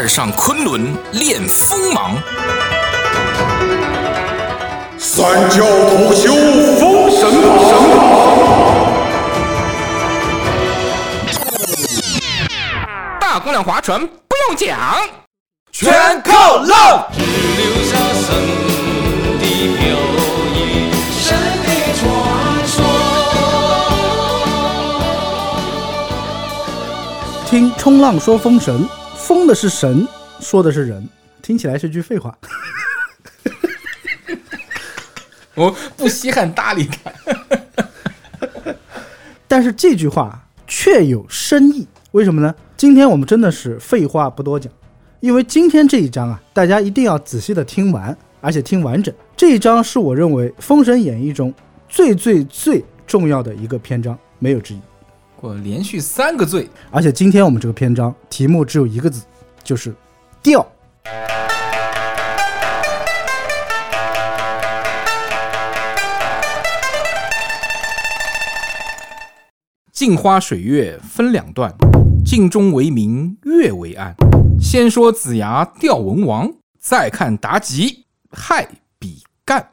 二上昆仑练锋芒，三教同修封神榜，大姑娘划船不用桨，全靠浪。留下神的飘逸，神的传说。听冲浪说封神，封的是神，说的是人，听起来是句废话。我不稀罕搭理他。但是这句话确有深意，为什么呢？今天我们真的是废话不多讲，因为今天这一章啊，大家一定要仔细的听完，而且听完整。这一章是我认为《封神演义》中最最最重要的一个篇章，没有之一。我连续三个罪，而且今天我们这个篇章题目只有一个字，就是“调”。镜花水月分两段，镜中为明，月为暗。先说子牙吊文王，再看妲己害比干。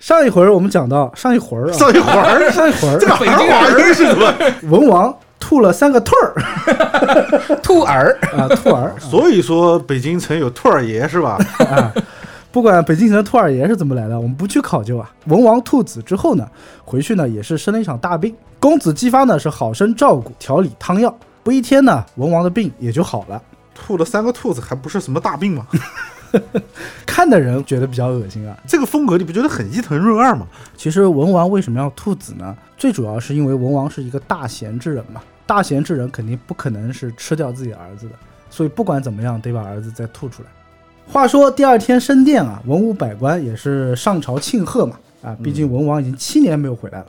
上一回儿我们讲到，上一回儿啊，上一回儿，上一回儿，这个北京人是什么？文王吐了三个兔儿兔儿，啊，兔儿。所以说北京城有兔儿爷是吧？啊，不管北京城的兔儿爷是怎么来的，我们不去考究啊。文王兔子之后呢，回去呢也是生了一场大病。公子姬发呢是好生照顾调理汤药，不一天呢，文王的病也就好了。吐了三个兔子，还不是什么大病吗？看的人觉得比较恶心啊。这个风格你不觉得很伊藤润二吗？其实文王为什么要兔子呢？最主要是因为文王是一个大贤之人嘛，大贤之人肯定不可能是吃掉自己儿子的，所以不管怎么样得把儿子再吐出来。话说第二天升殿啊，文武百官也是上朝庆贺嘛，啊，毕竟文王已经七年没有回来了。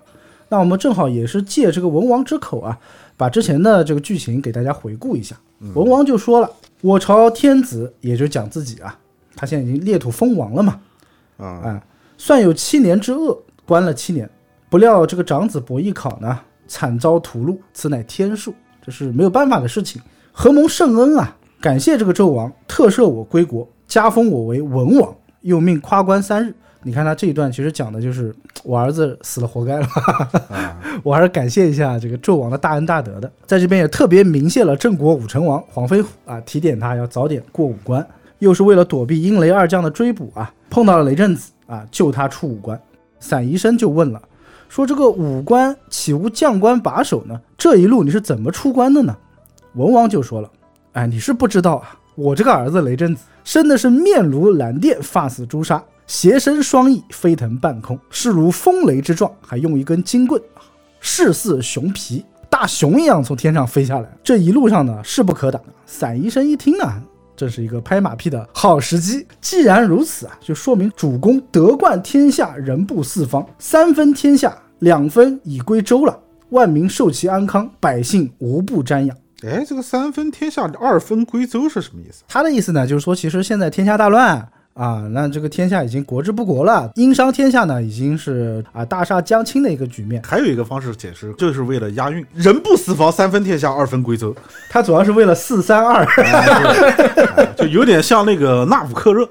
那我们正好也是借这个文王之口啊，把之前的这个剧情给大家回顾一下。文王就说了：“我朝天子，也就讲自己啊，他现在已经裂土封王了嘛，啊，啊，算有七年之恶，关了七年。不料这个长子伯邑考呢，惨遭屠戮，此乃天数，这是没有办法的事情。何蒙圣恩啊，感谢这个纣王特赦我归国，加封我为文王，又命夸关三日。你看他这一段其实讲的就是我儿子死了活该了，我还是感谢一下这个纣王的大恩大德的。在这边也特别鸣谢了郑国武成王黄飞虎啊，提点他要早点过五关，又是为了躲避阴雷二将的追捕啊，碰到了雷震子啊，救他出五关。散宜生就问了，说这个五关岂无将官把守呢？这一路你是怎么出关的呢？文王就说了，哎，你是不知道啊，我这个儿子雷震子生的是面如蓝靛，发似朱砂，斜身双翼，飞腾半空，势如风雷之状，还用一根金棍，势似熊皮，大熊一样从天上飞下来。这一路上呢，势不可挡。散宜生一听啊，这是一个拍马屁的好时机。既然如此啊，就说明主公德冠天下，人布四方，三分天下，两分已归周了，万民受其安康，百姓无不瞻仰。哎，这个三分天下，二分归周是什么意思？他的意思呢，就是说，其实现在天下大乱啊，那这个天下已经国之不国了，殷商天下呢已经是啊大厦将倾的一个局面。还有一个方式解释，就是为了押韵，人不私防，三分天下，二分归州，他主要是为了四三二哎就有点像那个纳福克热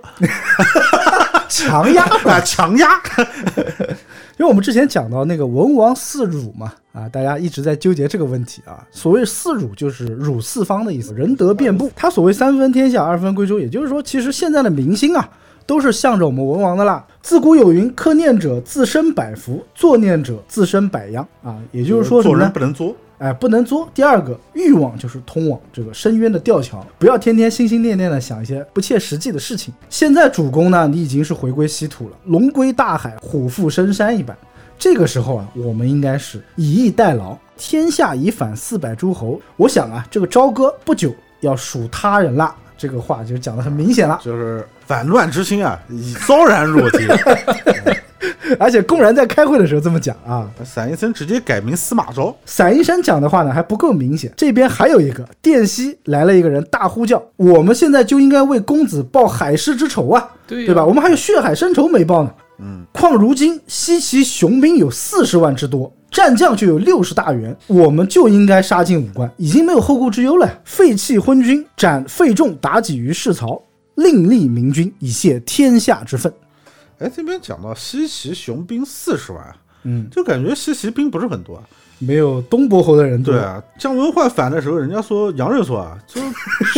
强压。啊，强压。因为我们之前讲到那个文王四乳嘛，啊，大家一直在纠结这个问题啊。所谓四乳就是乳四方的意思，仁德遍布。他所谓三分天下，二分归周，也就是说，其实现在的明星啊，都是向着我们文王的啦。自古有云：克念者自身百福，作念者自身百殃啊。也就是说做？人不能作，哎，不能作。第二个欲望就是通往这个深渊的吊桥，不要天天心心念念的想一些不切实际的事情。现在主公呢，你已经是回归稀土了，龙归大海，虎赴深山一般。这个时候啊，我们应该是以逸待劳，天下已反四百诸侯。我想啊，这个朝歌不久要属他人啦。这个话就讲的很明显了，就是反乱之心啊，已昭然若揭。而且公然在开会的时候这么讲啊。散一生直接改名司马昭，散一山讲的话呢还不够明显，这边还有一个电西来了一个人大呼叫，我们现在就应该为公子报海誓之仇啊，对呀对吧？我们还有血海深仇没报呢。嗯，况如今西岐雄兵有四十万之多，战将就有六十大员，我们就应该杀进武关，已经没有后顾之忧了。废弃昏君，斩费仲，妲己于市曹，另立明君，以谢天下之愤。哎，这边讲到西岐雄兵四十万，嗯，就感觉西岐兵不是很多啊。没有东伯侯的人多。对啊，姜文焕反的时候，人家说洋人说啊，就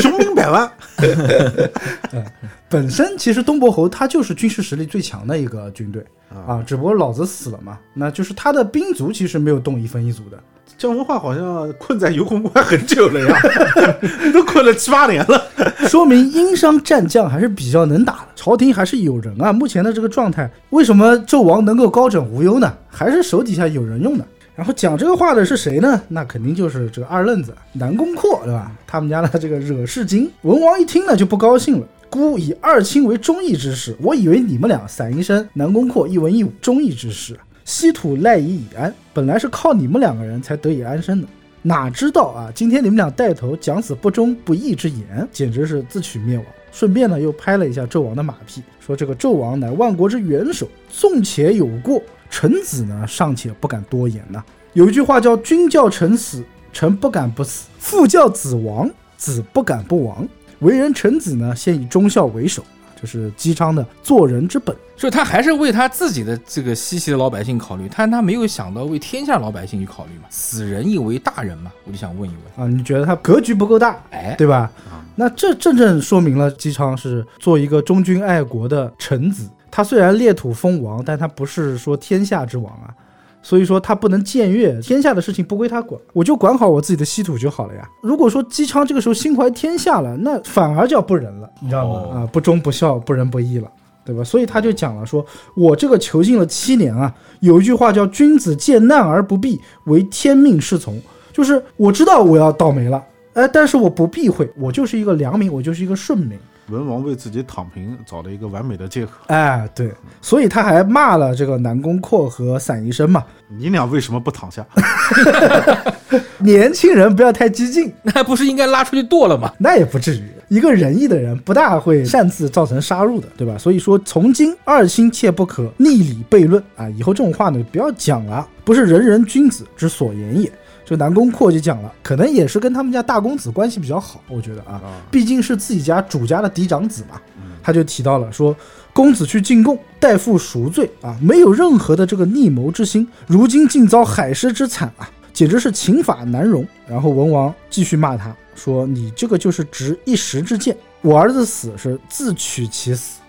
雄兵百万，本身其实东伯侯他就是军事实力最强的一个军队啊，只不过老子死了嘛，那就是他的兵卒其实没有动一分一卒的。姜文焕好像困在游魂关很久了呀，都困了七八年了。说明殷商战将还是比较能打的，朝廷还是有人啊。目前的这个状态，为什么纣王能够高枕无忧呢？还是手底下有人用的。然后讲这个话的是谁呢？那肯定就是这个二愣子南宫阔，对吧？他们家的这个惹事精。文王一听呢就不高兴了。孤以二卿为忠义之士，我以为你们俩散医生、南宫阔一文一武忠义之士，稀土赖以以安，本来是靠你们两个人才得以安身的。哪知道啊，今天你们俩带头讲此不忠不义之言，简直是自取灭亡。顺便呢，又拍了一下纣王的马屁，说这个纣王乃万国之元首，纵且有过，臣子呢尚且不敢多言呐。有一句话叫“君叫臣死，臣不敢不死；父叫子亡，子不敢不亡。”为人臣子呢，先以忠孝为首，这是姬昌的做人之本。就他还是为他自己的这个西岐的老百姓考虑，但他没有想到为天下老百姓去考虑嘛。死人亦为大人嘛，我就想问一问，啊，你觉得他格局不够大，哎，对吧？那这正正说明了姬昌是做一个忠君爱国的臣子。他虽然列土封王，但他不是说天下之王啊，所以说他不能僭越，天下的事情不归他管，我就管好我自己的稀土就好了呀。如果说姬昌这个时候心怀天下了，那反而叫不仁了，你知道吗？哦啊，不忠不孝，不仁不义了。对吧？所以他就讲了说，我这个囚禁了七年啊，有一句话叫“君子见难而不避，为天命是从”，就是我知道我要倒霉了，哎，但是我不避讳，我就是一个良民，我就是一个顺民，文王为自己躺平找了一个完美的借口。哎，对，所以他还骂了这个南宫阔和散宜生嘛，你俩为什么不躺下？年轻人不要太激进，那不是应该拉出去剁了吗？那也不至于。一个仁义的人不大会擅自造成杀戮的，对吧？所以说，从今二心切不可逆理悖论啊！以后这种话呢，不要讲了，不是人人君子之所言也。这南宫阔就讲了，可能也是跟他们家大公子关系比较好，我觉得啊，毕竟是自己家主家的嫡长子嘛。他就提到了说，公子去进贡，代父赎罪啊，没有任何的这个逆谋之心，如今竟遭海尸之惨啊，简直是情法难容。然后文王继续骂他说：“你这个就是执一时之见，我儿子死是自取其死。”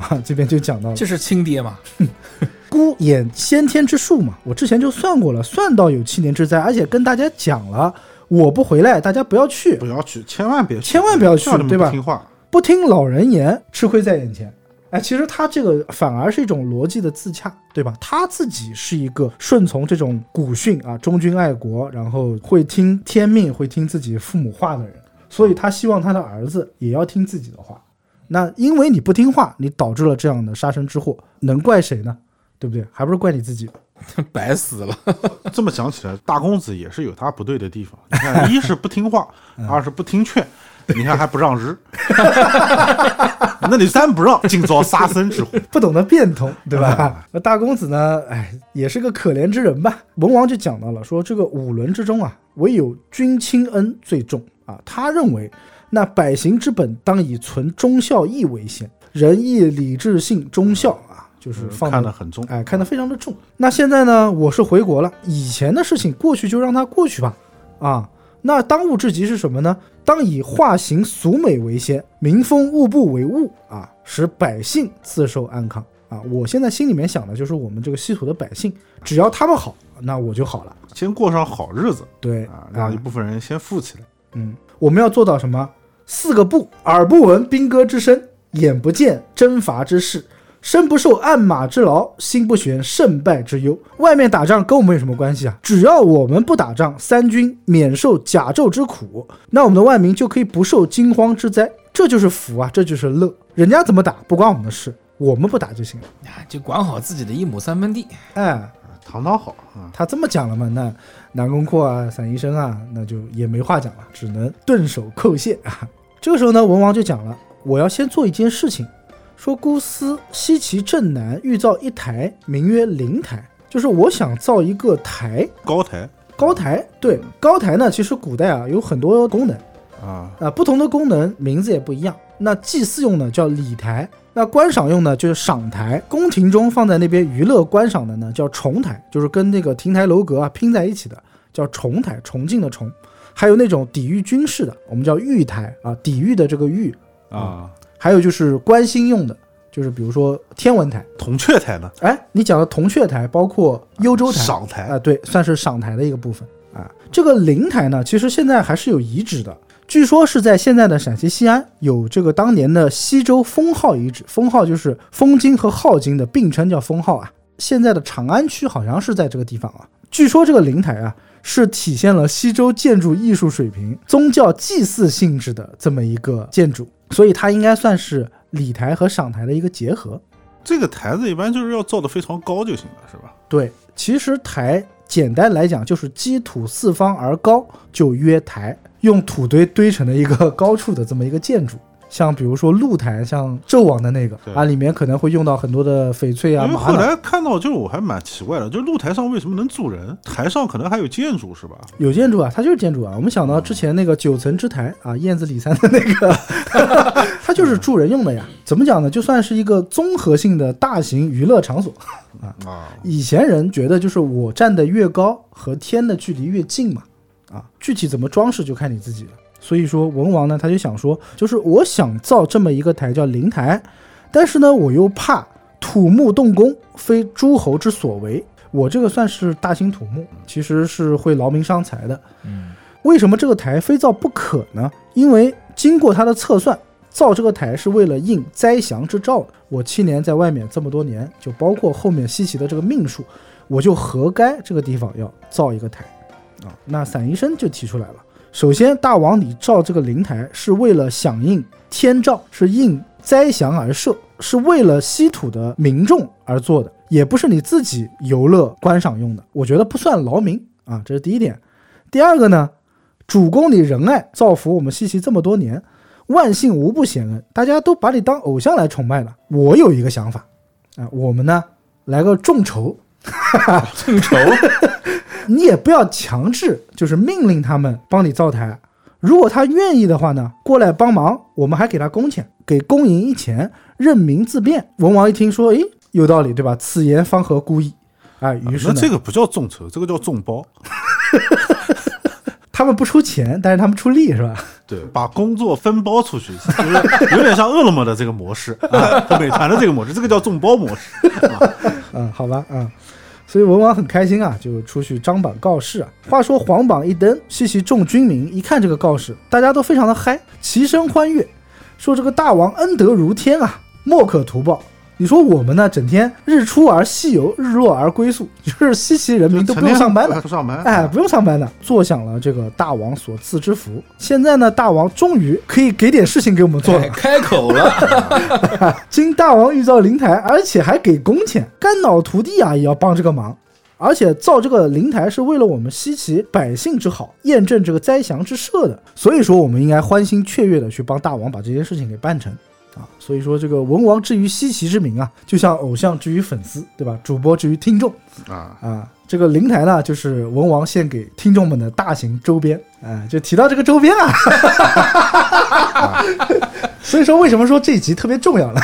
啊，这边就讲到了，这是亲爹嘛？孤眼先天之术嘛，我之前就算过了，算到有七年之灾，而且跟大家讲了，我不回来，大家不要去不，要去，千万别去，千万不要去对吧不听话，不听老人言，吃亏在眼前。哎，其实他这个反而是一种逻辑的自洽，对吧？他自己是一个顺从这种古训啊，忠君爱国，然后会听天命，会听自己父母话的人，所以他希望他的儿子也要听自己的话。那因为你不听话，你导致了这样的杀身之祸，能怪谁呢？对不对？还不是怪你自己。白死了。这么讲起来，大公子也是有他不对的地方。你看，一是不听话，二是不听劝，你看还不让日，那你三不让，尽遭杀身之祸。不懂得变通，对吧？那大公子呢？哎，也是个可怜之人吧。文王就讲到了，说这个五伦之中啊，唯有君亲恩最重啊。他认为，那百行之本当以存忠孝义为先，仁义礼智信忠孝啊，就是放得很重，哎，看得非常的重。那现在呢，我是回国了，以前的事情过去就让它过去吧。啊，那当务之急是什么呢？当以化形俗美为先，民风物不为物啊，使百姓自受安康啊。我现在心里面想的就是我们这个稀土的百姓，只要他们好，那我就好了。先过上好日子对啊，让一部分人先富起来。嗯，我们要做到什么？四个不：耳不闻兵戈之声，眼不见征伐之事，身不受鞍马之劳，心不悬胜败之忧。外面打仗跟我们有什么关系啊？只要我们不打仗，三军免受甲胄之苦，那我们的万民就可以不受惊慌之灾。这就是福啊，这就是乐。人家怎么打不关我们的事，我们不打就行了。啊，就管好自己的一亩三分地。哎，堂堂好啊，他这么讲了嘛，那南宫阔啊、散医生啊，那就也没话讲了，只能顿首叩谢啊。这个时候呢，文王就讲了，我要先做一件事情，说姑思西岐镇南欲造一台，名曰灵台，就是我想造一个台，高台高台。对，高台呢，其实古代啊有很多功能啊，啊、不同的功能名字也不一样。那祭祀用的叫礼台，那观赏用的就是赏台，宫廷中放在那边娱乐观赏的呢叫重台，就是跟那个亭台楼阁啊拼在一起的，叫重台，崇敬的崇。还有那种抵御军事的，我们叫御台啊，抵御的这个御。啊，还有就是关心用的，就是比如说天文台。铜雀台呢，哎，你讲的铜雀台，包括幽州台、赏台啊、对，算是赏台的一个部分啊。这个灵台呢，其实现在还是有遗址的，据说是在现在的陕西西安有这个当年的西周封号遗址，封号就是封金和号金的并称，叫封号啊。现在的长安区好像是在这个地方啊。据说这个灵台啊，是体现了西周建筑艺术水平、宗教祭祀性质的这么一个建筑，所以它应该算是礼台和赏台的一个结合。这个台子一般就是要造的非常高就行了，是吧？对，其实台简单来讲就是基土四方而高，就曰台，用土堆堆成的一个高处的这么一个建筑。像比如说露台，像纣王的那个啊，里面可能会用到很多的翡翠啊、因为后。来看到，就是我还蛮奇怪的，就是露台上为什么能住人？台上可能还有建筑，是吧？有建筑啊，它就是建筑啊。我们想到之前那个九层之台啊，燕子李三的那个，它就是住人用的呀。怎么讲呢？就算是一个综合性的大型娱乐场所。啊，以前人觉得就是我站得越高，和天的距离越近嘛，啊，具体怎么装饰就看你自己了。所以说文王呢，他就想说，就是我想造这么一个台叫灵台，但是呢，我又怕土木动工，非诸侯之所为。我这个算是大兴土木，其实是会劳民伤财的。嗯，为什么这个台非造不可呢？因为经过他的测算，造这个台是为了应灾祥之兆。我七年在外面这么多年，就包括后面西岐的这个命数，我就活该这个地方要造一个台啊。那散医生就提出来了，首先大王你造这个灵台是为了响应天诏，是应灾祥而设，是为了稀土的民众而做的，也不是你自己游乐观赏用的。我觉得不算劳民啊，这是第一点。第二个呢，主公你仁爱造福我们西岐这么多年，万幸无不显恩，大家都把你当偶像来崇拜了。我有一个想法啊，我们呢来个众筹，众筹，你也不要强制，就是命令他们帮你造台。如果他愿意的话呢，过来帮忙，我们还给他工钱，给公银一钱，任民自便。文王一听说，诶，有道理，对吧？此言方合故意。哎，于是这个不叫众筹，这个叫众包。他们不出钱，但是他们出力，是吧？对，把工作分包出去，就是有点像饿了么的这个模式啊，美团的这个模式，这个叫众包模式。嗯，好吧，嗯，所以文王很开心啊，就出去张榜告示啊。话说皇榜一登，西岐众军民一看这个告示，大家都非常的嗨，齐声欢悦，说这个大王恩德如天啊，莫可图报。你说我们呢，整天日出而西游，日落而归宿，就是西岐人民都不用上班的，不上班，哎，不用上班的，坐享了这个大王所赐之福。现在呢，大王终于可以给点事情给我们做了哎。开口了，经大王预造灵台，而且还给工钱，肝脑涂地啊也要帮这个忙。而且造这个灵台是为了我们西岐百姓之好，验证这个灾祥之社的。所以说，我们应该欢欣雀跃的去帮大王把这件事情给办成啊。所以说，这个文王之于西岐之名啊，就像偶像之于粉丝，对吧？主播之于听众啊，啊。这个灵台呢，就是文王献给听众们的大型周边，哎、就提到这个周边啊。所以说，为什么说这一集特别重要呢？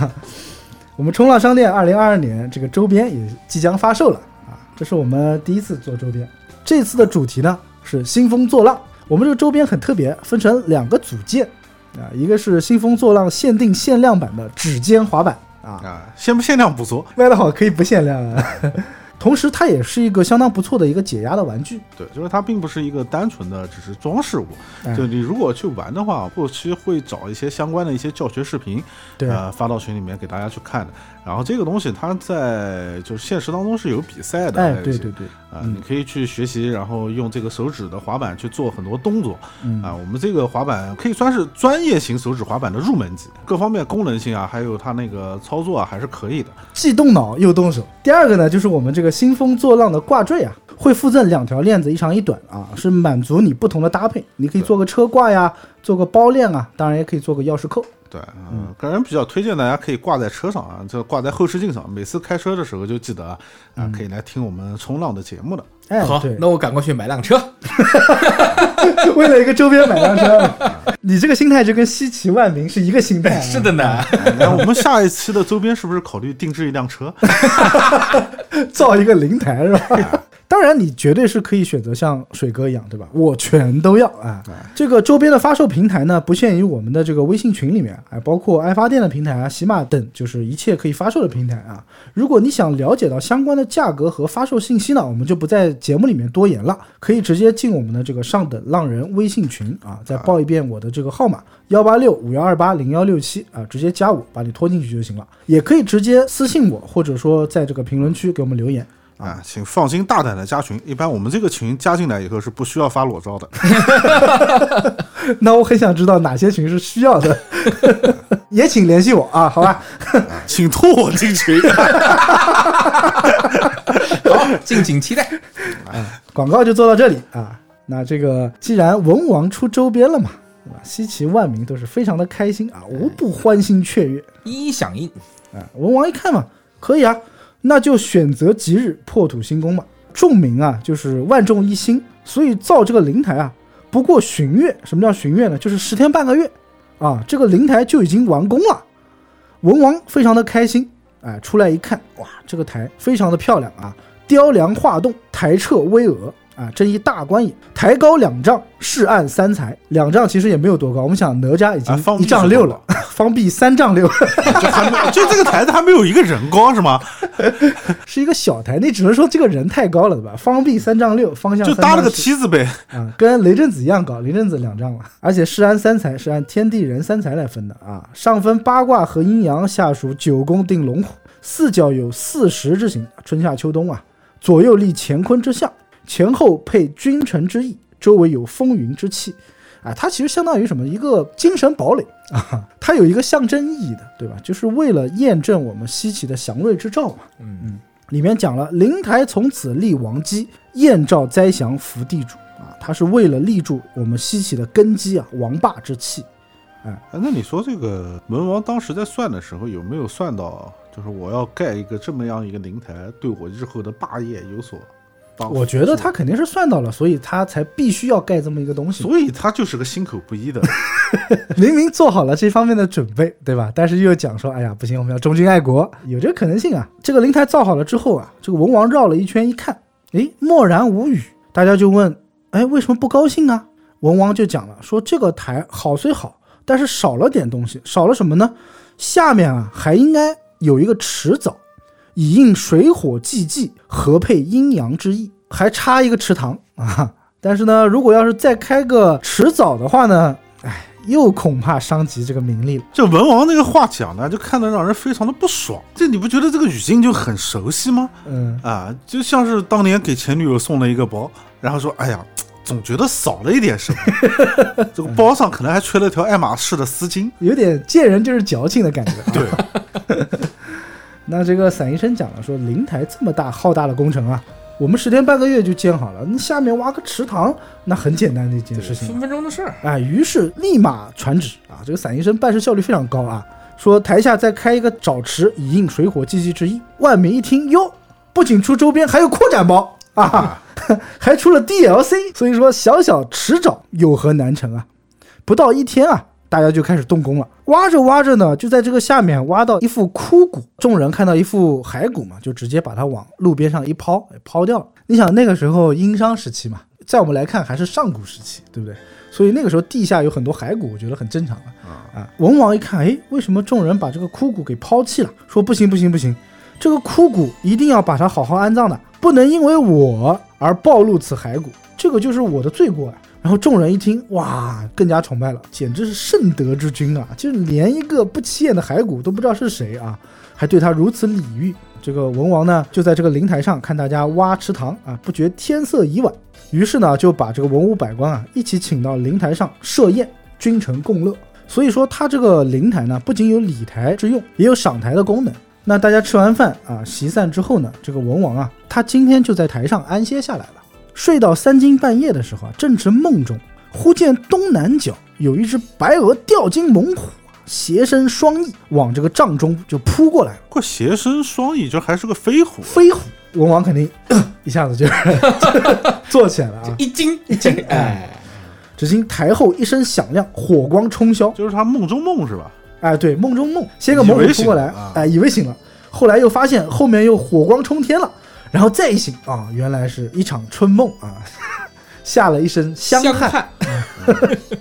我们冲浪商店二零二二年这个周边也即将发售了啊，这是我们第一次做周边。这次的主题呢是兴风作浪，我们这个周边很特别，分成两个组件啊，一个是兴风作浪限定限量版的指尖滑板啊，啊，限不限量不说，卖的好可以不限量啊。同时，它也是一个相当不错的一个解压的玩具。对，就是它并不是一个单纯的只是装饰物，哎就你如果去玩的话，后期会找一些相关的一些教学视频，对呃，发到群里面给大家去看的。然后这个东西它在就是现实当中是有比赛的，哎，对对对，啊、嗯你可以去学习，然后用这个手指的滑板去做很多动作。嗯啊，我们这个滑板可以算是专业型手指滑板的入门级，各方面功能性啊，还有它那个操作啊，还是可以的。既动脑又动手。第二个呢，就是我们这个个兴风作浪的挂坠啊，会附赠两条链子，一长一短啊，是满足你不同的搭配。你可以做个车挂呀，做个包链啊，当然也可以做个钥匙扣。对，嗯，个人比较推荐大家可以挂在车上啊，就挂在后视镜上，每次开车的时候就记得啊，啊可以来听我们冲浪的节目的。哎，好，，那我赶过去买辆车。为了一个周边买辆车，你这个心态就跟稀奇万民是一个心态、啊。是的呢，哎，我们下一期的周边是不是考虑定制一辆车？造一个灵台是吧？当然，你绝对是可以选择像水哥一样，对吧？我全都要啊！这个周边的发售平台呢，不限于我们的这个微信群里面，哎，包括爱发电的平台啊、喜马等，就是一切可以发售的平台啊。如果你想了解到相关的价格和发售信息呢，我们就不在节目里面多言了，可以直接进我们的这个上等浪人微信群啊，再报一遍我的这个号码幺八六五幺二八零幺六七啊，直接加我，把你拖进去就行了。也可以直接私信我，或者说在这个评论区给我们留言。啊，请放心大胆的加群。一般我们这个群加进来以后是不需要发裸照的。那我很想知道哪些群是需要的，也请联系我啊，好吧？请拖我进群。好，敬请期待。啊广告就做到这里啊。那这个既然文王出周边了嘛，对吧？西岐万民都是非常的开心啊，无不欢欣雀跃一一响应，啊。文王一看嘛，可以啊，那就选择吉日破土兴工吧。众民啊，就是万众一心，所以造这个灵台啊，不过旬月。什么叫旬月呢？就是十天半个月啊，这个灵台就已经完工了。文王非常的开心，哎，出来一看，哇，这个台非常的漂亮啊，雕梁画栋，台彻巍峨啊，真一大官也。台高两丈，势岸三才，两丈其实也没有多高，我们想哪吒已经一丈六了，方壁三丈六，就还没就这个台子还没有一个人高是吗？是一个小台，你只能说这个人太高了，对吧？方壁三丈六，方向就搭了个梯子呗。啊，跟雷震子一样高，雷震子两丈了。而且世安三才是按天地人三才来分的啊，上分八卦和阴阳，下属九宫定龙虎，四角有四时之形，春夏秋冬啊，左右立乾坤之象，前后配君臣之意，周围有风云之气。啊，它其实相当于什么？一个精神堡垒啊，它有一个象征意义的，对吧？就是为了验证我们西岐的祥瑞之兆嘛。嗯嗯，里面讲了灵台从此立王基，燕赵灾祥福地主啊，它是为了立住我们西岐的根基啊，王霸之气。哎，那你说这个文王当时在算的时候，有没有算到，就是我要盖一个这么样一个灵台，对我日后的霸业有所帮？我觉得他肯定是算到了，所以他才必须要盖这么一个东西。所以他就是个心口不一的。明明做好了这方面的准备，对吧？但是又讲说，哎呀，不行，我们要忠君爱国，有这个可能性啊。这个灵台造好了之后啊，这个文王绕了一圈一看，诶，默然无语。大家就问，哎，为什么不高兴啊？文王就讲了，说这个台好虽好，但是少了点东西，少了什么呢？下面啊还应该有一个池藻，以应水火既济，合配阴阳之意，还差一个池塘 啊。但是呢，如果要是再开个池沼的话呢，哎，又恐怕伤及这个名利了。这文王那个话讲的，就看得让人非常的不爽。这你不觉得这个语境就很熟悉吗？嗯，啊，就像是当年给前女友送了一个包，然后说：“哎呀，总觉得少了一点什么。这个包上可能还缺了条爱马仕的丝巾。有点见人就是矫情的感觉。对，那这个散医生讲了，说灵台这么大浩大的工程啊，我们十天半个月就建好了，那下面挖个池塘，那很简单的一件事情分。分钟的事儿。哎，于是立马传旨啊，这个散医生办事效率非常高啊，说台下再开一个沼池，以应水火济济之意。万民一听，哟，不仅出周边，还有扩展包啊，还出了 DLC，所以说小小池沼有何难成啊？不到一天啊，大家就开始动工了。挖着挖着呢，就在这个下面挖到一副枯骨，众人看到一副骸骨嘛，就直接把它往路边上一抛，抛掉了。你想那个时候殷商时期嘛，在我们来看还是上古时期，对不对？所以那个时候地下有很多骸骨，我觉得很正常的啊。文王一看，哎，为什么众人把这个枯骨给抛弃了？说不行不行不行，这个枯骨一定要把它好好安葬的，不能因为我而暴露此骸骨，这个就是我的罪过啊。然后众人一听，哇，更加崇拜了，简直是圣德之君啊！就连一个不起眼的骸骨都不知道是谁啊，还对他如此礼遇。这个文王呢，就在这个灵台上看大家挖池塘啊，不觉天色已晚，于是呢，就把这个文武百官啊一起请到灵台上设宴，君臣共乐。所以说，他这个灵台呢，不仅有礼台之用，也有赏台的功能那大家吃完饭啊，席散之后呢，这个文王啊，他今天就在台上安歇下来了。睡到三更半夜的时候啊，正值梦中，忽见东南角有一只白鹅吊睛猛虎啊，斜身双翼往这个帐中就扑过来了。过斜身双翼，这还是个飞虎，飞虎，文王肯定、一下子就 坐起来了啊！一惊一惊，哎，只听台后一声响亮，火光冲霄。就是他梦中梦是吧？哎，对，梦中梦，先个猛虎扑过来哎，以为醒了，后来又发现后面又火光冲天了，然后再一醒啊，原来是一场春梦啊，吓了一身香香汗。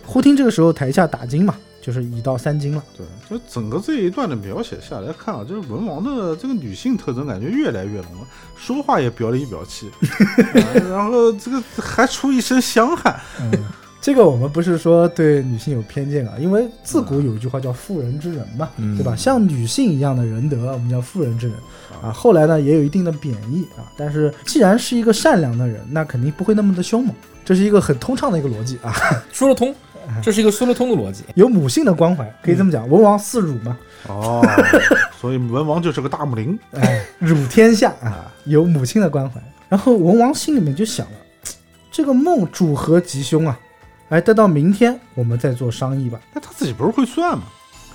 忽 听这个时候台下打惊嘛，就是已到三惊了。对，就整个这一段的描写下来看啊，就是文王的这个女性特征感觉越来越浓了，说话也表里表气，啊 然后这个还出一身香汗，嗯，这个我们不是说对女性有偏见啊，因为自古有一句话叫“妇人之仁”嘛，嗯对吧？像女性一样的仁德，我们叫妇人之仁啊。后来呢，也有一定的贬义啊。但是既然是一个善良的人，那肯定不会那么的凶猛，这是一个很通畅的一个逻辑啊。说得通，这是一个说得通的逻辑。有母性的关怀，可以这么讲，文王似乳嘛，哦，所以文王就是个大母灵，哎，乳天下啊，有母亲的关怀。然后文王心里面就想了，这个梦主何吉凶啊？哎，待到明天我们再做商议吧。那他自己不是会算吗？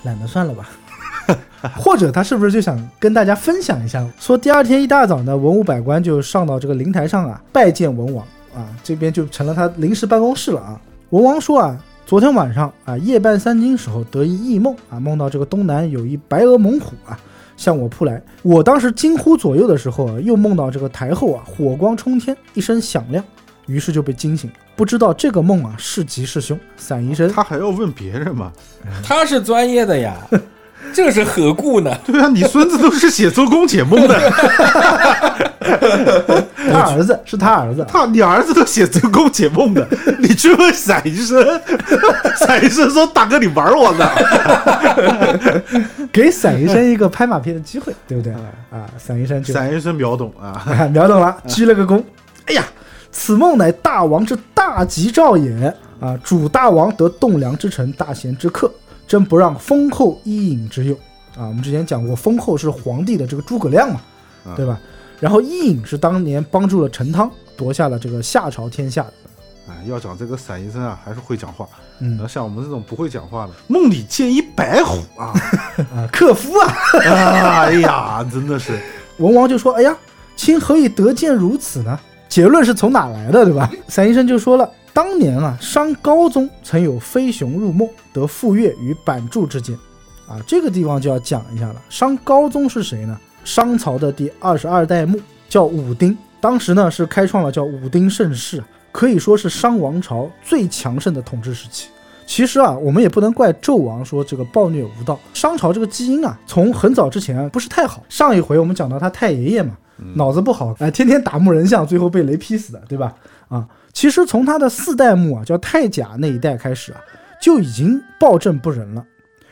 懒得算了吧。或者他是不是就想跟大家分享一下？说第二天一大早呢，文武百官就上到这个灵台上啊，拜见文王啊，这边就成了他临时办公室了啊。文王说啊，昨天晚上啊，夜半三更时候得一异梦啊，梦到这个东南有一白额猛虎啊，向我扑来。我当时惊呼左右的时候啊，又梦到这个台后啊，火光冲天，一声响亮，于是就被惊醒了。不知道这个梦啊是吉是凶。伞医生他还要问别人吗？他是专业的呀，这是何故呢？对啊，你孙子都是写周公解梦的，他儿子是他儿子，他你儿子都写周公解梦的，你去问伞医生，伞医生说大哥你玩我呢，给伞医生一个拍马屁的机会，对不对？啊，伞医生就伞医生秒懂啊，啊秒懂了，鞠了个躬。哎呀，此梦乃大王之大吉兆也啊！主大王得栋梁之臣，大贤之客，真不让封后伊尹之用啊！我们之前讲过，封后是皇帝的这个诸葛亮嘛，啊对吧？然后伊尹是当年帮助了陈汤夺下了这个夏朝天下的，哎，要讲这个散医生啊，还是会讲话。嗯像我们这种不会讲话的，梦里见一白虎啊，啊，克夫啊！哎呀，真的是，文王就说：“哎呀，卿何以得见如此呢？”结论是从哪来的，对吧？散医生就说了，当年啊，商高宗曾有飞熊入梦，得傅说与板柱之间。啊，这个地方就要讲一下了。商高宗是谁呢？商朝的第二十二代目，叫武丁。当时呢是开创了叫武丁盛世，可以说是商王朝最强盛的统治时期。其实啊，我们也不能怪纣王说这个暴虐无道。商朝这个基因啊，从很早之前不是太好。上一回我们讲到他太爷爷嘛，脑子不好，哎，天天打木人像，最后被雷劈死的，对吧？啊，其实从他的四代目啊，叫太甲那一代开始啊，就已经暴政不仁了。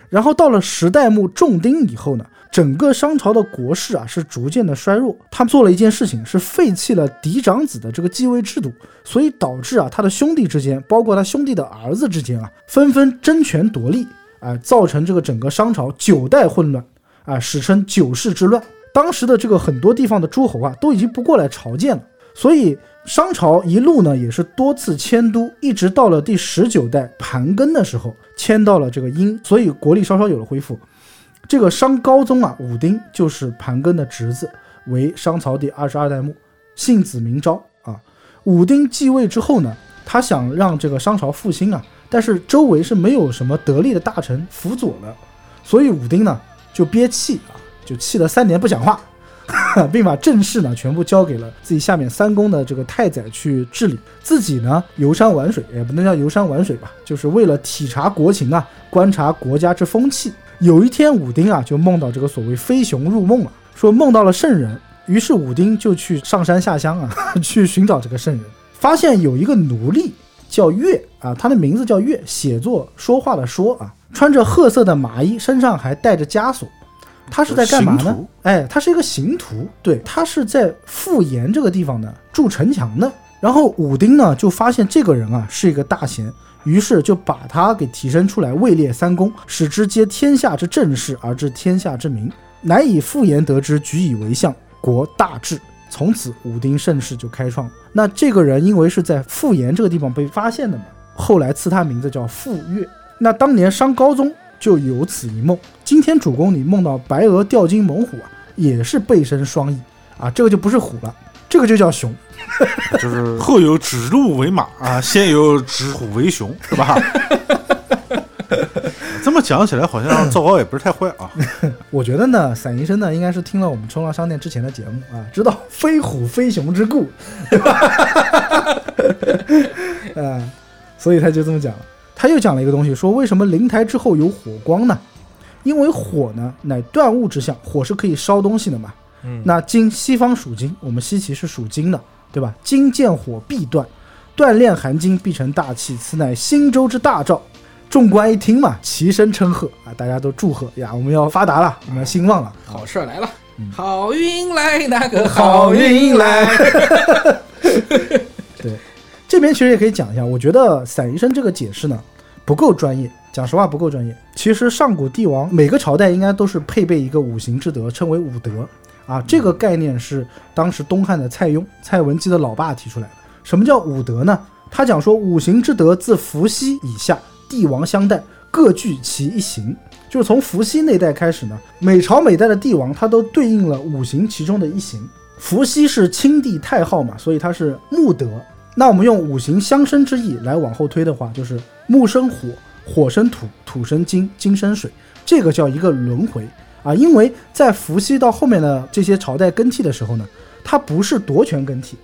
然后到了十代目重丁以后呢，整个商朝的国势啊是逐渐的衰弱。他做了一件事情，是废弃了嫡长子的这个继位制度，所以导致啊他的兄弟之间，包括他兄弟的儿子之间啊，纷纷争权夺利，啊、造成这个整个商朝九代混乱，啊、史称九世之乱。当时的这个很多地方的诸侯啊，都已经不过来朝见了，所以商朝一路呢也是多次迁都，一直到了第十九代盘庚的时候，迁到了这个殷，所以国力稍稍有了恢复。这个商高宗啊，武丁就是盘庚的侄子，为商朝第二十二代目，姓子名昭啊。武丁继位之后呢，他想让这个商朝复兴啊，但是周围是没有什么得力的大臣辅佐的，所以武丁呢就憋气啊，就气了三年不讲话，并把政事呢全部交给了自己下面三公的这个太宰去治理，自己呢游山玩水，也不能叫游山玩水吧，就是为了体察国情啊，观察国家之风气。有一天，武丁啊就梦到这个所谓飞熊入梦了，说梦到了圣人，于是武丁就去上山下乡啊，去寻找这个圣人，发现有一个奴隶叫月啊，他的名字叫月，写作说话的说啊，穿着褐色的麻衣，身上还带着枷锁。他是在干嘛呢？哎，他是一个刑徒，对他是在富岩这个地方呢筑城墙的。然后武丁呢就发现这个人啊是一个大贤，于是就把他给提升出来，位列三公，使之接天下之政事而治天下之民。乃以复言得之，举以为相，国大治。从此武丁盛世就开创。那这个人因为是在复言这个地方被发现的嘛，后来赐他名字叫傅说。那当年商高宗就有此一梦。今天主公你梦到白鹅掉金猛虎啊，也是背身双翼啊，这个就不是虎了，这个就叫熊。就是后有指鹿为马啊，先有指虎为熊，是吧？这么讲起来，好像赵高也不是太坏啊。我觉得呢，散医生呢应该是听了我们冲浪商店之前的节目啊，知道非虎非熊之故，对吧？啊，所以他就这么讲了。他又讲了一个东西，说为什么灵台之后有火光呢？因为火呢乃断物之象，火是可以烧东西的嘛。嗯那今西方属金，我们西岐是属金的，对吧？金见火必断，锻炼含金必成大器，此乃新州之大兆。众官一听嘛，齐声称贺啊！大家都祝贺呀，我们要发达了，我们要兴旺了。好事儿来了，好运来，那个好好运来。对，这边其实也可以讲一下，我觉得散医生这个解释呢不够专业，讲实话不够专业。其实上古帝王每个朝代应该都是配备一个五行之德，称为五德啊。这个概念是当时东汉的蔡邕、蔡文姬的老爸提出来的。什么叫五德呢？他讲说五行之德自伏羲以下，帝王相待，各具其一行。就是从伏羲那代开始呢，每朝每代的帝王，他都对应了五行其中的一行。伏羲是清帝太昊嘛，所以他是木德。那我们用五行相生之意来往后推的话，就是木生火，火生土，土生金，金生水，这个叫一个轮回啊。因为在伏羲到后面的这些朝代更替的时候呢，它不是夺权更替，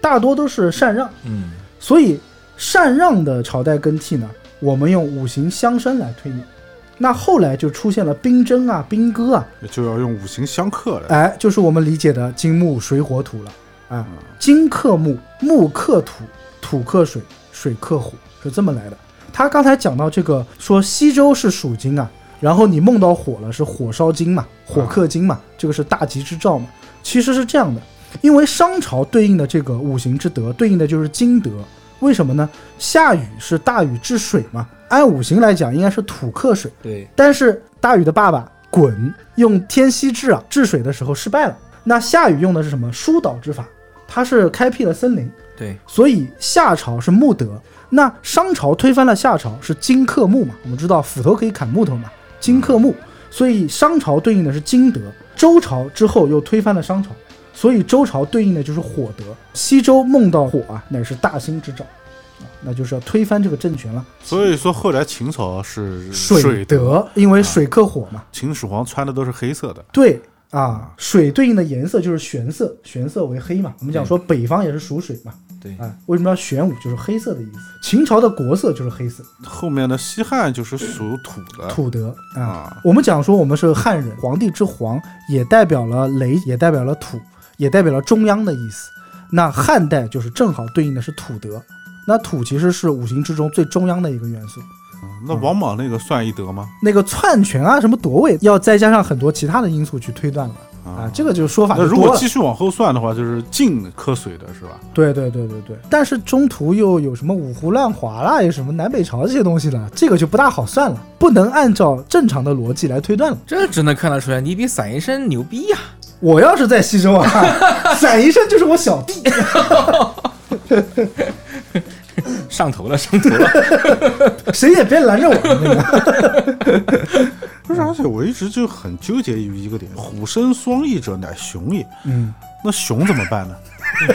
大多都是禅让，嗯，所以禅让的朝代更替呢，我们用五行相生来推演。那后来就出现了兵争啊、兵戈啊，就要用五行相克了。哎，就是我们理解的金木水火土了啊。金克木，木克土，土克水，水克火，是这么来的。他刚才讲到这个，说西周是属金啊，然后你梦到火了，是火烧金嘛，火克金嘛，这个是大吉之兆嘛。其实是这样的，因为商朝对应的这个五行之德，对应的就是金德。为什么呢？夏禹是大禹治水嘛，按五行来讲应该是土克水，对，但是大禹的爸爸鲧用天锡治啊治水的时候失败了。那夏禹用的是什么疏导之法？他是开辟了森林，对，所以夏朝是木德。那商朝推翻了夏朝，是金克木嘛？我们知道斧头可以砍木头嘛，金克木，所以商朝对应的是金德。周朝之后又推翻了商朝，所以周朝对应的就是火德。西周梦到火啊，乃是大兴之兆啊，那就是要推翻这个政权了。所以说后来秦朝是水德，德，因为水克火嘛。秦始皇穿的都是黑色的。对啊，水对应的颜色就是玄色，玄色为黑嘛。我们讲说北方也是属水嘛，对啊，为什么要玄武？就是黑色的意思。秦朝的国色就是黑色，后面的西汉就是属土的。土德啊。啊，我们讲说我们是汉人，皇帝之皇也代表了雷，也代表了土，也代表了中央的意思。那汉代就是正好对应的是土德，那土其实是五行之中最中央的一个元素。那王莽那个算一德吗？那个篡权啊，什么夺位，要再加上很多其他的因素去推断了啊，这个就是说法那如就多了。果继续往后算的话，就是晋科水的是吧？对对对对对，但是中途又有什么五胡乱华啦，有什么南北朝这些东西了，这个就不大好算了，不能按照正常的逻辑来推断了。这只能看得出来你比散医生牛逼呀、我要是在西周啊，散医生就是我小弟。上头了，上头了。谁也别拦着我那个。不是，而且我一直就很纠结于一个点：虎生双翼者，乃熊也。嗯，那熊怎么办呢？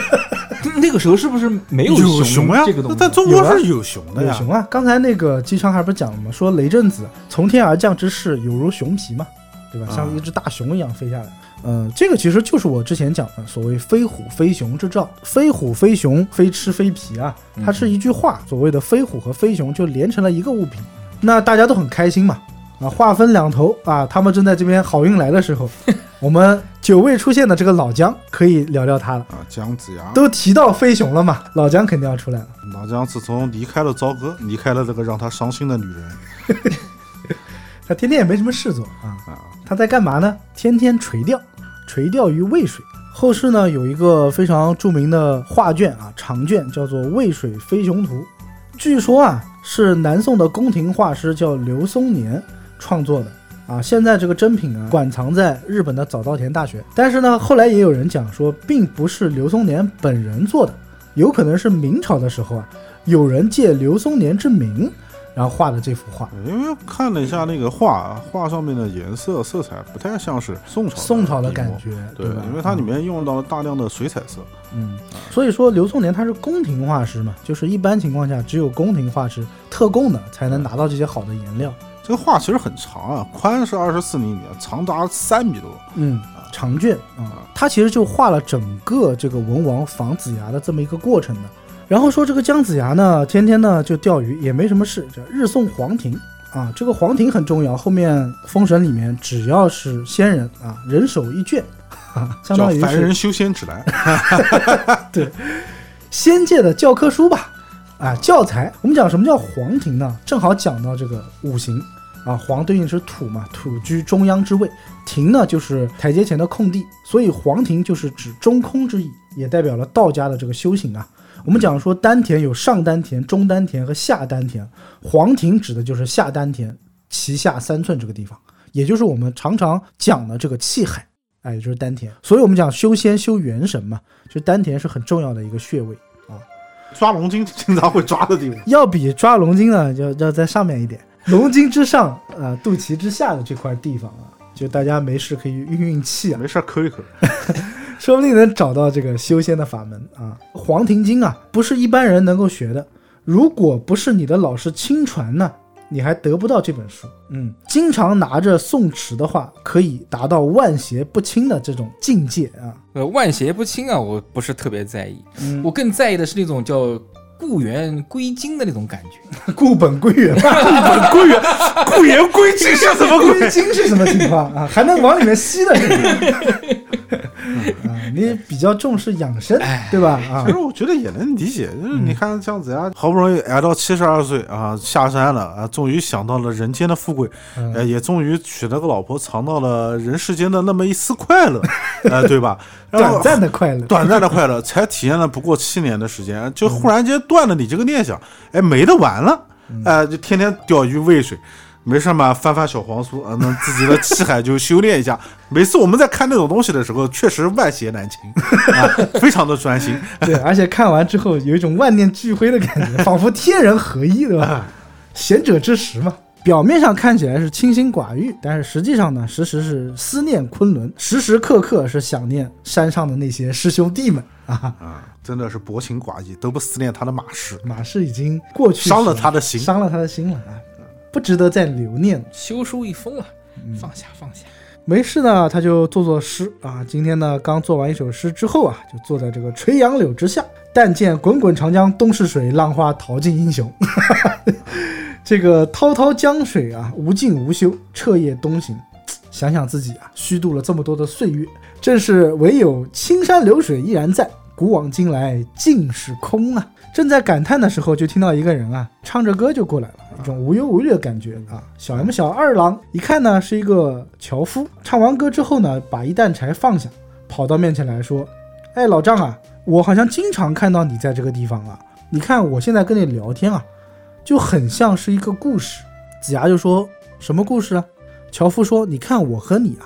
那个时候是不是没有有熊呀，这个东西？那在中国是有熊的呀。有熊啊！刚才那个姬昌还不是讲了吗？说雷震子从天而降之势，有如熊皮嘛，对吧？啊像一只大熊一样飞下来。呃，这个其实就是我之前讲的所谓“飞虎飞熊”之兆，“飞虎飞熊，非吃非皮”啊，它是一句话。所谓的“飞虎”和“飞熊”就连成了一个物品，那大家都很开心嘛。啊，话分两头啊，他们正在这边好运来的时候，我们久未出现的这个老姜可以聊聊他了。啊，姜子牙，都提到飞熊了嘛，老姜肯定要出来了。老姜自从离开了朝歌，离开了这个让他伤心的女人 他天天也没什么事做啊，啊，他在干嘛呢？天天垂钓，垂钓于渭水。后世呢有一个非常著名的画卷啊，长卷叫做《渭水飞熊图》，据说啊是南宋的宫廷画师叫刘松年创作的。啊，现在这个真品啊，馆藏在日本的早稻田大学。但是呢，后来也有人讲说，并不是刘松年本人做的，有可能是明朝的时候啊，有人借刘松年之名，然后画的这幅画。因为看了一下那个画，画上面的颜色色彩不太像是宋朝宋朝的感觉，对，吧？因为它里面用到了大量的水彩色。嗯，所以说刘松年他是宫廷画师嘛，就是一般情况下只有宫廷画师特供的才能拿到这些好的颜料。这个画其实很长啊，宽是二十四厘米，长达三米多。嗯，长卷啊，他其实就画了整个这个文王访子牙的这么一个过程的。然后说这个姜子牙呢，天天呢就钓鱼，也没什么事，就日送黄庭啊。这个黄庭很重要，后面封神里面只要是仙人啊，人手一卷，啊，相当于凡人修仙指南。对仙界的教科书吧，啊，教材。我们讲什么叫黄庭呢？正好讲到这个五行啊，黄对应是土嘛，土居中央之位，庭呢就是台阶前的空地，所以黄庭就是指中空之意，也代表了道家的这个修行啊。我们讲说丹田有上丹田、中丹田和下丹田，黄庭指的就是下丹田脐下三寸这个地方，也就是我们常常讲的这个气海。哎，也就是丹田，所以我们讲修仙修元神嘛，就丹田是很重要的一个穴位啊。抓龙筋经常会抓的地方。要比抓龙筋呢，要要在上面一点，龙筋之上，呃，肚脐之下的这块地方啊，就大家没事可以运运气啊，没事儿抠一抠。说不定能找到这个修仙的法门啊。黄庭经啊，不是一般人能够学的，如果不是你的老师亲传呢，你还得不到这本书。嗯，经常拿着诵持的话，可以达到万邪不侵的这种境界啊。呃，万邪不侵啊，我不是特别在意，嗯，我更在意的是那种叫故园归经的那种感觉。固本归元，归元，固元归经是什么鬼？归经是什么情况啊？还能往里面吸的是吧？啊，你比较重视养生，对吧？啊其实，我觉得也能理解，就是你看姜子牙好不容易挨到七十二岁啊，下山了啊，终于享到了人间的富贵，嗯呃，也终于娶了个老婆，尝到了人世间的那么一丝快乐，呃，对吧？短暂的快乐，短暂的快乐，才体验了不过七年的时间，就忽然间断了你这个念想，哎，没得玩了，哎、就天天钓鱼喂水。没事嘛，翻翻小黄书啊，那自己的气海就修炼一下。每次我们在看那种东西的时候，确实万邪难侵啊，非常的专心。对，而且看完之后有一种万念俱灰的感觉，仿佛天人合一，对吧？贤者之石嘛。表面上看起来是清心寡欲，但是实际上呢，时时是思念昆仑，时时刻刻是想念山上的那些师兄弟们啊。啊，真的是薄情寡义，都不思念他的马氏，马氏已经过去伤了他的心。伤了他的心了啊，不值得再留念了。修书一封了，嗯放下放下。没事呢，他就做做诗啊。今天呢，刚做完一首诗之后啊，就坐在这个垂杨柳之下，但见滚滚长江东逝水，浪花淘尽英雄。这个滔滔江水啊，无尽无休，彻夜东行。想想自己啊，虚度了这么多的岁月，正是唯有青山流水依然在，古往今来尽是空啊。正在感叹的时候，就听到一个人啊，唱着歌就过来了，一种无忧无虑的感觉啊。小 M 小二郎一看呢，是一个樵夫。唱完歌之后呢，把一担柴放下，跑到面前来说：“哎，老丈啊，我好像经常看到你在这个地方啊。你看我现在跟你聊天啊，就很像是一个故事。”子牙就说：“什么故事啊？”樵夫说：“你看我和你啊，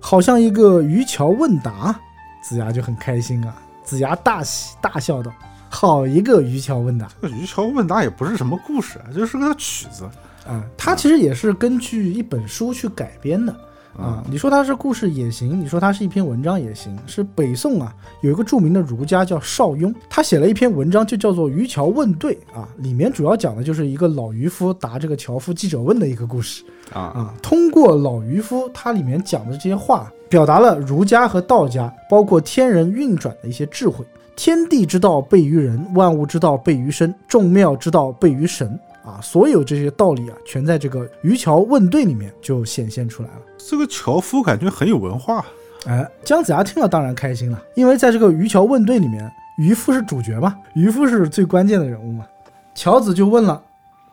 好像一个渔樵问答。”子牙就很开心啊，子牙大喜大笑道：“好一个渔樵问答这个渔樵问答也不是什么故事，啊，就是个曲子。啊！它其实也是根据一本书去改编的啊。你说它是故事也行，你说它是一篇文章也行。是北宋啊，有一个著名的儒家叫邵雍，他写了一篇文章，就叫做《渔樵问对》啊，里面主要讲的就是一个老渔夫答这个樵夫记者问的一个故事。啊，啊，通过老渔夫他里面讲的这些话，表达了儒家和道家，包括天人运转的一些智慧。天地之道备于人，万物之道备于身，众妙之道备于神。啊，所有这些道理啊，全在这个渔樵问对里面就显现出来了。这个樵夫感觉很有文化。哎，姜子牙听了当然开心了，因为在这个渔樵问对里面，渔夫是主角嘛，渔夫是最关键的人物嘛。樵子就问了，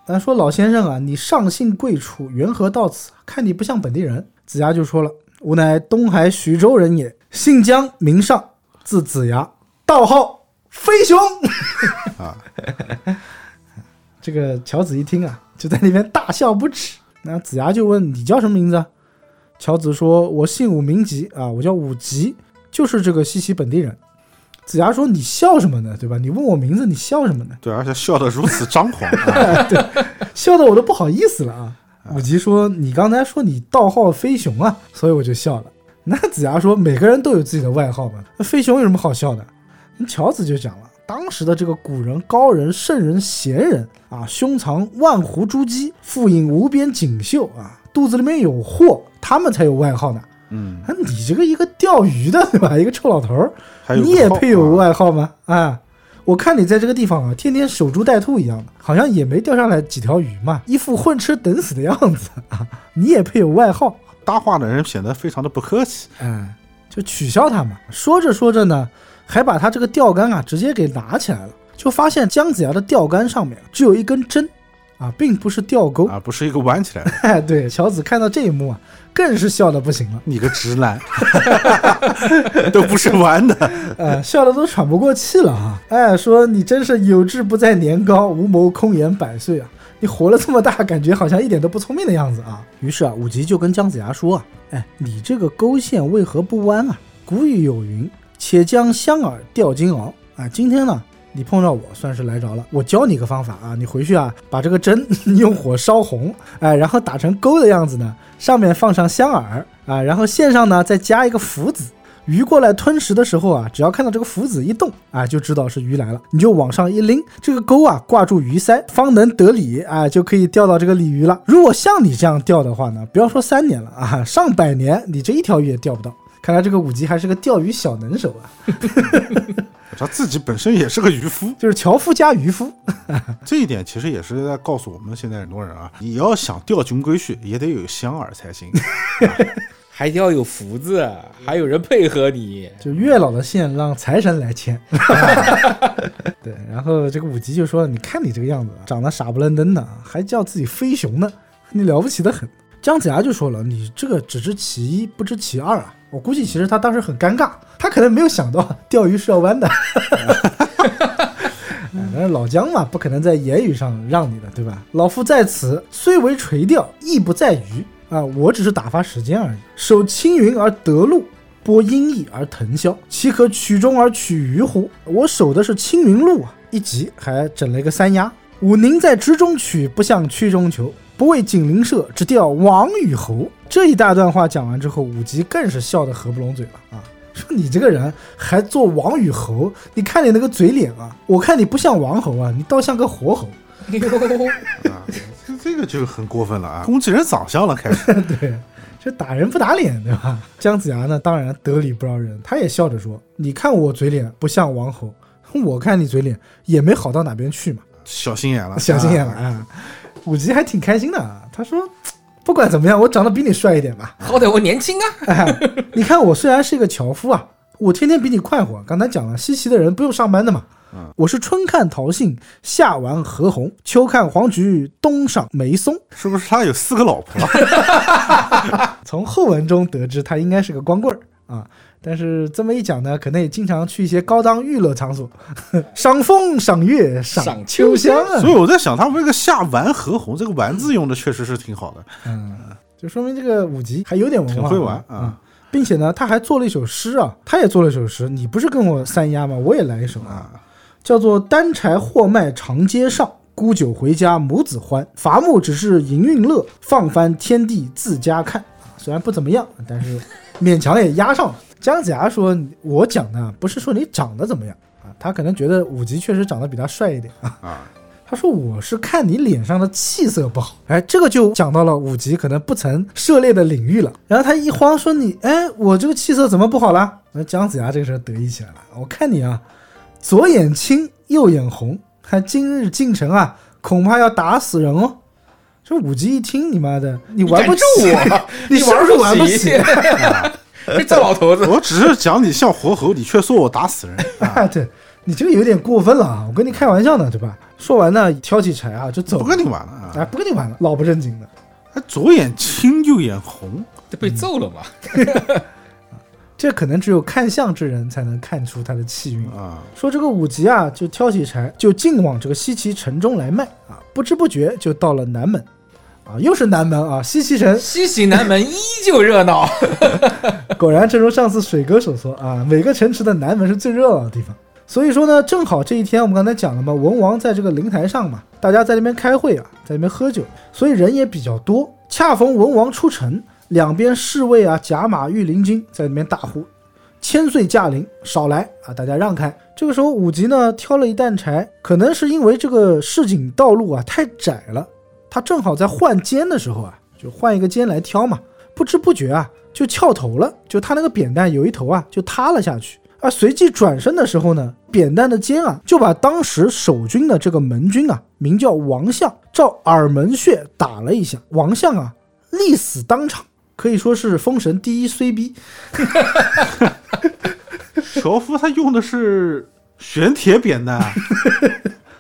呃，说老先生啊，你上姓贵楚，缘何到此？看你不像本地人。子牙就说了，吾乃东海徐州人也，姓姜，名尚，字子牙，道号飞熊。啊，这个乔子一听啊，就在那边大笑不止。那子牙就问你叫什么名字啊？乔子说：“我姓武，名吉啊，我叫武吉，就是这个西岐本地人。”子牙说：“你笑什么呢？对吧？你问我名字，你笑什么呢？对，而且笑得如此张狂啊！笑得我都不好意思了啊！”武吉说：“你刚才说你道号飞熊啊，所以我就笑了。”那子牙说：“每个人都有自己的外号嘛，那飞熊有什么好笑的？”那乔子就讲了，当时的这个古人、高人、圣人、贤人啊，胸藏万斛珠玑，腹隐无边锦绣啊，肚子里面有货，他们才有外号呢。嗯，啊，你这个一个钓鱼的，对吧？一个臭老头儿，你也配有啊外号吗？啊，我看你在这个地方啊，天天守株待兔一样的，好像也没钓上来几条鱼嘛，一副混吃等死的样子啊，你也配有外号？搭话的人显得非常的不客气。哎，就取笑他嘛。说着说着呢，还把他这个钓竿啊直接给拿起来了，就发现姜子牙的钓竿上面只有一根针啊，并不是钓钩。啊，不是一个弯起来的，哎，对，乔子看到这一幕啊，更是笑的不行了，你个直男，都不是玩的。呃，笑的都喘不过气了啊！哎，说你真是有志不在年高，无谋空言百岁啊！你活了这么大，感觉好像一点都不聪明的样子啊！于是啊，武吉就跟姜子牙说啊，哎，你这个钩线为何不弯啊？古语有云：“且将香饵钓金鳌。”啊，今天呢，你碰到我算是来着了，我教你个方法啊，你回去啊，把这个针 用火烧红，哎，然后打成钩的样子呢，上面放上香饵啊，然后线上呢再加一个福子。鱼过来吞食的时候啊，只要看到这个福子一动啊，就知道是鱼来了，你就往上一拎，这个钩啊挂住鱼鳃，方能得鲤啊，就可以钓到这个鲤鱼了。如果像你这样钓的话呢，不要说三年了啊，上百年你这一条鱼也钓不到。看来这个武吉还是个钓鱼小能手啊，他自己本身也是个渔夫，就是樵夫加渔夫。这一点其实也是在告诉我们现在很多人啊，你要想钓金龟婿，也得有香饵才行。还要有福字，还有人配合你。就月老的线让财神来牵。对，然后这个武吉就说：“你看你这个样子，长得傻不愣登的，还叫自己飞熊呢，你了不起的很。”姜子牙就说了：“你这个只知其一，不知其二啊！”我估计其实他当时很尴尬，他可能没有想到钓鱼是要弯的。哎但是老姜嘛，不可能在言语上让你的，对吧？老夫在此虽为垂钓，亦不在鱼啊，我只是打发时间而已。守青云而得路，播阴翳而腾霄，岂可曲中而取鱼乎？我守的是青云路啊！一集还整了一个三押。吾宁在直中取，不向曲中求。不为锦鳞社，只钓王与侯。这一大段话讲完之后，武吉更是笑得合不拢嘴了啊！说你这个人还做王与侯，你看你那个嘴脸啊，我看你不像王侯啊，你倒像个活猴。啊，这这个就很过分了啊，攻击人长相了，开始。对，这打人不打脸，对吧？姜子牙呢，当然得理不饶人，他也笑着说：“你看我嘴脸不像王侯，我看你嘴脸也没好到哪边去嘛。小心眼了，小心眼了啊！啊！”武吉还挺开心的啊，他说：“不管怎么样，我长得比你帅一点吧。好歹我年轻啊！哎，你看我虽然是一个樵夫啊，我天天比你快活。刚才讲了，西岐的人不用上班的嘛。嗯我是春看桃杏，夏玩荷红，秋看黄菊，冬赏梅松。是不是他有四个老婆？从后文中得知他应该是个光棍儿啊。但是这么一讲呢，可能也经常去一些高档娱乐场所，赏风、赏月、赏赏秋秋香啊。所以我在想，他们这个下玩荷红这个玩字用的确实是挺好的，嗯，就说明这个五级还有点文化，挺会玩啊嗯。并且呢，他还做了一首诗啊，他也做了一首诗。你不是跟我三押吗？我也来一首啊，叫做“单柴货卖长街上，沽酒回家母子欢。伐木只是营运乐，放翻天地自家看。”啊，虽然不怎么样，但是勉强也押上了。姜子牙说：“我讲的不是说你长得怎么样啊，他可能觉得武吉确实长得比他帅一点啊。啊，他说：“我是看你脸上的气色不好。”哎，这个就讲到了武吉可能不曾涉猎的领域了。然后他一慌说：“你，哎，我这个气色怎么不好了？”那姜子牙这个时候得意起来了。我看你啊，左眼青，右眼红，还今日进城啊，恐怕要打死人哦。这武吉一听，你妈的，你玩不起我 你是不是玩不起？这这老头子，我只是讲你像活猴，你却说我打死人。啊，对你这个有点过分了啊！我跟你开玩笑呢，对吧？说完呢，挑起柴啊就走，不跟你玩了啊！哎，不跟你玩了，老不正经的。他左眼青右眼红，这被揍了嘛？这可能只有看相之人才能看出他的气运。啊，说这个武吉啊，就挑起柴，就进往这个西岐城中来卖啊，不知不觉就到了南门。啊，又是南门啊，西岐城西岐南门依旧热闹。果然，正如上次水哥所说啊，每个城池的南门是最热闹的地方。所以说呢，正好这一天我们刚才讲了嘛，文王在这个灵台上嘛，大家在那边开会啊，在那边喝酒，所以人也比较多。恰逢文王出城，两边侍卫啊、甲马、御林军在那边大呼：“千岁驾临，少来啊！大家让开。”这个时候，武吉呢挑了一担柴，可能是因为这个市井道路啊太窄了，他正好在换肩的时候啊，就换一个肩来挑嘛，不知不觉啊就翘头了，就他那个扁担有一头啊就塌了下去。而随即转身的时候呢，扁担的肩啊就把当时守军的这个门军啊，名叫王相，照耳门穴打了一下，王相啊立死当场，可以说是封神第一衰逼。樵夫他用的是玄铁扁担，啊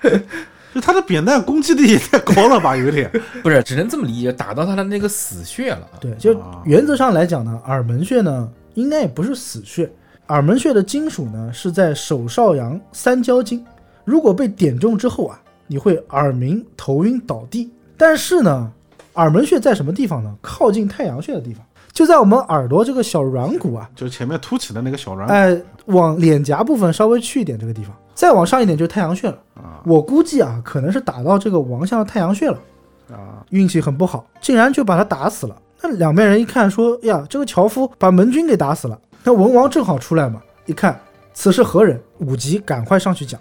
就他的扁担攻击力也太高了吧，有点。不是，只能这么理解，打到他的那个死穴了。对，就啊原则上来讲呢，耳门穴呢应该也不是死穴，耳门穴的金属呢是在手少阳三焦经，如果被点中之后啊，你会耳鸣、头晕、倒地。但是呢，耳门穴在什么地方呢？靠近太阳穴的地方，就在我们耳朵这个小软骨啊，就是前面凸起的那个小软哎，往脸颊部分稍微去一点这个地方，再往上一点就是太阳穴了。啊我估计啊，可能是打到这个王相的太阳穴了。啊，运气很不好，竟然就把他打死了。那两边人一看说：“呀，这个樵夫把门军给打死了。”那文王正好出来嘛，一看此是何人？武吉赶快上去讲，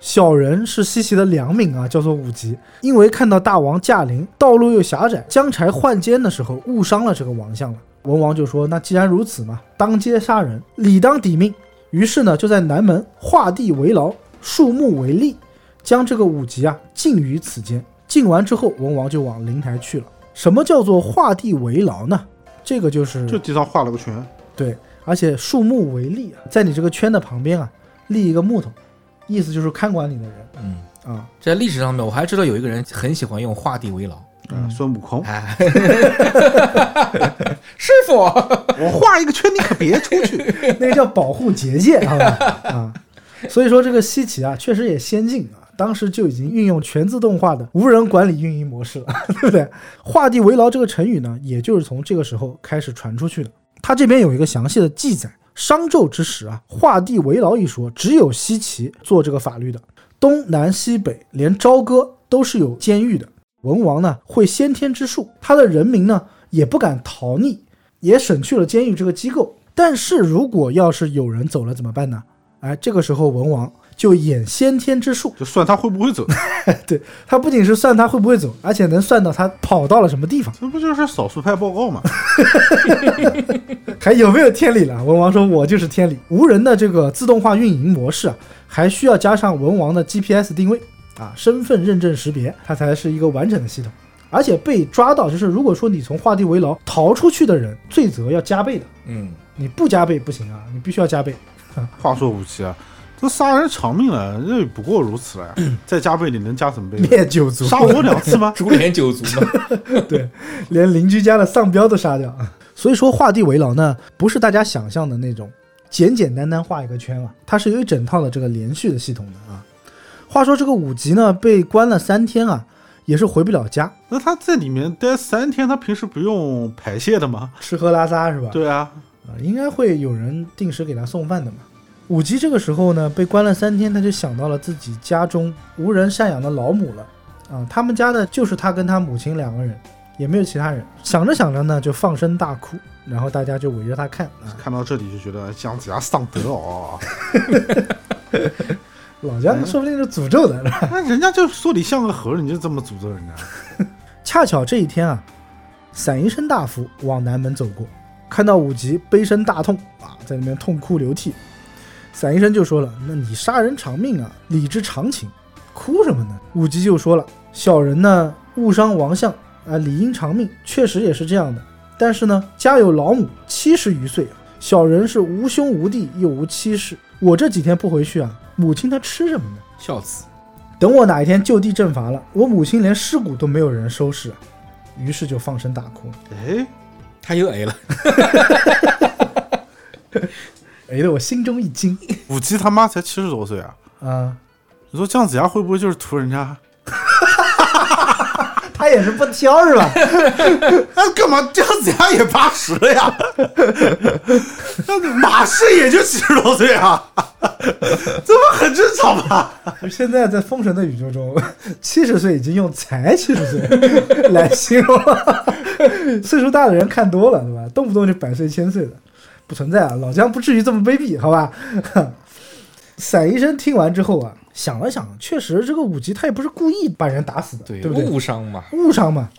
小人是西岐的良民啊，叫做武吉，因为看到大王驾临，道路又狭窄，将柴换肩的时候误伤了这个王相了。文王就说：“那既然如此嘛，当街杀人，理当抵命。”于是呢，就在南门画地为牢，树木为例，将这个武吉啊禁于此间。禁完之后，文王就往灵台去了。什么叫做画地为牢呢？这个就是就地上画了个圈，对，而且树木为立啊，在你这个圈的旁边啊立一个木头，意思就是看管你的人嗯，啊。在历史上面，我还知道有一个人很喜欢用画地为牢。嗯，孙悟空，哎，师傅，我画一个圈，你可别出去。那个叫保护结界，好吧？啊，所以说这个西岐啊，确实也先进啊，当时就已经运用全自动化的无人管理运营模式了，对不对？画地为牢这个成语呢，也就是从这个时候开始传出去的。它这边有一个详细的记载，商纣之时啊，画地为牢一说，只有西岐做这个法律的，东南西北连朝歌都是有监狱的。文王呢会先天之术，他的人民呢也不敢逃匿，也省去了监狱这个机构。但是如果要是有人走了怎么办呢？哎，这个时候文王就演先天之术，就算他会不会走，对他不仅是算他会不会走，而且能算到他跑到了什么地方，这不就是少数派报告吗？还有没有天理了？文王说：“我就是天理。”无人的这个自动化运营模式啊，还需要加上文王的 GPS 定位啊、身份认证识别，它才是一个完整的系统。而且被抓到，就是如果说你从画地为牢逃出去的人，罪责要加倍的。嗯，你不加倍不行啊，你必须要加倍。话说武吉啊，这杀人偿命了，这不过如此了呀。再加倍，你能加什么倍？灭九族，杀我两次吗？株连九族嘛。对，连邻居家的丧彪都杀掉。所以说画地为牢呢，不是大家想象的那种简简单单画一个圈啊，它是有一整套的这个连续的系统的啊。话说这个武吉呢，被关了三天啊，也是回不了家，那他在里面待三天，他平时不用排泄的吗？吃喝拉撒是吧？对啊，啊，应该会有人定时给他送饭的嘛。武吉这个时候呢，被关了三天，他就想到了自己家中无人赡养的老母了。啊，他们家的就是他跟他母亲两个人，也没有其他人。想着想着呢，就放声大哭，然后大家就围着他看啊。看到这里就觉得姜子牙丧德哦，老姜说不定是诅咒的。那人家就说你像个猴儿，你就这么诅咒人家？恰巧这一天啊，散医生大夫往南门走过，看到武吉悲声大痛啊，在那边痛哭流涕。散医生就说了：“那你杀人偿命啊，理之常情，哭什么呢？”武吉就说了：“小人呢误伤王相啊，理应偿命，确实也是这样的。但是呢，家有老母七十余岁，小人是无兄无弟又无妻室，我这几天不回去啊，母亲她吃什么呢？孝子，等我哪一天就地正法了，我母亲连尸骨都没有人收拾啊。”于是就放声大哭，哎，他又 A 了。A 的我心中一惊武吉他妈才七十多岁啊！啊！你说姜子牙会不会就是图人家？他也是不挑是吧？那干嘛姜子牙也八十了呀？那马氏也就七十多岁啊，这不很正常吗？就现在在封神的宇宙中，七十岁已经用才七十岁来形容了。岁数大的人看多了，对吧？动不动就百岁千岁的，不存在啊。老姜不至于这么卑鄙，好吧？散医生听完之后啊，想了想，确实这个武吉他也不是故意把人打死的，对对不对？误伤嘛，误伤嘛，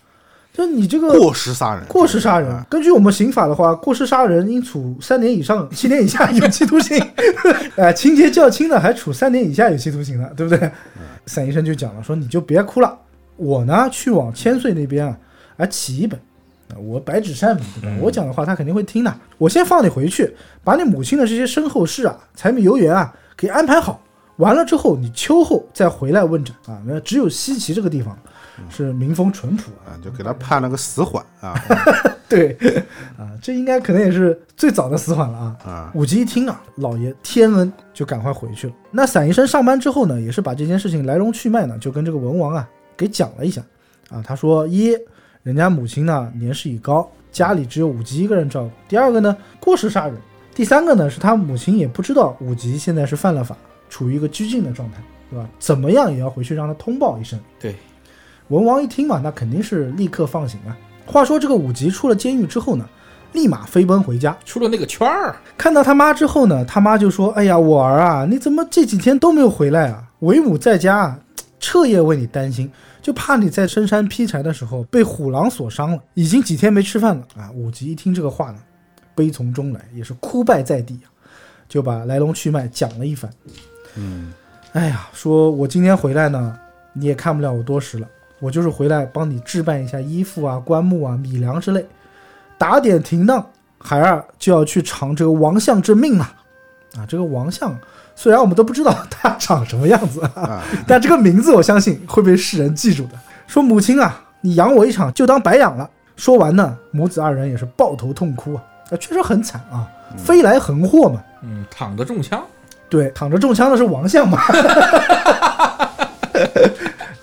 就你这个过失杀人，过失杀人，根据我们刑法的话，过失杀人应处三年以上七年以下有期徒刑，呃，情节较轻的还处三年以下有期徒刑呢，对不对？散医生就讲了，说你就别哭了，我呢去往千岁那边啊，啊起一本，啊我白纸善名，对吧？我讲的话他肯定会听的。我先放你回去，把你母亲的这些身后事啊、柴米油盐啊给安排好，完了之后你秋后再回来问诊啊。那只有西岐这个地方是民风淳朴啊，啊，就给他判了个死缓啊 对，啊，这应该可能也是最早的死缓了啊。啊！武吉一听啊，老爷天恩，就赶快回去了。那散医生上班之后呢，也是把这件事情来龙去脉呢，就跟这个文王啊给讲了一下啊。他说：一，人家母亲呢年事已高，家里只有武吉一个人照顾；第二个呢，过失杀人；第三个呢，是他母亲也不知道武吉现在是犯了法，处于一个拘禁的状态，对吧？怎么样也要回去让他通报一声。对，文王一听嘛，那肯定是立刻放行啊。话说这个武吉出了监狱之后呢，立马飞奔回家，出了那个圈儿，看到他妈之后呢，他妈就说：“哎呀，我儿啊，你怎么这几天都没有回来啊？为母在家啊，彻夜为你担心，就怕你在深山劈柴的时候被虎狼所伤了，已经几天没吃饭了啊。”武吉一听这个话呢，悲从中来，也是哭拜在地啊，就把来龙去脉讲了一番。嗯，哎呀，说我今天回来呢，你也看不了我多时了，我就是回来帮你置办一下衣服啊、棺木啊、米粮之类，打点停当，孩儿就要去尝这个王相之命了。啊，这个王相虽然我们都不知道他长什么样子但这个名字我相信会被世人记住的。说母亲啊，你养我一场就当白养了。说完呢，母子二人也是抱头痛哭啊，啊，确实很惨啊，飞来横祸嘛。嗯，躺着中枪，对，躺着中枪的是王相嘛？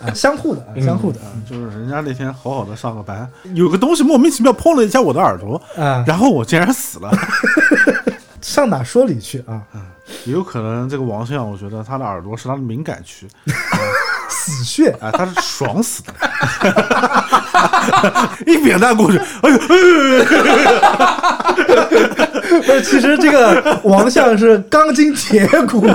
啊，相互的，啊，相互的就是人家那天好好的上个班，有个东西莫名其妙碰了一下我的耳朵，啊，然后我竟然死了。上哪说理去啊？也有可能这个王相，我觉得他的耳朵是他的敏感区，死穴，啊，他是爽死的，一扁担过去，哎呦，不是，其实这个王相是钢筋铁骨，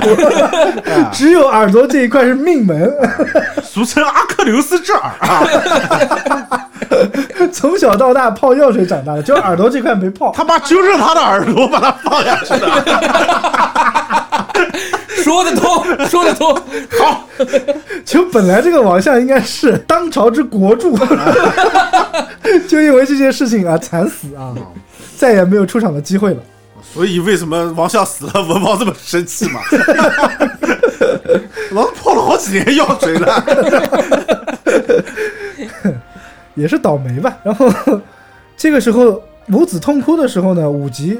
只有耳朵这一块是命门，俗称阿克琉斯之耳啊，从小到大泡药水长大的，就耳朵这块没泡。他妈就是他的耳朵把他放下去的，说得通，说得通。好，就本来这个王相应该是当朝之国柱，就因为这件事情啊惨死啊，再也没有出场的机会了。所以为什么王相死了，文王这么生气嘛？老子泡了好几年药水了，也是倒霉吧。然后这个时候母子痛哭的时候呢，武吉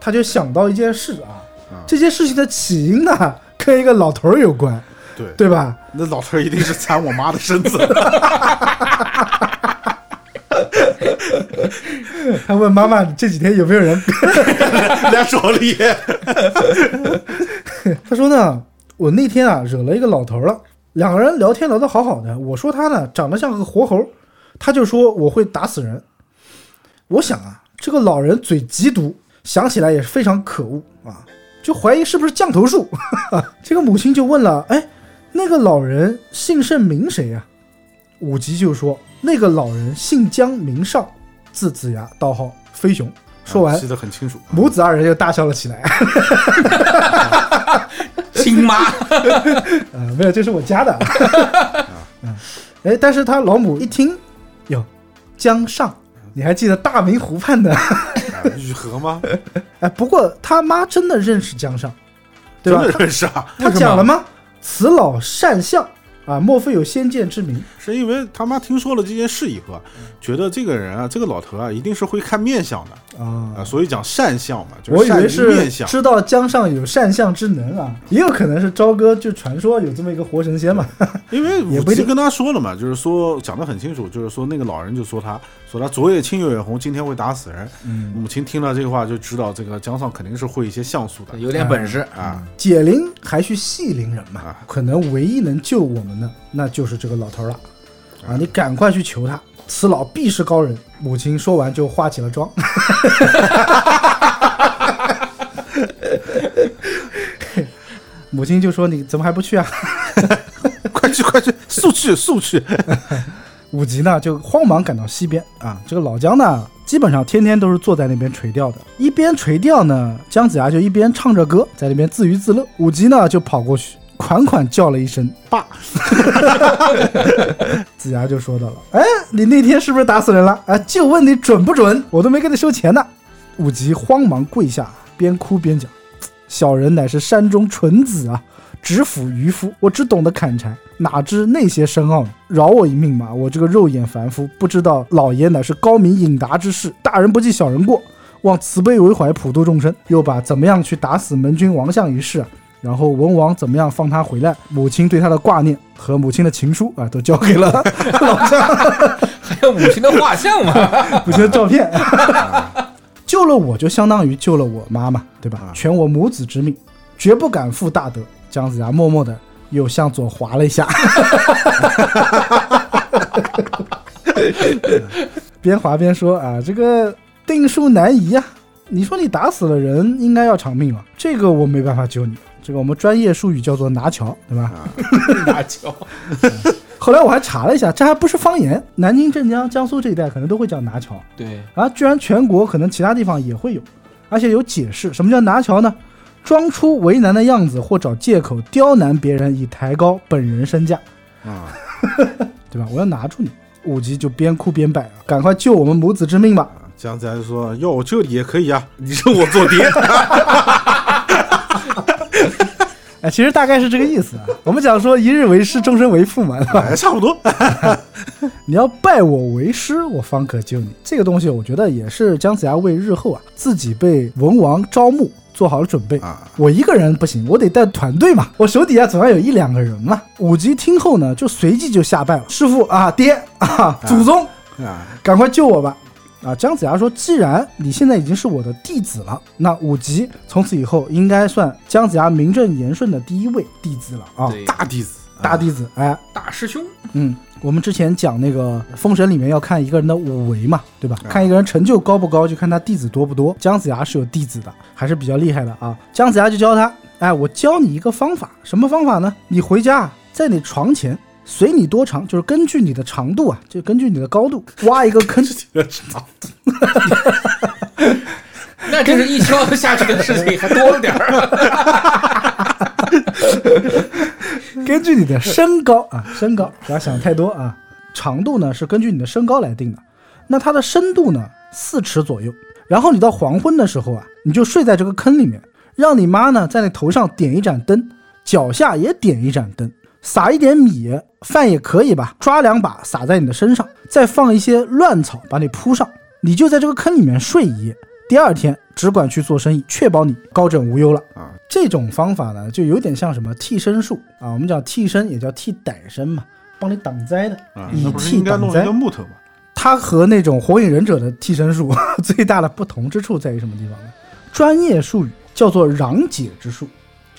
他就想到一件事啊，这件事情的起因呢跟一个老头儿有关，对对吧？那老头儿一定是缠我妈的身子，他问妈妈这几天有没有人？来找你。他说呢，我那天啊惹了一个老头了，两个人聊天聊得好好的，我说他呢长得像个活猴，他就说我会打死人。我想啊，这个老人嘴极毒，想起来也是非常可恶啊，就怀疑是不是降头术。这个母亲就问了，哎，那个老人姓甚名谁呀、武吉就说，那个老人姓姜名尚，字子牙，道号飞熊。说完，记得很清楚。母子二人就大笑了起来。亲妈，啊，没有，这是我家的。嗯，哎，但是他老母一听，哟，江上，你还记得大明湖畔的？啊雨禾吗？哎，不过他妈真的认识江上，对吧？真的认识啊？他讲了吗？此老善相啊，莫非有先见之明？是因为他妈听说了这件事以后啊，觉得这个人啊，这个老头啊，一定是会看面相的啊啊，所以讲善相嘛，就我以为是善于面是相。知道江上有善相之能啊，也有可能是朝歌就传说有这么一个活神仙嘛。因为 也不一定武吉跟他说了嘛，就是说讲得很清楚，就是说那个老人就说他说他昨夜青又眼红，今天会打死人。嗯，母亲听了这个话就知道这个江上肯定是会一些相术的有点本事啊。解铃还须系铃人嘛啊，可能唯一能救我们的，那就是这个老头了啊！你赶快去求他，此老必是高人。母亲说完就化起了妆。母亲就说：“你怎么还不去啊 快去快去，速去速去！？”武吉呢就慌忙赶到西边啊。这个老姜呢，基本上天天都是坐在那边垂钓的，一边垂钓呢，姜子牙就一边唱着歌在那边自娱自乐。武吉呢就跑过去，款款叫了一声“爸”，子牙就说到了：“哎，你那天是不是打死人了？啊，就问你准不准？我都没给你收钱呢。”武吉慌忙跪下，边哭边讲：“小人乃是山中纯子啊，只辅渔夫，我只懂得砍柴，哪知那些深奥？饶我一命嘛！我这个肉眼凡夫，不知道老爷乃是高明隐达之士，大人不计小人过，望慈悲为怀，普度众生。又把怎么样去打死门军王相一事啊，然后文王怎么样放他回来，母亲对他的挂念和母亲的情书啊，都交给了老姜。还有母亲的画像嘛？母亲的照片。救了我就相当于救了我妈妈，对吧？啊全我母子之命，绝不敢负大德。姜子牙默默的又向左滑了一下，边滑边说啊，这个定数难移啊。你说你打死了人，应该要偿命啊，这个我没办法救你。这个我们专业术语叫做拿桥，对吧？拿桥，后来我还查了一下，这还不是方言，南京、镇江、江苏这一带可能都会叫拿桥。对，啊，居然全国可能其他地方也会有，而且有解释。什么叫拿桥呢？装出为难的样子，或找借口刁难别人，以抬高本人身价，啊，对吧？我要拿住你。武吉就边哭边拜，赶快救我们母子之命吧！姜子牙就说要我救你也可以啊，你认我做爹。哎，其实大概是这个意思啊。我们讲说一日为师，终身为父嘛，对吧？哎，差不多。你要拜我为师，我方可救你。这个东西，我觉得也是姜子牙为日后啊自己被文王招募做好了准备啊。我一个人不行，我得带团队嘛，我手底下总要有一两个人嘛。武吉听后呢，就随即就下拜了，师傅啊，爹啊，祖宗，啊，赶快救我吧！啊，姜子牙说：“既然你现在已经是我的弟子了，那武吉从此以后应该算姜子牙名正言顺的第一位弟子了啊，大弟子，大弟子。哎，大师兄，嗯，我们之前讲那个《封神》里面要看一个人的五维嘛，对吧？啊看一个人成就高不高，就看他弟子多不多。姜子牙是有弟子的，还是比较厉害的啊。姜子牙就教他，哎，我教你一个方法，什么方法呢？你回家啊在你床前。随你多长，就是根据你的长度啊，就根据你的高度 挖一个坑，那这是一敲下去的事情还多了点儿。根据你的身高啊，身高不要想太多啊。长度呢是根据你的身高来定的，那它的深度呢四尺左右。然后你到黄昏的时候啊，你就睡在这个坑里面，让你妈呢在你头上点一盏灯，脚下也点一盏灯，撒一点米饭也可以吧，抓两把撒在你的身上，再放一些乱草把你铺上，你就在这个坑里面睡一夜。第二天只管去做生意，确保你高枕无忧了。啊，这种方法呢，就有点像什么替身术啊，我们讲替身也叫替胆身嘛，帮你挡灾的，啊，以替挡灾。木头吗？它和那种火影忍者的替身术 最大的不同之处在于什么地方呢？专业术语叫做攘解之术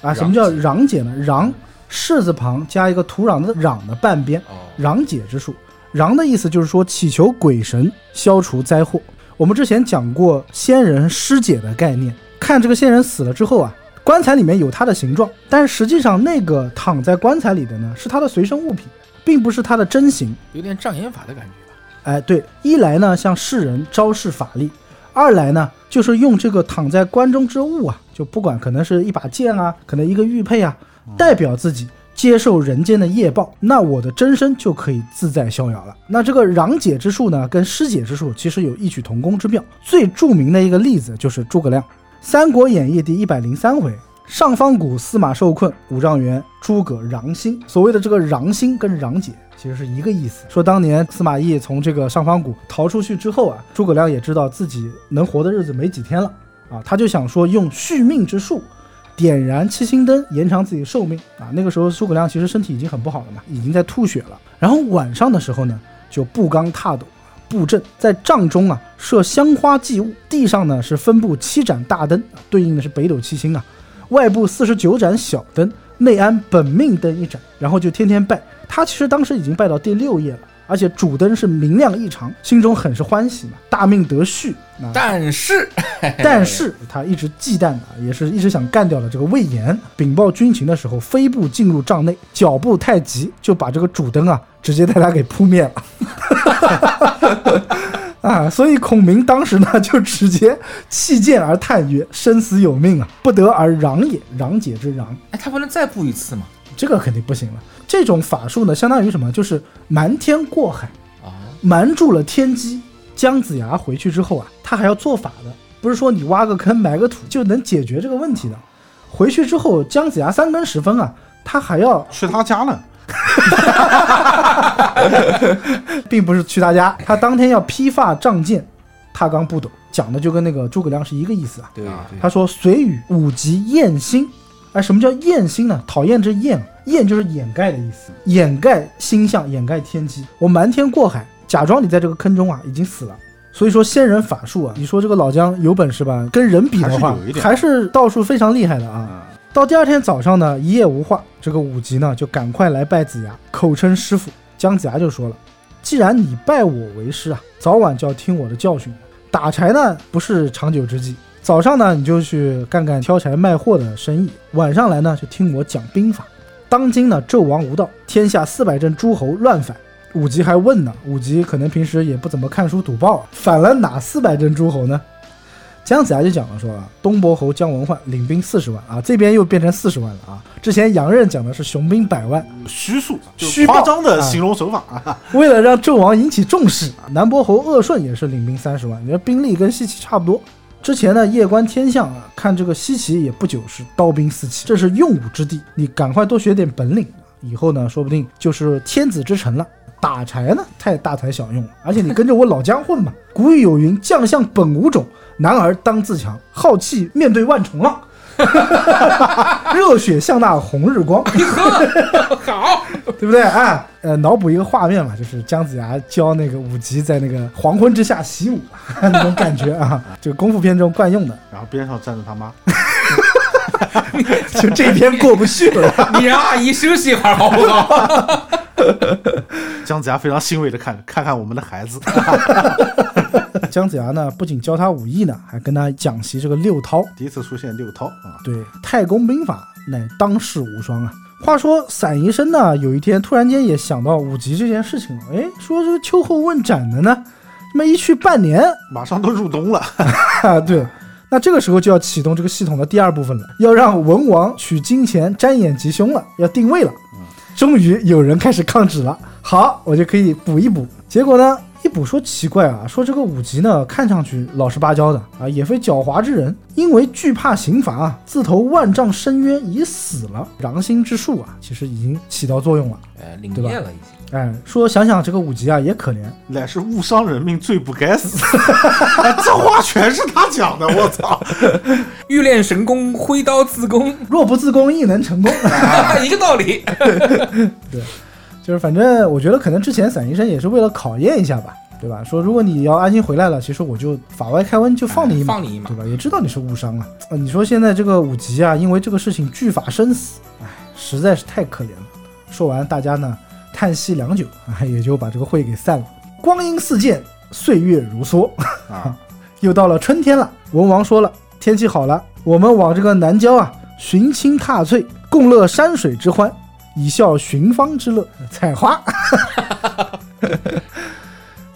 啊。什么叫攘解呢？攘士字旁加一个土壤的壤的半边，壤，解之术。壤的意思就是说祈求鬼神消除灾祸。我们之前讲过仙人尸解的概念，看这个仙人死了之后啊，棺材里面有他的形状，但实际上那个躺在棺材里的呢是他的随身物品，并不是他的真形。有点障眼法的感觉吧？哎，对，一来呢向世人昭示法力，二来呢就是用这个躺在棺中之物啊，就不管可能是一把剑啊，可能一个玉佩啊，代表自己接受人间的业报，那我的真身就可以自在逍遥了。那这个攘解之术呢，跟尸解之术其实有异曲同工之妙。最著名的一个例子就是诸葛亮，《三国演义》第一百零三回，上方谷司马受困，五丈原诸葛穰兴。所谓的这个穰兴跟攘解其实是一个意思。说当年司马懿从这个上方谷逃出去之后啊，诸葛亮也知道自己能活的日子没几天了啊，他就想说用续命之术。点燃七星灯，延长自己寿命啊！那个时候诸葛亮其实身体已经很不好了嘛，已经在吐血了。然后晚上的时候呢，就步罡踏斗，布阵在帐中啊设香花祭物，地上呢是分布七盏大灯，对应的是北斗七星啊，外部四十九盏小灯，内安本命灯一盏，然后就天天拜。他其实当时已经拜到第六夜了，而且主灯是明亮异常，心中很是欢喜嘛，大命得续。啊但是，但是他一直忌惮的，也是一直想干掉了这个魏延。禀报军情的时候，飞步进入帐内，脚步太急，就把这个主灯啊直接带他给扑灭了。啊，所以孔明当时呢就直接弃剑而叹曰：“生死有命啊，不得而攘也。攘解之攘，哎，他不能再布一次吗？这个肯定不行了。这种法术呢，相当于什么？就是瞒天过海，啊，瞒住了天机。姜子牙回去之后啊，他还要做法的，不是说你挖个坑埋个土就能解决这个问题的。回去之后，姜子牙三更时分啊，他还要，去他家呢，并不是去他家，他当天要披发仗剑，踏罡不斗，讲的就跟那个诸葛亮是一个意思啊。对对，他说：“随与五级厌心。”哎，什么叫厌心呢？讨厌这厌，厌就是掩盖的意思，掩盖星象，掩盖天机。我瞒天过海，假装你在这个坑中啊已经死了。所以说仙人法术啊，你说这个老姜有本事吧？跟人比的话还是道术非常厉害的啊。啊，到第二天早上呢，一夜无话，这个武吉呢就赶快来拜子牙，口称师傅。姜子牙就说了：“既然你拜我为师啊，早晚就要听我的教训。打柴呢不是长久之计，早上呢你就去干干挑柴卖货的生意，晚上来呢就听我讲兵法。当今呢纣王无道，天下四百镇诸侯乱反。”武吉还问呢，武吉可能平时也不怎么看书读报，反了哪四百镇诸侯呢？姜子牙就讲了说啊，东伯侯姜文焕领兵四十万啊，这边又变成四十万了啊。之前杨任讲的是雄兵百万，虚数，虚报夸张的啊形容手法啊，为了让纣王引起重视，南伯侯鄂顺也是领兵三十万，你说兵力跟西岐差不多。之前呢，夜观天象啊，看这个西岐也不久是刀兵四起，这是用武之地，你赶快多学点本领，以后呢，说不定就是天子之臣了。打柴呢，太大材小用了，而且你跟着我老姜混嘛。古语有云：“将相本无种，男儿当自强。好气面对万重浪，热血像那红日光。”好，对不对啊？呃，脑补一个画面嘛，就是姜子牙教那个武吉在那个黄昏之下习武那种感觉啊，这个功夫片中惯用的，然后边上站着他妈，就这篇过不去了。你让阿姨休息一会儿好不好？姜子牙非常欣慰的看看看我们的孩子，姜子牙呢，不仅教他武艺呢，还跟他讲习这个六韬。第一次出现六韬啊，对，太公兵法乃当世无双啊。话说散宜生呢，有一天突然间也想到武吉这件事情了，哎，说这个秋后问斩的呢，这么一去半年，马上都入冬了，啊，对，那这个时候就要启动这个系统的第二部分了，要让文王取金钱瞻眼吉凶了，要定位了。终于有人开始抗旨了，好，我就可以补一补。结果呢，一补说奇怪啊，说这个武吉呢，看上去老实巴交的啊，也非狡猾之人，因为惧怕刑罚啊，自投万丈深渊已死了。禳心之术啊，其实已经起到作用了。呃，领对吧业了已经。哎，说想想这个五级啊，也可怜，乃是误伤人命，罪不该死。哎这话全是他讲的，我操！欲练神功，挥刀自宫，若不自宫，亦能成功。一个道理。对就是反正我觉得可能之前散医生也是为了考验一下吧，对吧？说如果你要安心回来了，其实我就法外开恩，就放你一马，放你一马对吧？也知道你是误伤了。呃，你说现在这个五级啊，因为这个事情惧法生死，哎，实在是太可怜了。说完，大家呢叹息良久，啊，也就把这个会给散了。光阴似箭，岁月如梭，啊，又到了春天了。文王说了，天气好了，我们往这个南郊啊寻青踏翠，共乐山水之欢，以笑寻芳之乐。采花。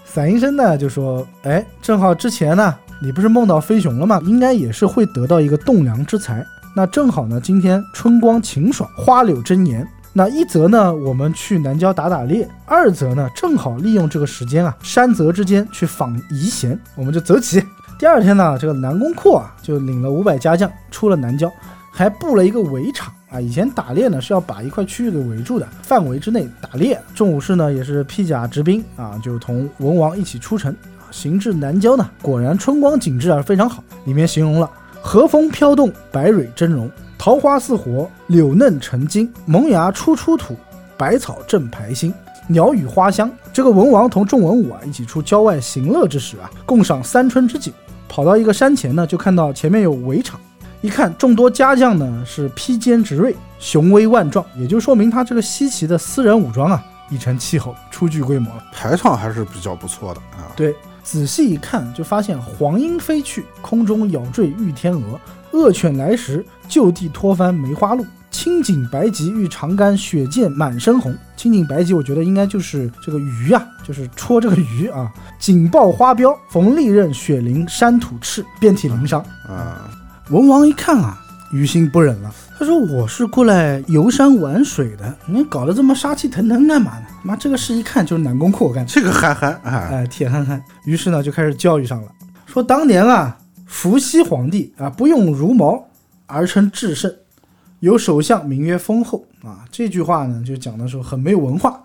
散医生呢就说：“哎，正好之前呢，你不是梦到飞熊了吗？应该也是会得到一个栋梁之才。那正好呢，今天春光晴爽，花柳争妍。那一则呢，我们去南郊打打猎；二则呢，正好利用这个时间啊，山泽之间去访遗贤，我们就走起。第二天呢，这个南宫阔啊，就领了五百家将出了南郊，还布了一个围场啊。以前打猎呢是要把一块区域给围住的，范围之内打猎。众武士呢也是披甲执兵啊，就同文王一起出城，行至南郊呢，果然春光景致啊非常好。里面形容了和风飘动，百蕊峥嵘，桃花似火，柳嫩成金，萌芽初出土，百草正排新。鸟语花香，这个文王同众文武啊一起出郊外行乐之时啊，共赏三春之景。跑到一个山前呢，就看到前面有围场，一看众多家将呢是披坚执锐，雄威万状，也就说明他这个西岐的私人武装啊已成气候，初具规模了。排场还是比较不错的啊。对，仔细一看就发现黄莺飞去，空中咬坠玉天鹅，恶犬来时就地拖翻梅花鹿。青颈白鲫遇长杆，血溅满身红。青颈白鲫，我觉得应该就是这个鱼啊，就是戳这个鱼啊。颈爆花标，逢利刃，血淋山土赤，遍体鳞伤。啊，文王一看啊，于心不忍了，他说：“我是过来游山玩水的，你搞得这么杀气腾腾干嘛呢？妈，这个事一看就是南宫阔干的。”这个憨憨哎，哎，铁憨憨。于是呢，就开始教育上了，说当年啊，伏羲皇帝啊，不用茹毛而称至圣，有首相名曰封后啊。这句话呢，就讲的时候很没有文化。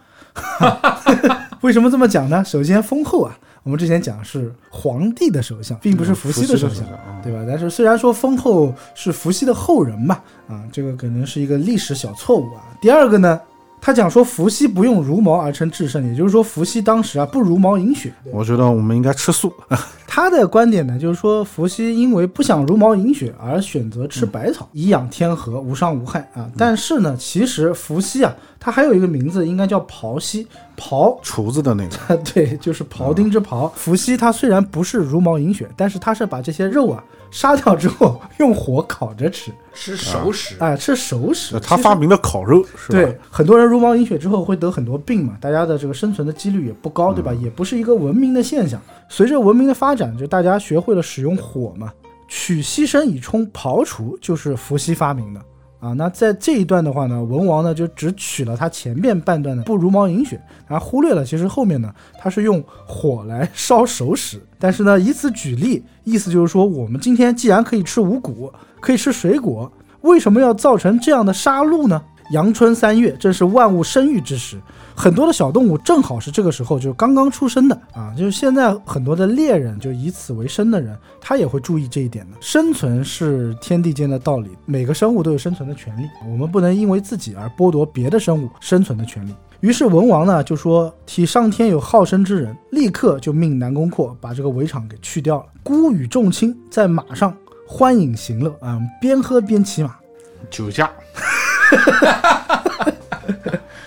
为什么这么讲呢？首先，封后啊，我们之前讲是皇帝的首相，并不是伏羲的首相。啊对吧？但是虽然说封后是伏羲的后人吧，啊，这个可能是一个历史小错误啊。第二个呢，他讲说伏羲不用茹毛而称至圣，也就是说伏羲当时啊不茹毛饮血。我觉得我们应该吃素。他的观点呢，就是说伏羲因为不想茹毛饮血而选择吃百草，以养天和，无伤无害啊。但是呢，其实伏羲啊，他还有一个名字，应该叫庖羲。庖厨子的那个，对，就是庖丁之庖。伏羲他虽然不是茹毛饮血，但是他是把这些肉啊杀掉之后用火烤着吃，吃熟食，哎，吃熟食。他发明的烤肉是吧？对，很多人茹毛饮血之后会得很多病嘛，大家的这个生存的几率也不高，对吧？也不是一个文明的现象。随着文明的发展，就大家学会了使用火嘛，取牺牲以充刨除就是伏羲发明的啊。那在这一段的话呢，文王呢就只取了他前面半段的不如毛饮血，然后忽略了其实后面呢他是用火来烧熟食。但是呢，以此举例，意思就是说，我们今天既然可以吃五谷，可以吃水果，为什么要造成这样的杀戮呢？阳春三月，正是万物生育之时，很多的小动物正好是这个时候就刚刚出生的啊。就是现在很多的猎人，就以此为生的人，他也会注意这一点的。生存是天地间的道理，每个生物都有生存的权利，我们不能因为自己而剥夺别的生物生存的权利。于是文王呢就说：“体上天有好生之人，立刻就命南宫阔把这个围场给去掉了。孤与众卿在马上欢饮行乐啊，边喝边骑马。”酒驾，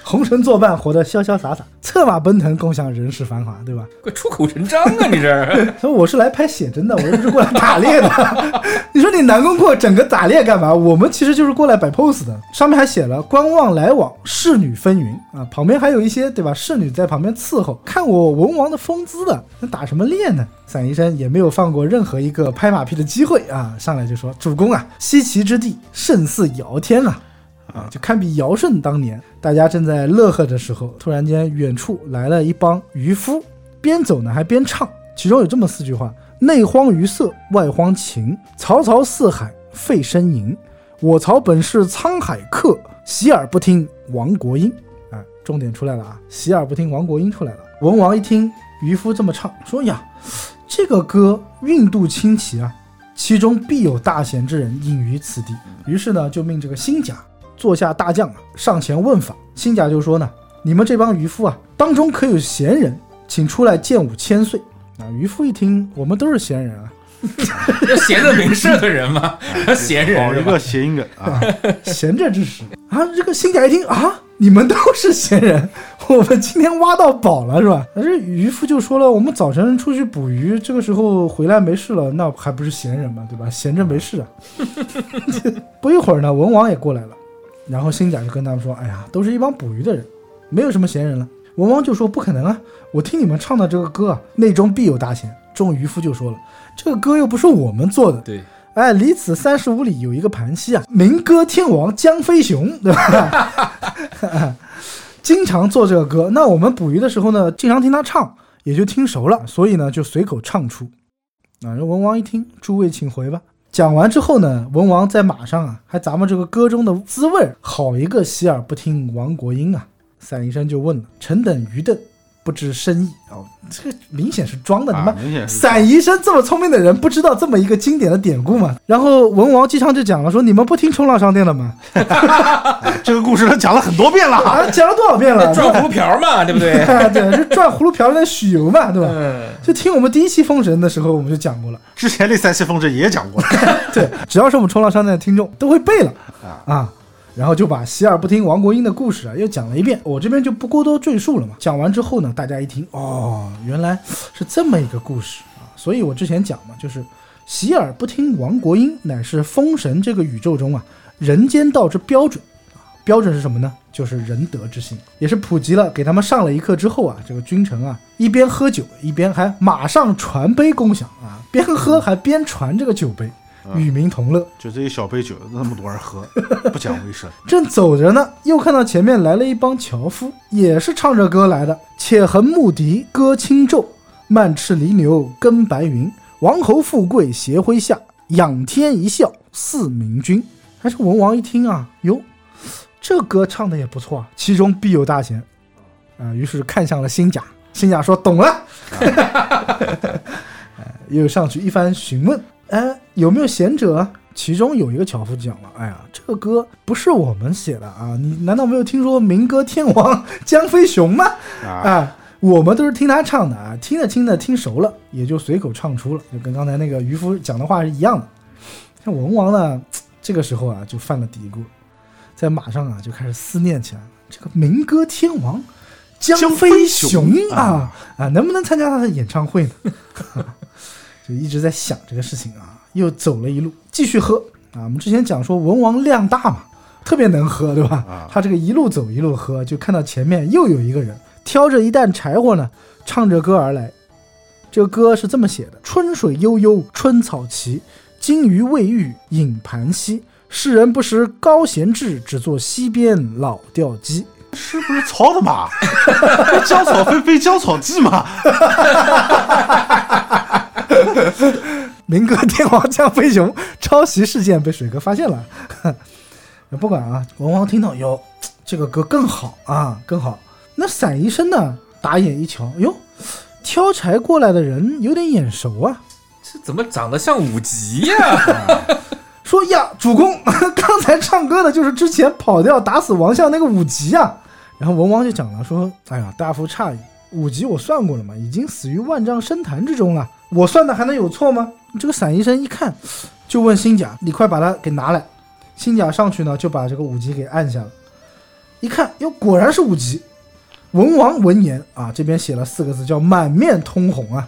红尘作伴，活得潇潇洒洒，策马奔腾，共享人世繁华，对吧？快出口成章啊！你这所以 我是来拍写真的，我又不是过来打猎的。你说你南宫阔整个打猎干嘛？我们其实就是过来摆 pose 的。上面还写了“观望来往，侍女纷纭”啊，旁边还有一些对吧？侍女在旁边伺候，看我文王的风姿的。那打什么猎呢？伞医生也没有放过任何一个拍马屁的机会啊！上来就说：“主公啊，西岐之地胜似尧天啊！”啊，就堪比尧舜当年。大家正在乐呵的时候，突然间远处来了一帮渔夫，边走呢还边唱，其中有这么四句话：内荒于色，外荒情，曹操四海废呻吟。我曹本是沧海客，洗耳不听亡国音。啊，重点出来了啊！洗耳不听亡国音出来了。文王一听渔夫这么唱，说呀，这个歌韵度清奇啊，其中必有大贤之人隐于此地。于是呢，就命这个辛甲坐下大将啊，上前问法。辛甲就说呢，你们这帮渔夫啊，当中可有贤人，请出来见武千岁。啊，渔夫一听，我们都是闲人啊，这闲着没事的人嘛？闲人好一个谐音梗啊！闲着之时啊。这个辛甲一听啊，你们都是闲人，我们今天挖到宝了是吧？但是渔夫就说了，我们早晨出去捕鱼，这个时候回来没事了，那还不是闲人吗？对吧？闲着没事啊。不一会儿呢，文王也过来了，然后新甲就跟他们说：“哎呀，都是一帮捕鱼的人，没有什么闲人了。”文王就说：“不可能啊，我听你们唱的这个歌啊，内中必有大贤。”众渔夫就说了：“这个歌又不是我们做的，对，哎，离此三十五里有一个盘溪啊，民歌天王江飞雄，对吧？经常做这个歌，那我们捕鱼的时候呢，经常听他唱，也就听熟了，所以呢，就随口唱出。啊，这文王一听，诸位请回吧。讲完之后呢，文王在马上啊，还咱们这个歌中的滋味儿，好一个洗耳不听亡国音啊！散宜生就问了：“臣等愚钝，不知深意。”哦，这个明显是装的，你啊们散宜生这么聪明的人，不知道这么一个经典的典故吗？然后文王姬昌就讲了说：“你们不听冲浪商店的吗？这个故事他讲了很多遍了。啊，讲了多少遍了？转葫芦瓢嘛，对不对？啊，对，就转葫芦瓢的许由嘛，对吧？嗯，就听我们第一期封神的时候，我们就讲过了。之前那三期封神也讲过了，对，只要是我们冲浪商店的听众都会背了啊。然后就把洗耳不听亡国音的故事啊又讲了一遍，我这边就不过多赘述了嘛。讲完之后呢，大家一听，哦，原来是这么一个故事啊。所以我之前讲嘛，就是洗耳不听亡国音，乃是封神这个宇宙中啊人间道之标准啊。标准是什么呢？就是仁德之心，也是普及了，给他们上了一课之后啊，这个君臣啊一边喝酒一边还马上传杯共享啊，边喝还边传这个酒杯，与民同乐。就这一小杯酒，那么多人喝，不讲卫生。正走着呢，又看到前面来了一帮樵夫，也是唱着歌来的。且横牧笛歌轻骤，慢赤犁牛耕白云。王侯富贵斜麾下，仰天一笑似明君。还是文王一听啊，哟，这歌唱的也不错啊，其中必有大贤啊。于是看向了新甲，新甲说懂了，哎又上去一番询问，哎，有没有贤者啊？其中有一个樵夫讲了，哎呀，这个歌不是我们写的啊，你难道没有听说民歌天王江飞雄吗？啊，啊，我们都是听他唱的啊，听着听着听熟了，也就随口唱出了，就跟刚才那个渔夫讲的话是一样的。像文王呢，这个时候啊就犯了嘀咕，在马上啊就开始思念起来了，这个民歌天王江江飞飞熊熊啊啊，能不能参加他的演唱会呢？就一直在想这个事情啊，又走了一路，继续喝啊。我们之前讲说文王量大嘛，特别能喝，对吧？啊他这个一路走一路喝，就看到前面又有一个人挑着一担柴火呢，唱着歌而来。这个歌是这么写的：春水悠悠，春草齐，金鱼未遇影盘溪。世人不识高贤志，只做溪边老钓鸡。是不是曹的马？江草飞飞，江草记嘛。民歌天王江飞熊抄袭事件被水哥发现了。不管啊，文王听到哟，这个歌更好啊，更好。那伞医生呢，打眼一瞧，哟，挑柴过来的人有点眼熟啊，这怎么长得像武吉呀？说呀，主公，刚才唱歌的就是之前跑掉打死王相那个武吉啊。然后文王就讲了，说，哎呀，大夫诧异，武吉我算过了嘛，已经死于万丈深潭之中了，我算的还能有错吗？这个伞医生一看，就问新甲，你快把它给拿来。新甲上去呢，就把这个五级给按下了，一看，哟，果然是五级。文王闻言啊，这边写了四个字，叫满面通红啊。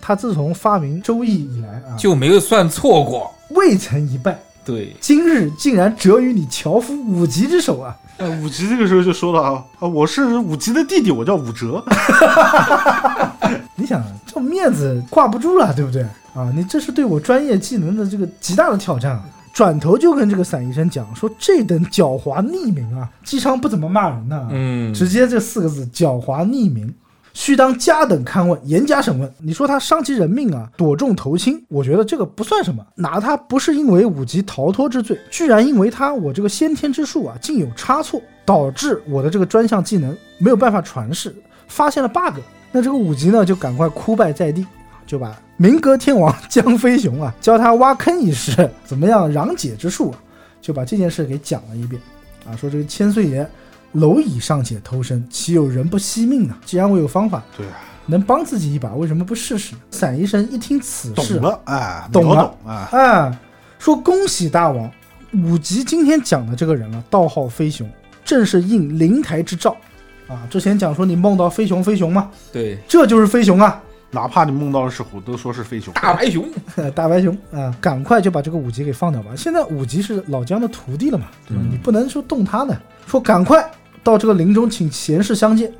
他自从发明周易以来啊，就没有算错过。未曾一败。对，今日竟然折于你樵夫武吉之手啊！哎，武吉这个时候就说了啊，啊我是武吉的弟弟，我叫武哲。你想，这面子挂不住了，对不对啊？你这是对我专业技能的这个极大的挑战啊！转头就跟这个伞医生讲说，这等狡猾匿名啊，姬昌不怎么骂人呢、嗯，直接这四个字狡猾匿名，须当加等勘问，严加审问。你说他伤及人命啊，躲重投轻，我觉得这个不算什么。拿他不是因为五级逃脱之罪，居然因为他我这个先天之术啊，竟有差错，导致我的这个专项技能没有办法传世，发现了 bug。那这个武吉呢，就赶快哭拜在地，就把民歌天王江飞熊啊，教他挖坑一事，怎么样攘解之术啊，就把这件事给讲了一遍。啊，说这个千岁爷蝼蚁尚且偷生，岂有人不惜命呢？既然我有方法对啊，能帮自己一把，为什么不试试呢？散医生一听此事，懂了，哎，懂了秒懂啊。啊，说恭喜大王，五吉今天讲的这个人啊，道号飞熊，正是应灵台之兆啊。之前讲说你梦到飞熊，飞熊吗？对，这就是飞熊啊，哪怕你梦到的是虎，都说是飞熊。大白熊。大白熊啊，赶快就把这个五级给放掉吧。现在五级是老姜的徒弟了嘛，对吧？嗯你不能说动他的，说赶快到这个林中请贤士相见。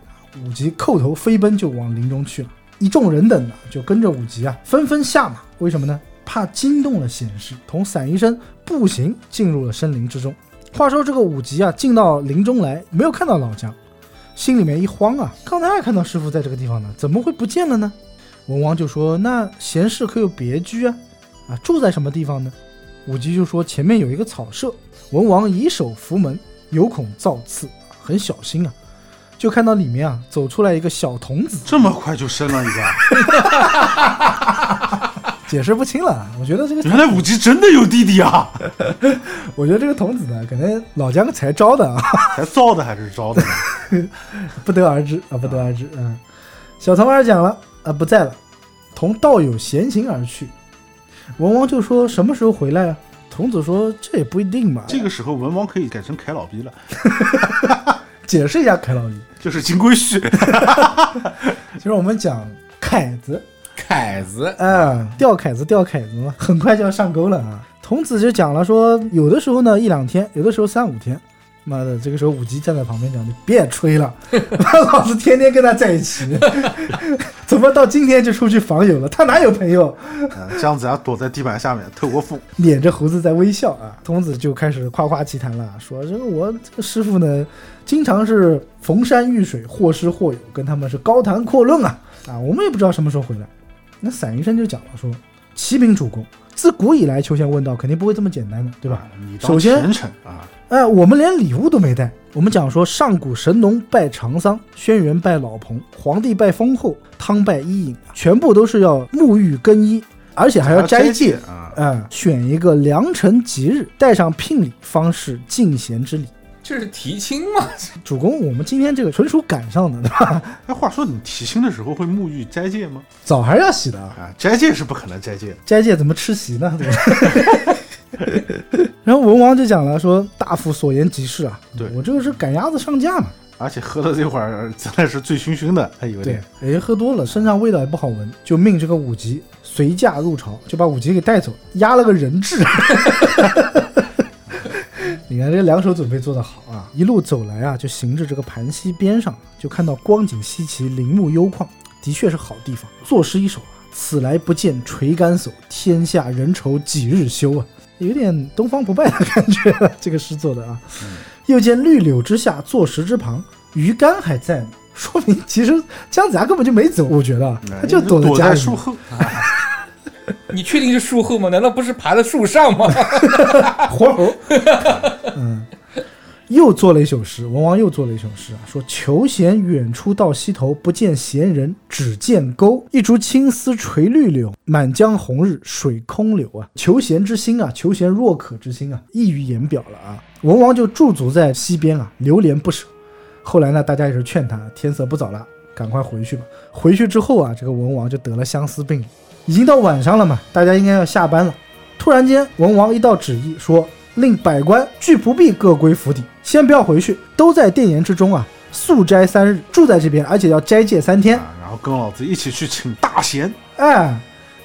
五级叩头飞奔就往林中去了，一众人等呢就跟着五级啊，纷纷下马。为什么呢？怕惊动了贤士，同伞医生步行进入了森林之中。话说这个五级啊，进到林中来，没有看到老姜，心里面一慌啊，刚才还看到师傅在这个地方呢，怎么会不见了呢？文王就说：“那贤士可有别居啊？啊，住在什么地方呢？”武吉就说前面有一个草舍，文王以手扶门，有恐造次，很小心啊。就看到里面啊走出来一个小童子，这么快就生了一个，解释不清了。我觉得这个，原来武吉真的有弟弟啊！我觉得这个童子呢，可能老姜才招的啊，才造的还是招的呢？不得而知啊，不得而知。嗯，小童儿讲了啊，不在了，同道友闲行而去。文王就说什么时候回来啊？童子说这也不一定嘛。这个时候文王可以改成凯老逼了，解释一下凯老逼，就是金龟婿。其实我们讲凯子，凯子，嗯，钓凯子，钓凯子嘛，很快就要上钩了啊。童子就讲了说，有的时候呢一两天，有的时候三五天。妈的，这个时候武吉站在旁边讲：“你别吹了，老子天天跟他在一起，怎么到今天就出去访友了？他哪有朋友？”啊姜子牙躲在地板下面透过风，捻着胡子在微笑啊。童子就开始夸夸其谈了，说这个我这个师傅呢，经常是逢山遇水，或师或友，跟他们是高谈阔论啊啊，我们也不知道什么时候回来。那散医生就讲了说，启禀主公，自古以来求贤问道肯定不会这么简单的，对吧？首先虔诚啊，哎，我们连礼物都没带。我们讲说，上古神农拜长桑，轩辕拜老彭，皇帝拜封后，汤拜伊尹，全部都是要沐浴更衣，而且还要斋戒。啊。嗯，选一个良辰吉日，带上聘礼，方是进贤之礼。这是提亲吗？主公，我们今天这个纯属赶上的，对吧？哎，话说你提亲的时候会沐浴斋戒吗？澡还是要洗的啊，啊，斋戒是不可能斋戒。斋戒怎么吃席呢？对吧？然后文王就讲了，说大夫所言极是啊，对我这个是赶鸭子上架嘛。而且喝了这会儿真的是醉醺醺的，还有对点。，哎，喝多了，身上味道也不好闻，就命这个武吉随驾入朝，就把武吉给带走，押了个人质。你看这两手准备做得好啊！一路走来啊，就行至这个盘溪边上，就看到光景稀奇，林木幽旷，的确是好地方。作诗一首啊：“此来不见垂竿叟，天下人愁几日休啊！”有点东方不败的感觉，这个诗做的啊。又见绿柳之下，坐石之旁，鱼竿还在呢，说明其实姜子牙根本就没走，我觉得他就躲在家里面。在树后，你确定是树后吗？难道不是爬在树上吗？活猴。嗯，又做了一首诗，文王又做了一首诗啊，说求贤远出到溪头，不见贤人，只见钩。一株青丝垂绿柳，满江红日水空流啊。求贤之心啊，求贤若渴之心啊，溢于言表了啊。文王就驻足在溪边啊，流连不舍。后来呢，大家也是劝他，天色不早了，赶快回去吧。回去之后啊，这个文王就得了相思病。已经到晚上了嘛，大家应该要下班了。突然间，文王一道旨意说，令百官俱不必各归府邸，先不要回去，都在殿檐之中啊，宿斋三日，住在这边，而且要斋戒三天。啊，然后跟老子一起去请大贤。哎，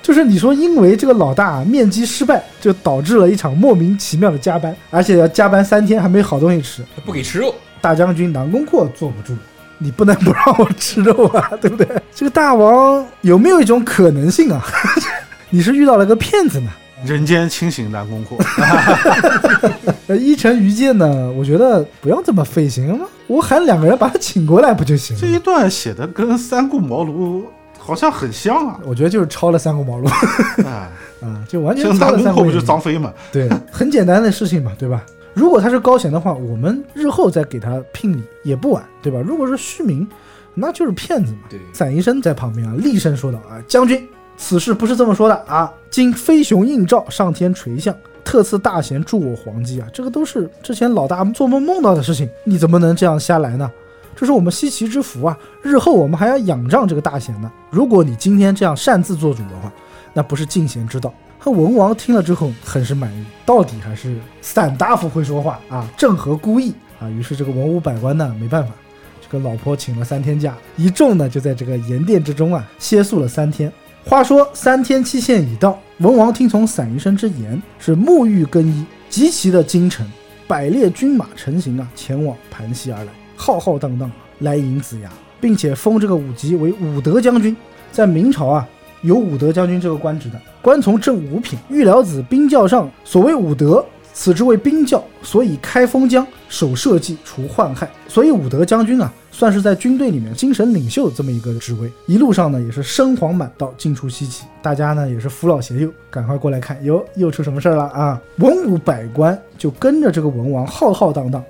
就是你说，因为这个老大面基失败，就导致了一场莫名其妙的加班，而且要加班三天，还没好东西吃。不给吃肉，大将军南宫阔坐不住，你不能不让我吃肉啊，对不对？这个大王有没有一种可能性啊？你是遇到了个骗子呢？人间清醒南宫阔，呃，一城愚见呢，我觉得不用这么费心吗？我喊两个人把他请过来不就行这一？段写的跟三顾茅庐好像很像啊。我觉得就是抄了三顾茅庐啊，啊，就完全像抄了南宫阔不就三顾茅庐。张飞嘛？对，很简单的事情嘛，对吧？如果他是高贤的话，我们日后再给他聘礼也不晚，对吧？如果是虚名，那就是骗子嘛。对散医生在旁边啊，厉声说道：“啊，将军，此事不是这么说的啊！今飞熊应召，上天垂象，特赐大贤助我皇姬啊，这个都是之前老大做梦梦到的事情，你怎么能这样瞎来呢？这是我们西岐之福啊！日后我们还要仰仗这个大贤呢。如果你今天这样擅自做主的话，那不是进贤之道。”文王听了之后很是满意，到底还是散大夫会说话啊，正合孤意啊。于是这个文武百官呢，没办法，这个老婆请了三天假，一众呢就在这个盐殿之中啊歇宿了三天。话说三天期限已到，文王听从散医生之言，是沐浴更衣，极其的精诚，百列军马成行啊，前往盘溪而来，浩浩荡荡来迎子牙，并且封这个武吉为武德将军。在明朝啊，有武德将军这个官职的，官从正五品，御辽子兵教上。所谓武德，此之谓兵教，所以开封疆，守社稷，除患害。所以武德将军啊，算是在军队里面精神领袖这么一个职位。一路上呢也是声黄满道，尽出稀奇，大家呢也是扶老携幼，赶快过来看，哟，又出什么事儿了啊？文武百官就跟着这个文王浩浩荡荡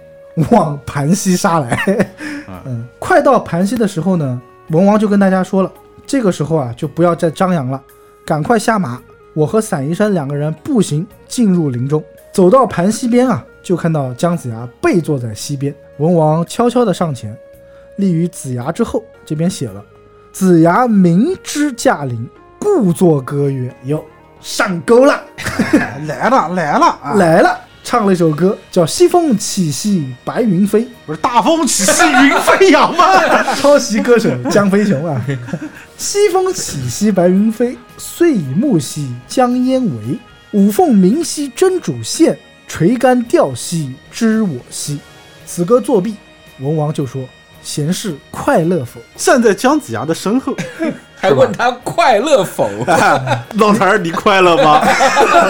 往盘溪杀来。嗯，快到盘溪的时候呢，文王就跟大家说了，这个时候啊就不要再张扬了，赶快下马。我和散宜山两个人步行进入林中，走到盘溪边啊，就看到姜子牙背坐在溪边。文王悄悄地上前，立于子牙之后。这边写了：“子牙明知驾临，故作歌曰：‘哟，上钩了，来了来了啊！来了！’唱了一首歌，叫《西风起兮白云飞》，不是大风起兮云飞扬吗？抄袭歌手江飞雄啊。西风起兮白云飞，岁以木兮江烟为。五凤鸣兮真主现，垂竿钓兮知我兮。此歌作弊，文王就说：“贤士快乐否站在姜子牙的身后，还问他快乐否？老头儿你快乐吗？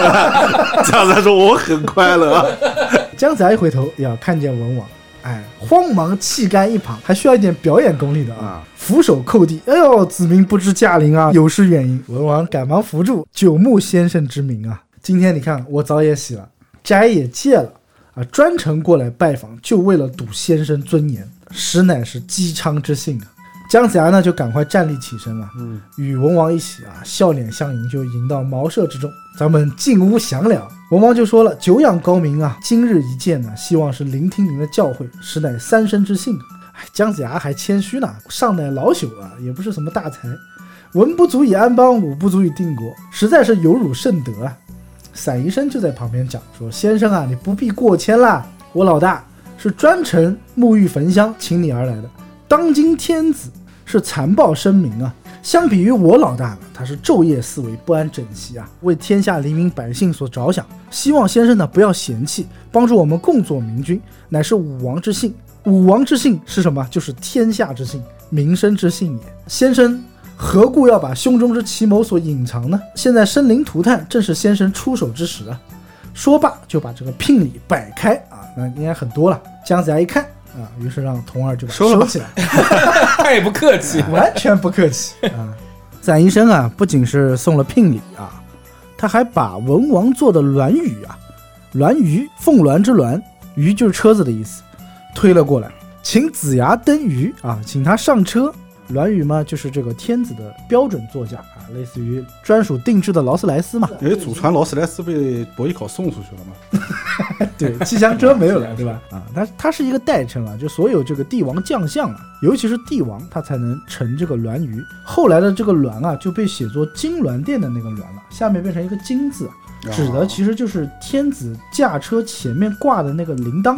姜子牙说我很快乐。？”姜子牙一回头，呀，看见文王，哎，慌忙弃干一旁，还需要一点表演功力的啊啊！俯首叩地，哎呦，子民不知驾临啊，有失远迎。文王赶忙扶住，九牧先生之名啊！今天你看，我澡也洗了，斋也戒了啊，专程过来拜访，就为了赌先生尊严，实乃是姬昌之幸啊！姜子牙呢，就赶快站立起身了，嗯，与文王一起啊，笑脸相迎，就迎到茅舍之中。咱们进屋详聊。文王就说了：“久仰高明啊，今日一见呢，希望是聆听您的教诲，实乃三生之幸。”哎，姜子牙还谦虚呢，尚乃老朽啊，也不是什么大才，文不足以安邦，武不足以定国，实在是有辱圣德啊。散宜生就在旁边讲说：“先生啊，你不必过谦啦，我老大是专程沐浴焚香请你而来的。当今天子是残暴声名啊，相比于我老大呢，他是昼夜思维，不安枕席啊，为天下黎民百姓所着想。希望先生呢不要嫌弃，帮助我们共做明君，乃是武王之幸。武王之幸是什么？就是天下之幸，民生之幸也。先生何故要把胸中之奇谋所隐藏呢？现在生灵涂炭，正是先生出手之时啊！说罢就把这个聘礼摆开，那应该很多了。姜子牙一看啊，于是让童儿就把它收起来。太不客气。完全不客气啊！攒医生啊，不仅是送了聘礼啊，他还把文王做的銮舆啊，銮舆凤鸾之鸾，舆就是车子的意思，推了过来，请子牙登舆啊，请他上车。銮舆嘛，就是这个天子的标准座驾啊，类似于专属定制的劳斯莱斯嘛。因为祖传劳斯莱斯被伯邑考送出去了嘛。对，气象车没有了，对吧？啊，它它是一个代称啊，就所有这个帝王将相啊，尤其是帝王，他才能乘这个銮舆。后来的这个銮啊，就被写作金銮殿的那个銮了，下面变成一个金字，指的其实就是天子驾车前面挂的那个铃铛。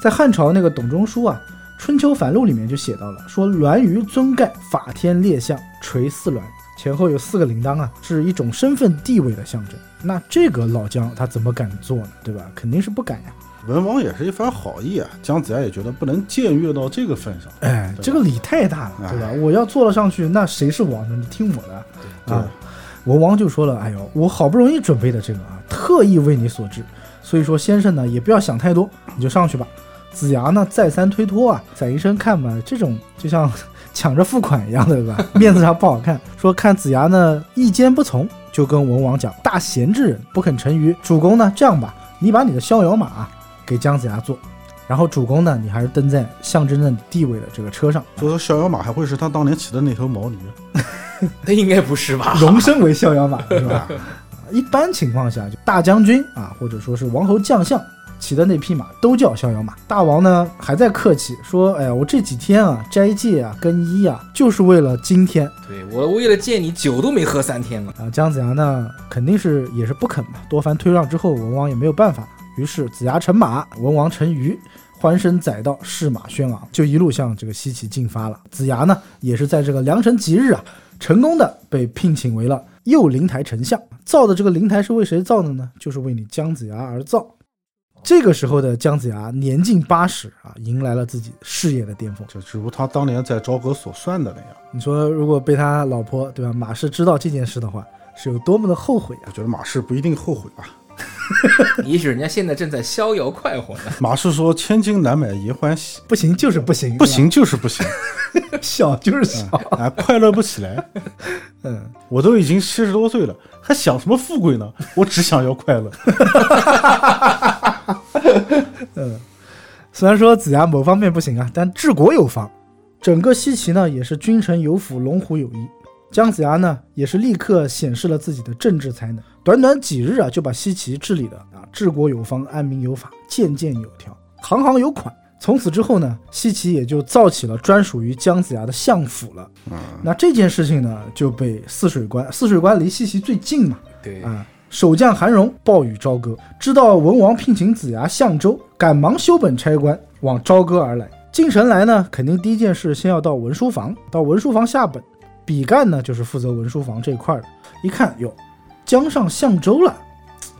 在汉朝那个董仲舒啊，《春秋繁露》里面就写到了，说銮舆尊盖，法天列相，垂四銮。前后有四个铃铛啊，是一种身份地位的象征。那这个老姜他怎么敢做呢？对吧？肯定是不敢呀。文王也是一番好意啊，姜子牙也觉得不能僭越到这个份上。哎，这个礼太大了，对吧？我要坐了上去，那谁是王呢？你听我的对啊！文王就说了：“哎呦，我好不容易准备的这个啊，特意为你所制，所以说先生呢也不要想太多，你就上去吧。”子牙呢再三推脱啊，载医生看吧，这种就像 抢着付款一样的，对吧？面子上不好看。说看子牙呢意见不从，就跟文王讲：“大贤之人不肯成于主公呢，这样吧，你把你的逍遥马啊给姜子牙坐，然后主公呢，你还是登在象征着你地位的这个车上，就说逍遥马还会是他当年骑的那头毛驴？那应该不是吧？荣升为逍遥马，是吧？一般情况下，就大将军啊，或者说是王侯将相骑的那匹马都叫逍遥马。大王呢还在客气说：“哎呀，我这几天啊斋戒啊更衣啊，就是为了今天对我为了见你，酒都没喝三天了。啊。”姜子牙呢肯定是也是不肯嘛，多番推让之后，文王也没有办法，于是子牙乘马，文王乘舆。欢声载道，士马喧昂，就一路向这个西岐进发了。子牙呢，也是在这个良辰吉日啊，成功的被聘请为了右灵台丞相。造的这个灵台是为谁造的呢？就是为你姜子牙而造。这个时候的姜子牙年近八十啊，迎来了自己事业的巅峰。就只如他当年在朝歌所算的那样。你说，如果被他老婆对吧马氏知道这件事的话，是有多么的后悔啊！我觉得马氏不一定后悔吧。也许人家现在正在逍遥快活呢。马氏说：“千金难买爷欢喜，不行就是不行，不行就是不行，小就是小。啊，快乐不起来。嗯，我都已经七十多岁了，还想什么富贵呢？我只想要快乐。虽然说子牙某方面不行啊，但治国有方。整个西岐呢，也是君臣有辅，龙虎有翼。姜子牙呢，也是立刻显示了自己的政治才能，短短几日啊，就把西岐治理的啊治国有方，安民有法，件件有条，行行有款。从此之后呢，西岐也就造起了专属于姜子牙的相府了。那这件事情呢，就被泗水关，泗水关离西岐最近嘛，对啊，守将韩荣报与朝歌，知道文王聘请子牙相州，赶忙修本差官往朝歌而来。进城来呢，肯定第一件事先要到文书房，到文书房下本。比干呢，就是负责文书房这一块的。一看哟，江上相州了，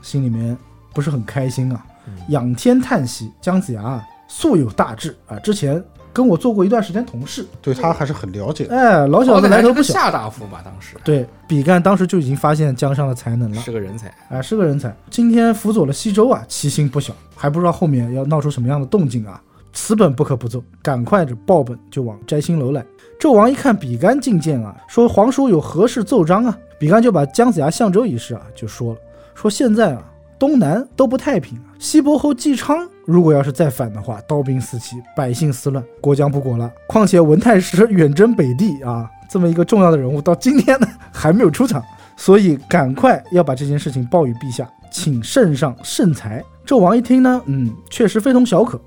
心里面不是很开心啊，仰天叹息。姜子牙啊，素有大志啊，之前跟我做过一段时间同事，对他还是很了解的。哎，老小子来头不小。夏大夫嘛，当时对，比干当时就已经发现江上的才能了。是个人才。啊，是个人才。今天辅佐了西周啊，其心不小，还不知道后面要闹出什么样的动静啊。此本不可不奏，赶快着报本就往摘星楼来。纣王一看比干觐见啊，说皇叔有何事奏章啊？比干就把姜子牙相州一事啊就说了，说现在啊东南都不太平啊，西伯侯姬昌如果要是再反的话，刀兵四起，百姓思乱，国将不国了。况且文太师远征北地啊，这么一个重要的人物，到今天呢还没有出场。所以赶快要把这件事情报与陛下，请圣上圣裁。纣王一听呢，嗯，确实非同小可，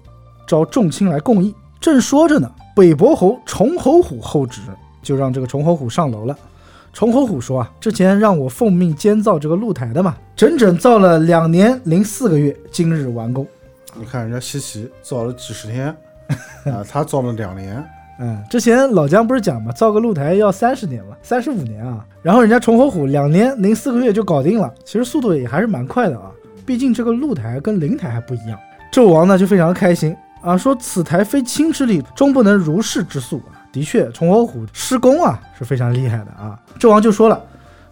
召众卿来共议。正说着呢，北伯侯崇侯虎候旨，就让这个崇侯虎上楼了。崇侯虎说啊，之前让我奉命监造这个露台的嘛，整整造了两年零四个月，今日完工。你看人家西岐造了几十天，啊，他造了两年，嗯，之前老姜不是讲嘛，造个露台要三十年嘛，三十五年啊。然后人家重侯虎两年零四个月就搞定了，其实速度也还是蛮快的啊。毕竟这个露台跟灵台还不一样。纣王呢就非常开心啊，说此台非卿之力，终不能如是之速啊。的确，重侯虎施工啊是非常厉害的啊。纣王就说了，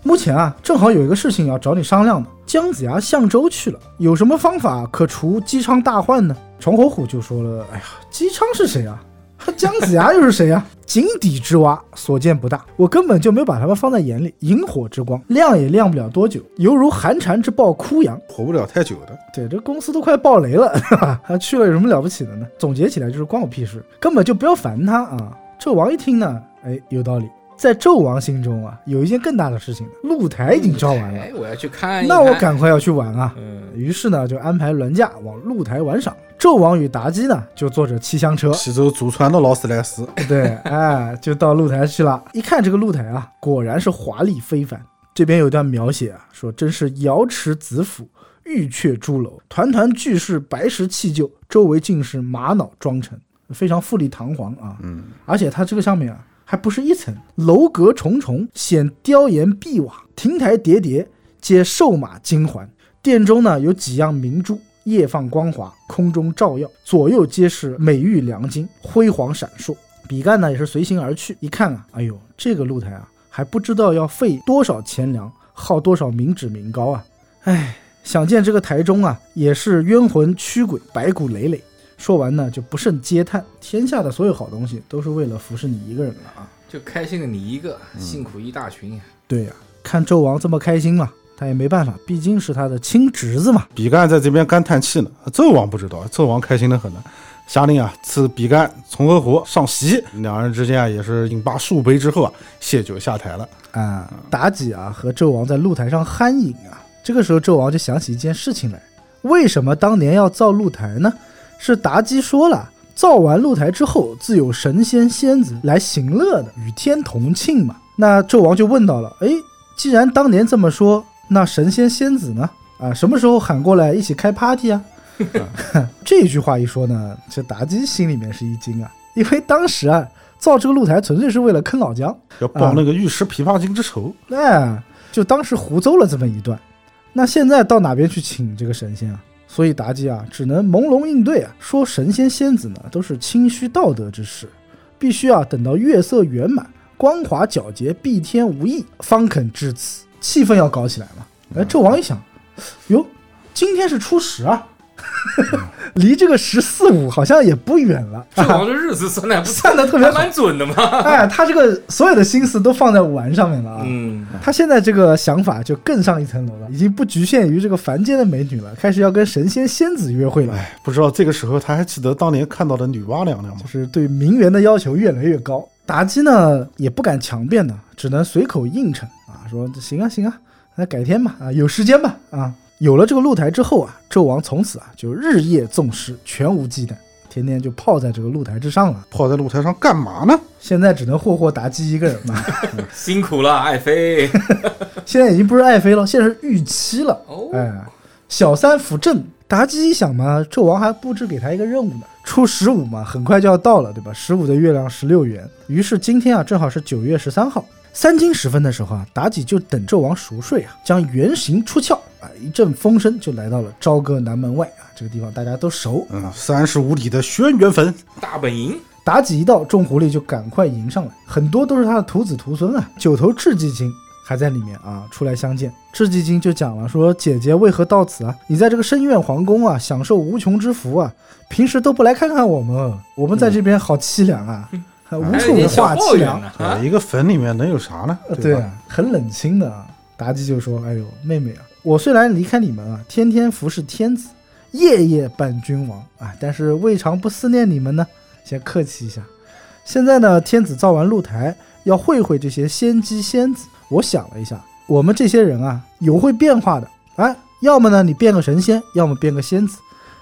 目前啊正好有一个事情要找你商量的，姜子牙相州去了，有什么方法可除姬昌大患呢？崇侯虎就说了，哎呀，姬昌是谁啊？姜子牙又是谁啊、井底之蛙，所见不大，我根本就没有把他们放在眼里。萤火之光，亮也亮不了多久，犹如寒蝉之抱枯杨。活不了太久的。对，这公司都快爆雷了，是吧？他去了有什么了不起的呢？总结起来就是关我屁事，根本就不要烦他啊！纣王一听呢，哎，有道理。在纣王心中啊，有一件更大的事情，露台已经招完了哎，，我要去看看。那我赶快要去玩啊！嗯，于是呢，就安排銮驾往露台玩赏。纣王与妲己呢，就坐着七香车，西周祖传的劳斯莱斯，对，哎，就到露台去了。一看这个露台啊，果然是华丽非凡。这边有一段描写啊，说真是瑶池紫府，玉阙朱楼，团团巨室，白石砌就，周围尽是玛瑙妆成，非常富丽堂皇啊。嗯，而且它这个上面啊，还不是一层，楼阁重重，显雕檐碧瓦，亭台叠叠，皆兽马金环。殿中呢有几样明珠，夜放光华，空中照耀，左右皆是美玉良金，辉煌闪烁。比干呢也是随行而去，一看啊，哎呦，这个露台啊，还不知道要费多少钱粮，耗多少民脂民膏啊！哎，想见这个台中啊，也是冤魂驱鬼，白骨累累。说完呢，就不胜嗟叹，天下的所有好东西都是为了服侍你一个人了啊！就开心的你一个，辛苦一大群呀。对呀、看纣王这么开心嘛，他也没办法，毕竟是他的亲侄子嘛。比干在这边干叹气呢。纣王不知道，纣王开心的很呢。下令啊，赐比干、从河湖上席，两人之间啊也是饮罢数杯之后啊，谢酒下台了。啊，妲己啊和纣王在露台上酣饮啊。这个时候，纣王就想起一件事情来：为什么当年要造露台呢？是妲己说了，造完露台之后，自有神仙仙子来行乐的，与天同庆嘛。那纣王就问到了：哎，既然当年这么说，那神仙仙子呢？啊，什么时候喊过来一起开 party 啊？这句话一说呢，这妲己心里面是一惊啊，因为当时啊造这个露台纯粹是为了坑老姜。要报那个玉石琵琶精之仇。哎，就当时胡诌了这么一段。那现在到哪边去请这个神仙啊？所以妲己啊，只能朦胧应对啊，说神仙仙子呢都是清虚道德之事，必须啊等到月色圆满、光华皎洁、蔽天无异，方肯至此。气氛要搞起来嘛。哎，纣王一想，哟，今天是初十啊，离这个十四五好像也不远了。纣 王这日子算的不算得特别还蛮准的嘛。哎，他这个所有的心思都放在玩上面了啊。嗯，他现在这个想法就更上一层楼了，已经不局限于这个凡间的美女了，开始要跟神仙仙子约会了。哎，不知道这个时候他还记得当年看到的女娲娘娘吗就？是对名媛的要求越来越高。妲己呢也不敢强辩呢，只能随口应承啊，说行啊行啊，那改天吧啊，有时间吧啊。有了这个露台之后啊，纣王从此啊就日夜纵食，全无忌惮，天天就泡在这个露台之上了。泡在露台上干嘛呢？现在只能霍霍妲己一个人嘛，辛苦了，爱妃。现在已经不是爱妃了，现在是御妻了。哦，哎，小三辅政，妲己一想嘛，纣王还布置给他一个任务呢，初十五嘛，很快就要到了，对吧？十五的月亮十六圆，于是今天啊，正好是九月十三号，三更时分的时候啊，妲己就等纣王熟睡啊，将原形出鞘啊，一阵风声就来到了朝歌南门外啊，这个地方大家都熟。嗯，三十五里的轩辕坟，大本营。妲己一到，众狐狸就赶快迎上来，很多都是他的徒子徒孙啊。九头雉鸡精还在里面啊，出来相见。雉鸡精就讲了说：“姐姐为何到此啊？你在这个深院皇宫啊，享受无穷之福啊，平时都不来看看我们，我们在这边好凄凉啊，还无处话凄凉。一个坟里面能有啥呢？对啊，很冷清的啊。妲己就说：“哎呦，妹妹啊，我虽然离开你们啊，天天服侍天子，夜夜伴君王啊，但是未尝不思念你们呢。先客气一下。现在呢，天子造完露台，要会会这些仙姬仙子。我想了一下，我们这些人啊，有会变化的，哎，要么呢你变个神仙，要么变个仙子，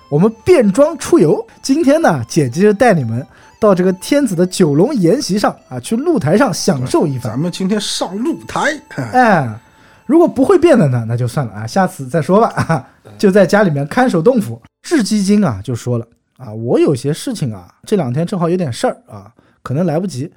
我们变装出游。今天呢，姐姐就带你们到这个天子的九龙筵席上啊，去露台上享受一番。咱们今天上露台，哎，如果不会变的呢，那就算了啊，下次再说吧。啊，就在家里面看守洞府。雉鸡精啊就说了啊，我有些事情啊，这两天正好有点事儿啊，可能来不及。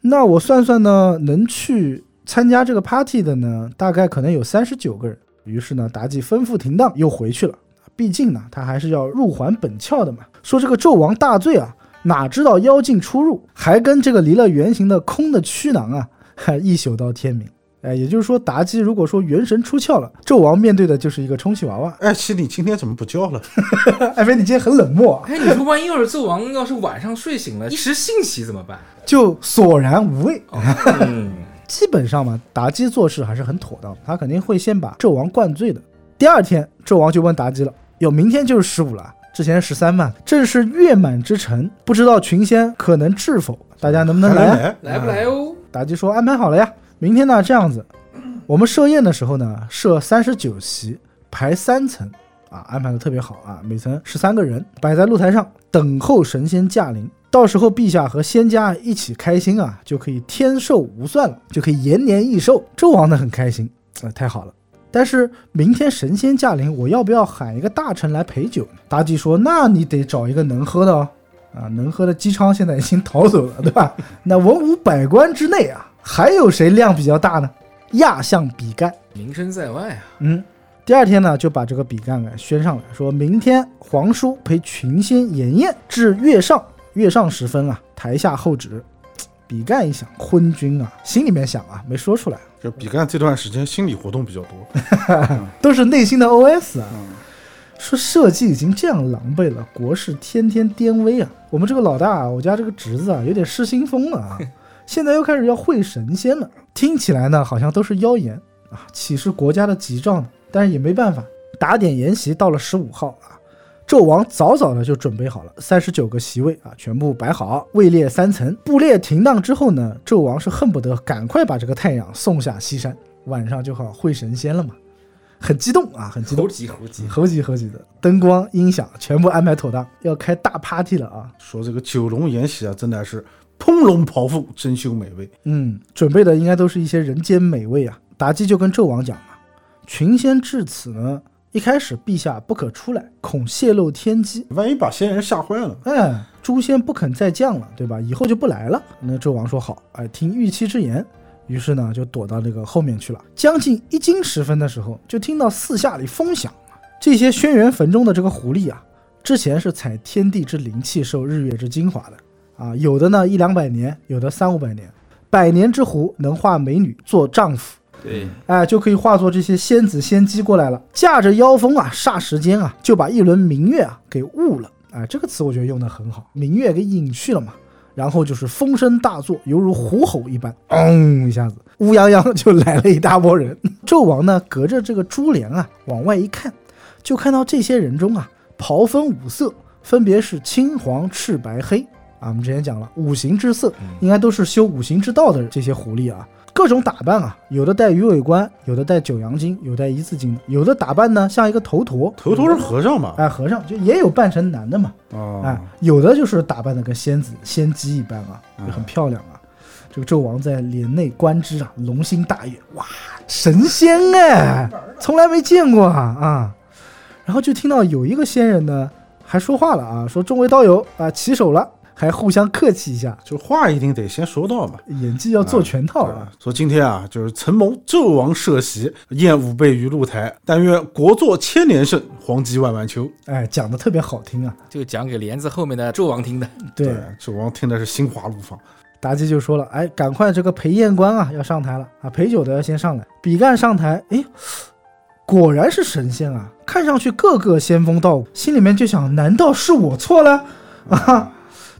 那我算算呢，能去参加这个 party 的呢，大概可能有三十九个人。于是呢，妲己吩咐停当，又回去了。毕竟呢，他还是要入还本窍的嘛。说这个纣王大罪啊，哪知道妖精出入，还跟这个离了原形的空的躯囊啊，还 一宿到天明。哎，也就是说，妲己如果说元神出窍了，纣王面对的就是一个充气娃娃。哎，七，你今天怎么不叫了？艾 菲，你今天很冷漠啊，哎，你说万一要是纣王要是晚上睡醒了，一时兴起怎么办？就索然无味。嗯，基本上嘛，妲己做事还是很妥当的，他肯定会先把纣王灌醉的。第二天，纣王就问妲己了：“哟，明天就是十五了，之前十三嘛，正是月满之辰，不知道群仙可能至否？大家能不能来啊？”来？来不来哦？妲己说：“安排好了呀，明天呢这样子，我们设宴的时候呢，设三十九席，排三层啊，安排的特别好啊，每层十三个人，摆在露台上等候神仙驾临。到时候陛下和仙家一起开心啊，就可以天寿无算了，就可以延年益寿。纣王呢很开心，呃，太好了。但是明天神仙驾临，我要不要喊一个大臣来陪酒呢？妲己说：“那你得找一个能喝的哦。”啊，能喝的姬昌现在已经逃走了，对吧？那文武百官之内啊，还有谁量比较大呢？亚相比干。名声在外啊。嗯，第二天呢，就把这个比干给宣上来，说明天皇叔陪群仙筵宴至月上，月上时分啊，台下候旨。比干一想，昏君啊，心里面想啊，没说出来，就比干这段时间心理活动比较多。都是内心的 OS 啊。说社稷已经这样狼狈了，国事天天颠危啊！我们这个老大啊，我家这个侄子啊，有点失心疯了啊！现在又开始要会神仙了，听起来呢，好像都是妖言啊，岂是国家的吉兆呢？但是也没办法，打点筵席到了十五号啊，纣王早早的就准备好了三十九个席位啊，全部摆好，位列三层。布列停当之后呢，纣王是恨不得赶快把这个太阳送下西山，晚上就好会神仙了嘛，很激动啊，很激动猴。急猴急，猴急猴急的，灯光音响全部安排妥当，要开大 party 了啊！说这个九龙宴席啊，真的是烹龙袍腹，珍馐美味。嗯，准备的应该都是一些人间美味啊。妲己就跟纣王讲啊，群仙至此呢，一开始陛下不可出来，恐泄露天机。万一把仙人吓坏了，哎，诛仙不肯再降了，对吧？以后就不来了。那纣王说好，哎，听玉妻之言。于是呢，就躲到这个后面去了。将近一更时分的时候，就听到四下里风响。这些轩辕坟中的这个狐狸啊，之前是采天地之灵气，受日月之精华的啊，有的呢一两百年，有的三五百年。百年之狐能化美女做丈夫，对，哎，就可以化作这些仙子仙姬过来了，驾着妖风啊，霎时间啊，就把一轮明月啊给误了。哎，这个词我觉得用的很好，明月给隐去了嘛。然后就是风声大作，犹如虎吼一般，嗡、一下子，乌泱泱就来了一大波人。纣王呢，隔着这个珠帘啊，往外一看，就看到这些人中啊，袍分五色，分别是青、黄、赤、白、黑啊。我们之前讲了，五行之色应该都是修五行之道的这些狐狸啊。各种打扮啊，有的戴鱼尾冠，有的戴九阳金，有戴一字金的，有的打扮呢像一个头陀，头陀是和尚嘛？哎和尚，就也有扮成男的嘛，哦哎，有的就是打扮的跟仙子、仙姬一般啊，嗯也很漂亮啊。这个纣王在帘内观之啊，龙心大悦，哇，神仙哎，从来没见过啊啊！然后就听到有一个仙人呢，还说话了啊，说众位道友啊，起手了，还互相客气一下，就话一定得先说到嘛。演技要做全套啊。说今天啊，就是承蒙纣王设席，宴五倍于露台，但愿国祚千年盛，黄鸡万万秋。哎，讲的特别好听啊。就讲给帘子后面的纣王听的。对，纣王听的是心花怒放。妲己就说了，哎，赶快这个陪宴官啊要上台了啊，陪酒的要先上来。比干上台，哎，果然是神仙啊，看上去个个仙风道骨，心里面就想，难道是我错了啊？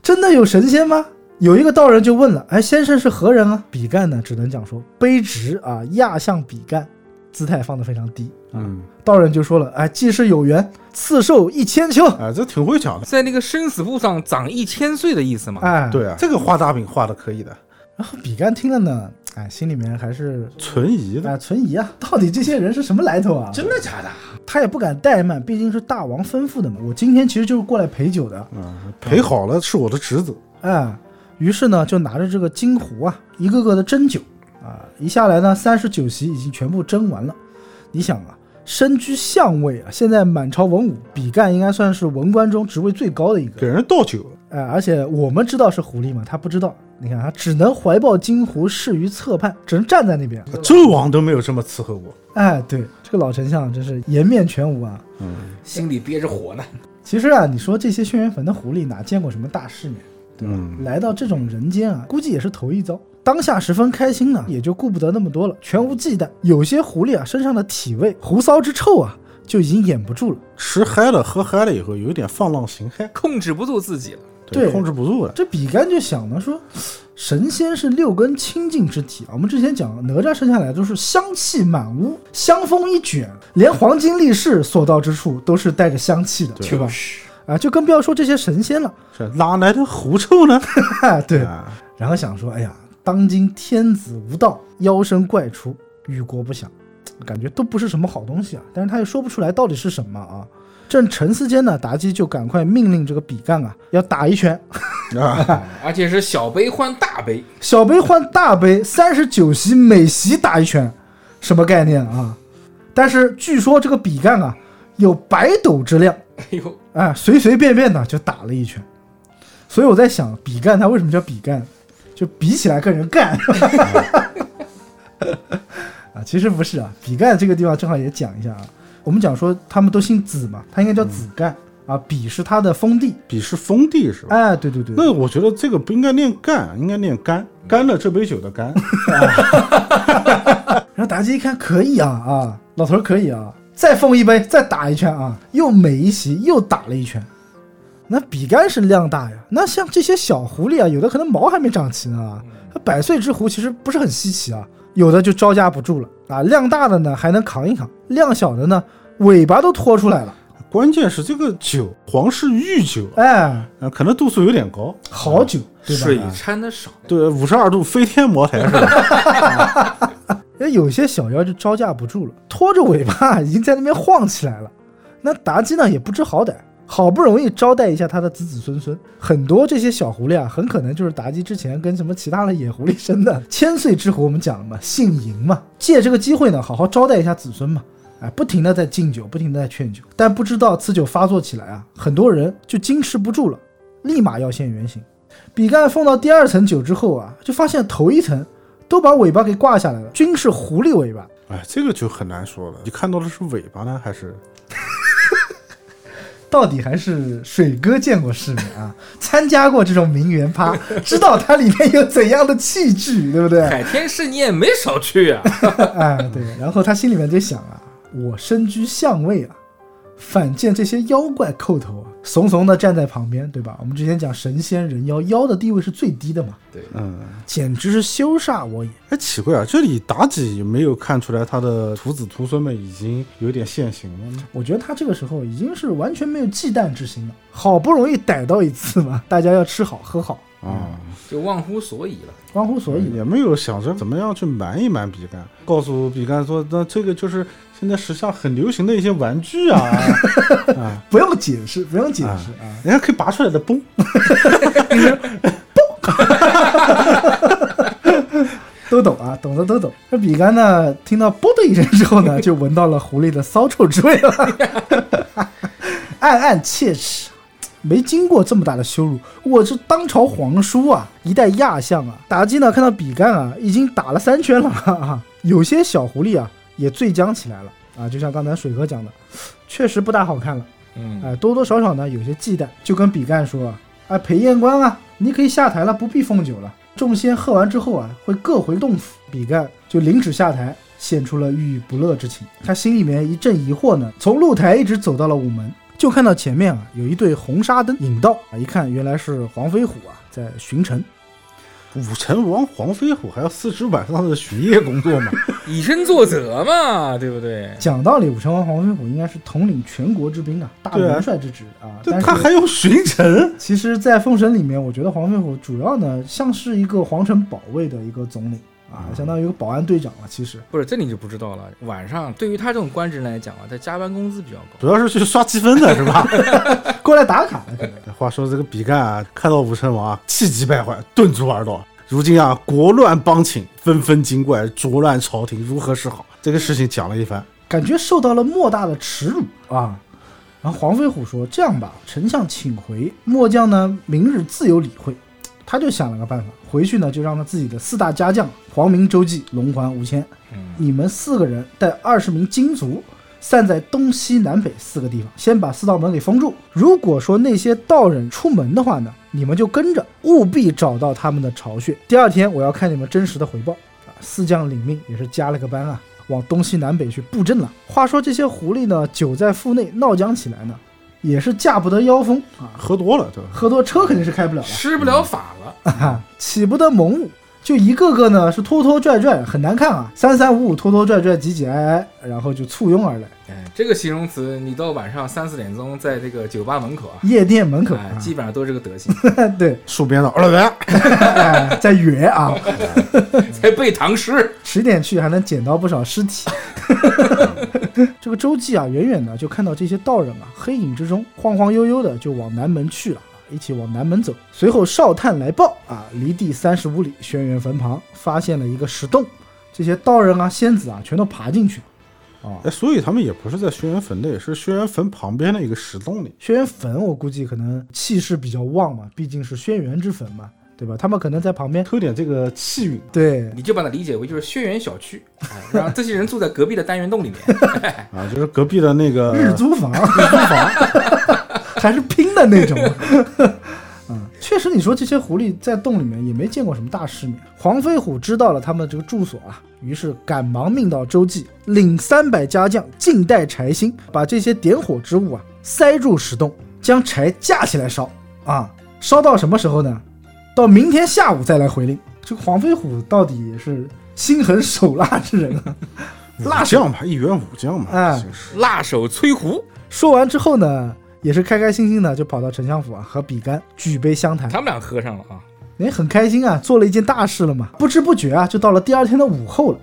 真的有神仙吗？有一个道人就问了，哎，先生是何人啊？比干呢，只能讲说卑职啊，亚相比干，姿态放得非常低。嗯，道人就说了，哎，既是有缘，赐寿一千秋。哎，这挺会讲的。在那个生死簿上长一千岁的意思嘛。哎，对啊，这个画大饼画的可以的，然后比干听了呢，哎，心里面还是存疑的。哎，存疑啊，到底这些人是什么来头啊？真的假的？他也不敢怠慢，毕竟是大王吩咐的嘛。我今天其实就是过来陪酒的，嗯，陪好了是我的职责。哎，于是呢就拿着这个金壶啊，一个个的斟酒啊，一下来呢三十九席已经全部斟完了。你想啊，身居相位啊，现在满朝文武，比干应该算是文官中职位最高的一个。给人倒酒，哎，而且我们知道是狐狸嘛，他不知道。你看他只能怀抱金狐，适于侧畔，只能站在那边。纣王都没有这么伺候过。哎，对，这个老丞相真是颜面全无啊。嗯，心里憋着火呢。其实啊，你说这些轩辕坟的狐狸哪见过什么大世面？嗯，来到这种人间啊，估计也是头一遭。当下十分开心呢，也就顾不得那么多了，全无忌惮。有些狐狸啊，身上的体味、胡骚之臭啊，就已经掩不住了。吃嗨了，喝嗨了以后，有点放浪形骸，控制不住自己了。对控制不住了。这比干就想呢，说神仙是六根清净之体啊。我们之前讲，哪吒生下来都是香气满屋，香风一卷，连黄金力士所到之处都是带着香气的，对吧？啊，就更不要说这些神仙了。是哪来的狐臭呢？对，啊，然后想说，哎呀，当今天子无道，妖生怪出，与国不祥，感觉都不是什么好东西啊。但是他又说不出来到底是什么啊。正沉思间呢，妲己就赶快命令这个比干啊，要打一拳，啊，而且是小杯换大杯，小杯换大杯，三十九席每席打一拳，什么概念啊？但是据说这个比干啊，有百斗之量，哎呦，哎，随随便便的就打了一拳。所以我在想，比干他为什么叫比干？就比起来跟人干。啊，其实不是啊，比干这个地方正好也讲一下啊。我们讲说他们都姓子嘛，他应该叫子干、啊，比是他的封地。比是封地是吧？哎，对对对，那我觉得这个不应该念干，应该念干，干了这杯酒的干。然后妲己一看可以啊啊，老头儿可以啊，再封一杯，再打一圈啊，又每一席又打了一圈。那比干是量大呀，那像这些小狐狸啊，有的可能毛还没长齐呢百岁之狐其实不是很稀奇啊，有的就招架不住了啊，量大的呢还能扛一扛，量小的呢尾巴都拖出来了，关键是这个酒，皇室御酒，哎，啊，可能度数有点高。好酒，对吧？水掺的少，对，五十二度飞天茅台是吧？哎，有些小妖就招架不住了，拖着尾巴已经在那边晃起来了。那妲己呢也不知好歹，好不容易招待一下他的子子孙孙，很多这些小狐狸啊，很可能就是妲己之前跟什么其他的野狐狸生的。千岁之狐我们讲了嘛，姓嬴嘛，借这个机会呢，好好招待一下子孙嘛。哎，不停的在敬酒，不停的在劝酒，但不知道此酒发作起来啊，很多人就矜持不住了，立马要现原形。比干放到第二层酒之后啊，就发现头一层都把尾巴给挂下来了，均是狐狸尾巴。哎，这个就很难说了。你看到的是尾巴呢，还是到底还是水哥见过世面啊，参加过这种名媛趴，知道它里面有怎样的器具，对不对？海天市你也没少去啊。哎，对，然后他心里面就想啊，我身居相位啊，反见这些妖怪叩头啊，怂怂的站在旁边，对吧？我们之前讲神仙人妖，妖的地位是最低的嘛，对嗯，简直是羞煞我也。哎，奇怪啊，这里妲己没有看出来她的徒子徒孙们已经有点现形了呢。我觉得他这个时候已经是完全没有忌惮之心了，好不容易逮到一次嘛，大家要吃好喝好，啊、就忘乎所以了。忘乎所以。也没有想着怎么样去瞒一瞒比干，告诉比干说，那这个就是现在时下很流行的一些玩具啊，啊，不用解释，不用解释啊！人家可以拔出来的嘣，嘣都懂啊，懂的都懂。那比干呢，听到“啵”的一声之后呢，就闻到了狐狸的骚臭之味了，暗暗切齿。没经过这么大的羞辱，我是当朝皇叔啊，一代亚相啊！妲己呢，看到比干啊，已经打了三圈了哈哈，有些小狐狸啊，也醉僵起来了啊，就像刚才水哥讲的，确实不大好看了。嗯，哎，多多少少呢有些忌惮，就跟比干说啊，哎，裴彦官啊，你可以下台了，不必奉酒了。众仙喝完之后啊，会各回洞府。比干就领旨下台，现出了郁郁不乐之情。他心里面一阵疑惑呢，从露台一直走到了午门，就看到前面啊有一对红纱灯引道啊，一看原来是黄飞虎啊在巡城。武成王黄飞虎还要四肢晚上的巡夜工作嘛？以身作则嘛，对不对？讲道理，武成王黄飞虎应该是统领全国之兵啊，大元帅之职啊。对但他还要巡城，其实，在《封神》里面，我觉得黄飞虎主要呢像是一个皇城保卫的一个总领啊，相当于一个保安队长了。其实，不是，这你就不知道了。晚上对于他这种官职来讲啊，他加班工资比较高。主要是去刷积分的是吧？过来打卡的可能。话说这个比干啊，看到武成王啊，气急败坏，顿足而道。如今啊，国乱邦侵，纷纷精怪浊乱朝廷，如何是好？这个事情讲了一番，感觉受到了莫大的耻辱啊。然后黄飞虎说：“这样吧，丞相请回，末将呢明日自有理会。”他就想了个办法，回去呢就让他自己的四大家将黄明、周记、龙环、吴谦，嗯，你们四个人带二十名金卒，散在东西南北四个地方，先把四道门给封住。如果说那些道人出门的话呢，你们就跟着，务必找到他们的巢穴。第二天我要看你们真实的回报。啊，四将领命，也是加了个班啊，往东西南北去布阵了。话说这些狐狸呢，久在腹内闹僵起来呢，也是驾不得妖风啊，喝多了对吧？喝多车肯定是开不了了。施不了法了。啊，起不得猛舞，就一个个呢是拖拖拽拽，很难看啊，三三五五拖拖拽拽，挤挤挨挨，然后就簇拥而来，哎，这个形容词，你到晚上三四点钟，在这个酒吧门口啊，夜店门口、哎，啊，基本上都是这个德行，对，戍边的二来，哎在约啊，在背唐诗。迟点去还能捡到不少尸体。这个周记啊，远远的就看到这些道人啊，黑影之中晃晃悠悠的就往南门去了。一起往南门走，随后哨探来报啊，离地三十五里轩辕坟旁发现了一个石洞，这些道人啊、仙子啊，全都爬进去。啊，哎，所以他们也不是在轩辕坟内，是轩辕坟旁边的一个石洞里。轩辕坟我估计可能气势比较旺嘛，毕竟是轩辕之坟嘛，对吧？他们可能在旁边，偷点这个气运，对，你就把它理解为就是轩辕小区，哎让这些人住在隔壁的单元洞里面。啊，就是隔壁的那个日租房，日租房，还是拼的那种。嗯，确实，你说这些狐狸在洞里面也没见过什么大世面。黄飞虎知道了他们这个住所啊，于是赶忙命到周记，领三百家将，静待柴薪，把这些点火之物啊塞入石洞，将柴架起来烧啊，烧到什么时候呢？到明天下午再来回令。这个黄飞虎到底是心狠手辣之人啊！辣将吧，一员武将嘛，哎就是辣手摧胡，说完之后呢，也是开开心心的就跑到丞相府啊，和比干举杯相谈，他们俩喝上了啊。哎，很开心啊，做了一件大事了嘛。不知不觉啊，就到了第二天的午后了。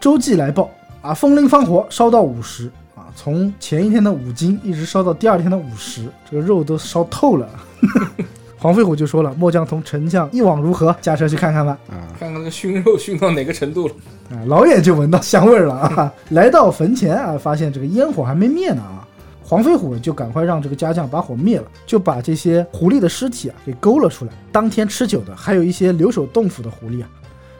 周记来报啊，风铃放火烧到午时啊，从前一天的五斤一直烧到第二天的午时，这个肉都烧透了。黄飞虎就说了：“末将同丞相一往如何？驾车去看看吧。”啊，看看那个熏肉熏到哪个程度了。啊，老远就闻到香味儿了啊！来到坟前啊，发现这个烟火还没灭呢啊！黄飞虎就赶快让这个家将把火灭了，就把这些狐狸的尸体啊给勾了出来。当天吃酒的还有一些留守洞府的狐狸啊，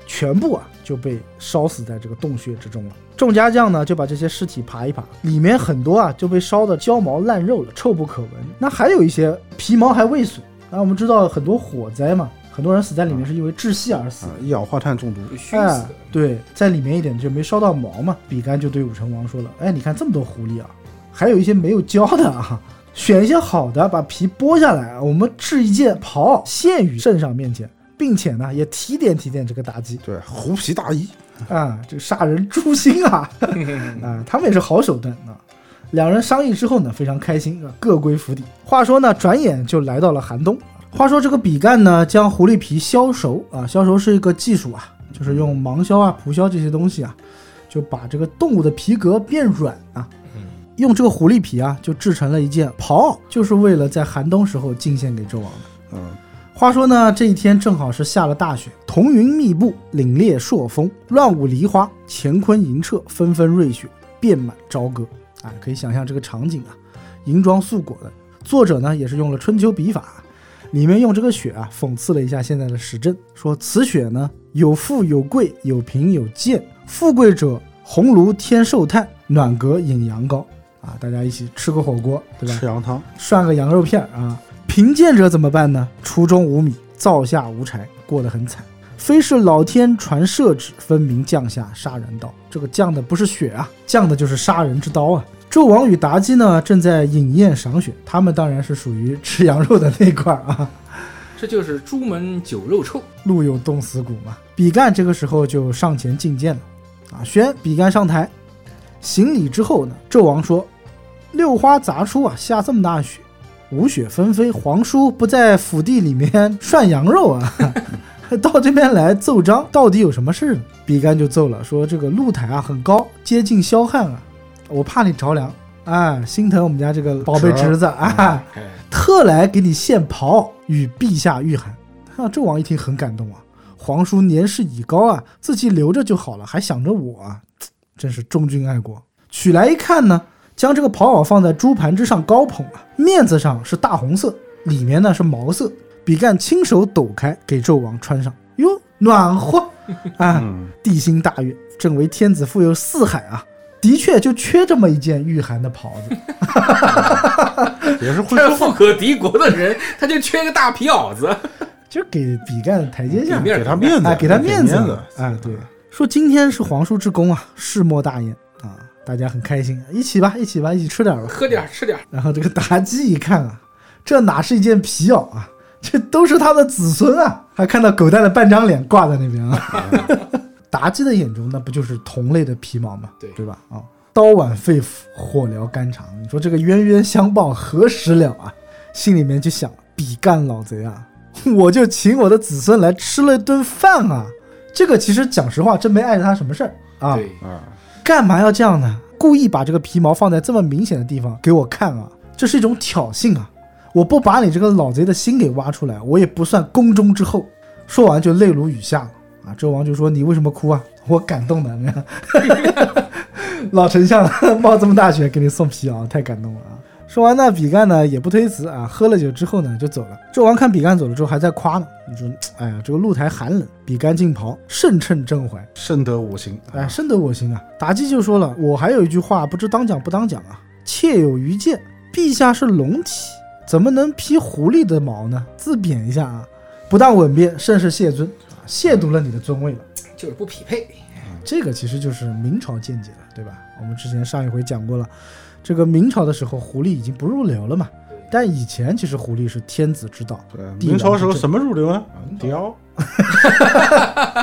全部啊就被烧死在这个洞穴之中了。众家将呢就把这些尸体爬一爬，里面很多啊就被烧得焦毛烂肉了，臭不可闻。那还有一些皮毛还未损。那我们知道很多火灾嘛，很多人死在里面是因为窒息而死啊。，一氧化碳中毒，被熏死对，在里面一点就没烧到毛嘛。比干就对武成王说了：“哎，你看这么多狐狸啊，还有一些没有教的啊，选一些好的，把皮剥下来，我们制一件袍献于圣上面前，并且呢也提点提点这个妲己对，狐皮大衣，啊，这个杀人诛心啊，啊，他们也是好手段啊。”两人商议之后呢，非常开心啊，各归府邸。话说呢，转眼就来到了寒冬。话说这个比干呢，将狐狸皮削熟啊，削熟是一个技术啊，就是用芒削啊、蒲削这些东西啊，就把这个动物的皮革变软啊，用这个狐狸皮啊，就制成了一件袍袄，就是为了在寒冬时候进献给纣王的。嗯，话说呢，这一天正好是下了大雪，彤云密布，凛冽朔风，乱舞梨花，乾坤银澈，纷纷瑞雪，遍满朝歌。啊，可以想象这个场景啊，银装素裹的。作者呢也是用了春秋笔法，里面用这个雪啊讽刺了一下现在的时政，说此雪呢有富有贵，有贫有贱，富贵者红炉添寿炭，暖阁饮羊羔。啊，大家一起吃个火锅，对吧？吃羊汤，涮个羊肉片儿啊。贫贱者怎么办呢？厨中无米，灶下无柴，过得很惨。非是老天传圣旨，分明降下杀人刀。这个降的不是血啊，降的就是杀人之刀啊。纣王与妲己呢，正在饮宴赏雪，他们当然是属于吃羊肉的那块儿啊。这就是朱门酒肉臭。路有冻死骨嘛。比干这个时候就上前觐见了，啊，宣比干上台，行礼之后呢，纣王说：“六花杂出啊，下这么大雪，舞雪纷飞，皇叔不在府地里面涮羊肉啊，到这边来奏章，到底有什么事呢？”比干就奏了，说这个露台啊很高，接近霄汉啊，我怕你着凉。啊，心疼我们家这个宝贝侄子啊，哎，特来给你献袍，与陛下御寒。啊，纣王一听很感动啊，皇叔年事已高啊，自己留着就好了，还想着我啊，真是忠君爱国。取来一看呢，将这个袍袄放在珠盘之上高捧啊，面子上是大红色，里面呢是毛色。比干亲手抖开，给纣王穿上，哟，暖和 啊！嗯，地心大悦，正为天子富有四海啊，的确就缺这么一件御寒的袍子。也是会说话，富可敌国的人，他就缺个大皮袄子。就给比干台阶下给，面儿给他面子，哎，给他面子子了，哎，对，说今天是皇叔之功啊，世莫大焉啊，大家很开心，一起吧，一起吧，一起吃点吧。喝点儿吃点儿，然后这个妲己一看啊，这哪是一件皮袄啊，这都是他的子孙啊，还看到狗蛋的半张脸挂在那边啊。妲己的眼中那不就是同类的皮毛吗？对对吧？啊，刀剜肺腑，火燎肝肠，你说这个冤冤相报何时了啊？心里面就想，比干老贼啊，我就请我的子孙来吃了一顿饭啊。这个其实讲实话，真没碍着他什么事儿啊。对，啊，干嘛要这样呢？故意把这个皮毛放在这么明显的地方给我看啊，这是一种挑衅啊！我不把你这个老贼的心给挖出来，我也不算宫中之后。说完就泪如雨下了啊！周王就说：“你为什么哭啊？我感动的，你看，老丞相冒这么大雪给你送皮袄，太感动了啊！”说完呢，比干呢也不推辞啊，喝了酒之后呢就走了。纣王看比干走了之后，还在夸呢，你说：“哎呀，这个露台寒冷，比干进袍，甚称朕怀。”甚得我心，哎，甚得我心啊！妲己就说了，我还有一句话不知当讲不当讲啊。妾有愚见，陛下是龙体，怎么能披狐狸的毛呢？自贬一下啊，不当吻别，甚是谢尊，啊亵渎了你的尊位了。就是不匹配。这个其实就是明朝见解了，对吧？我们之前上一回讲过了，这个明朝的时候，狐狸已经不入流了嘛。但以前其实狐狸是天子之道，对明朝时候什么入流啊？貂，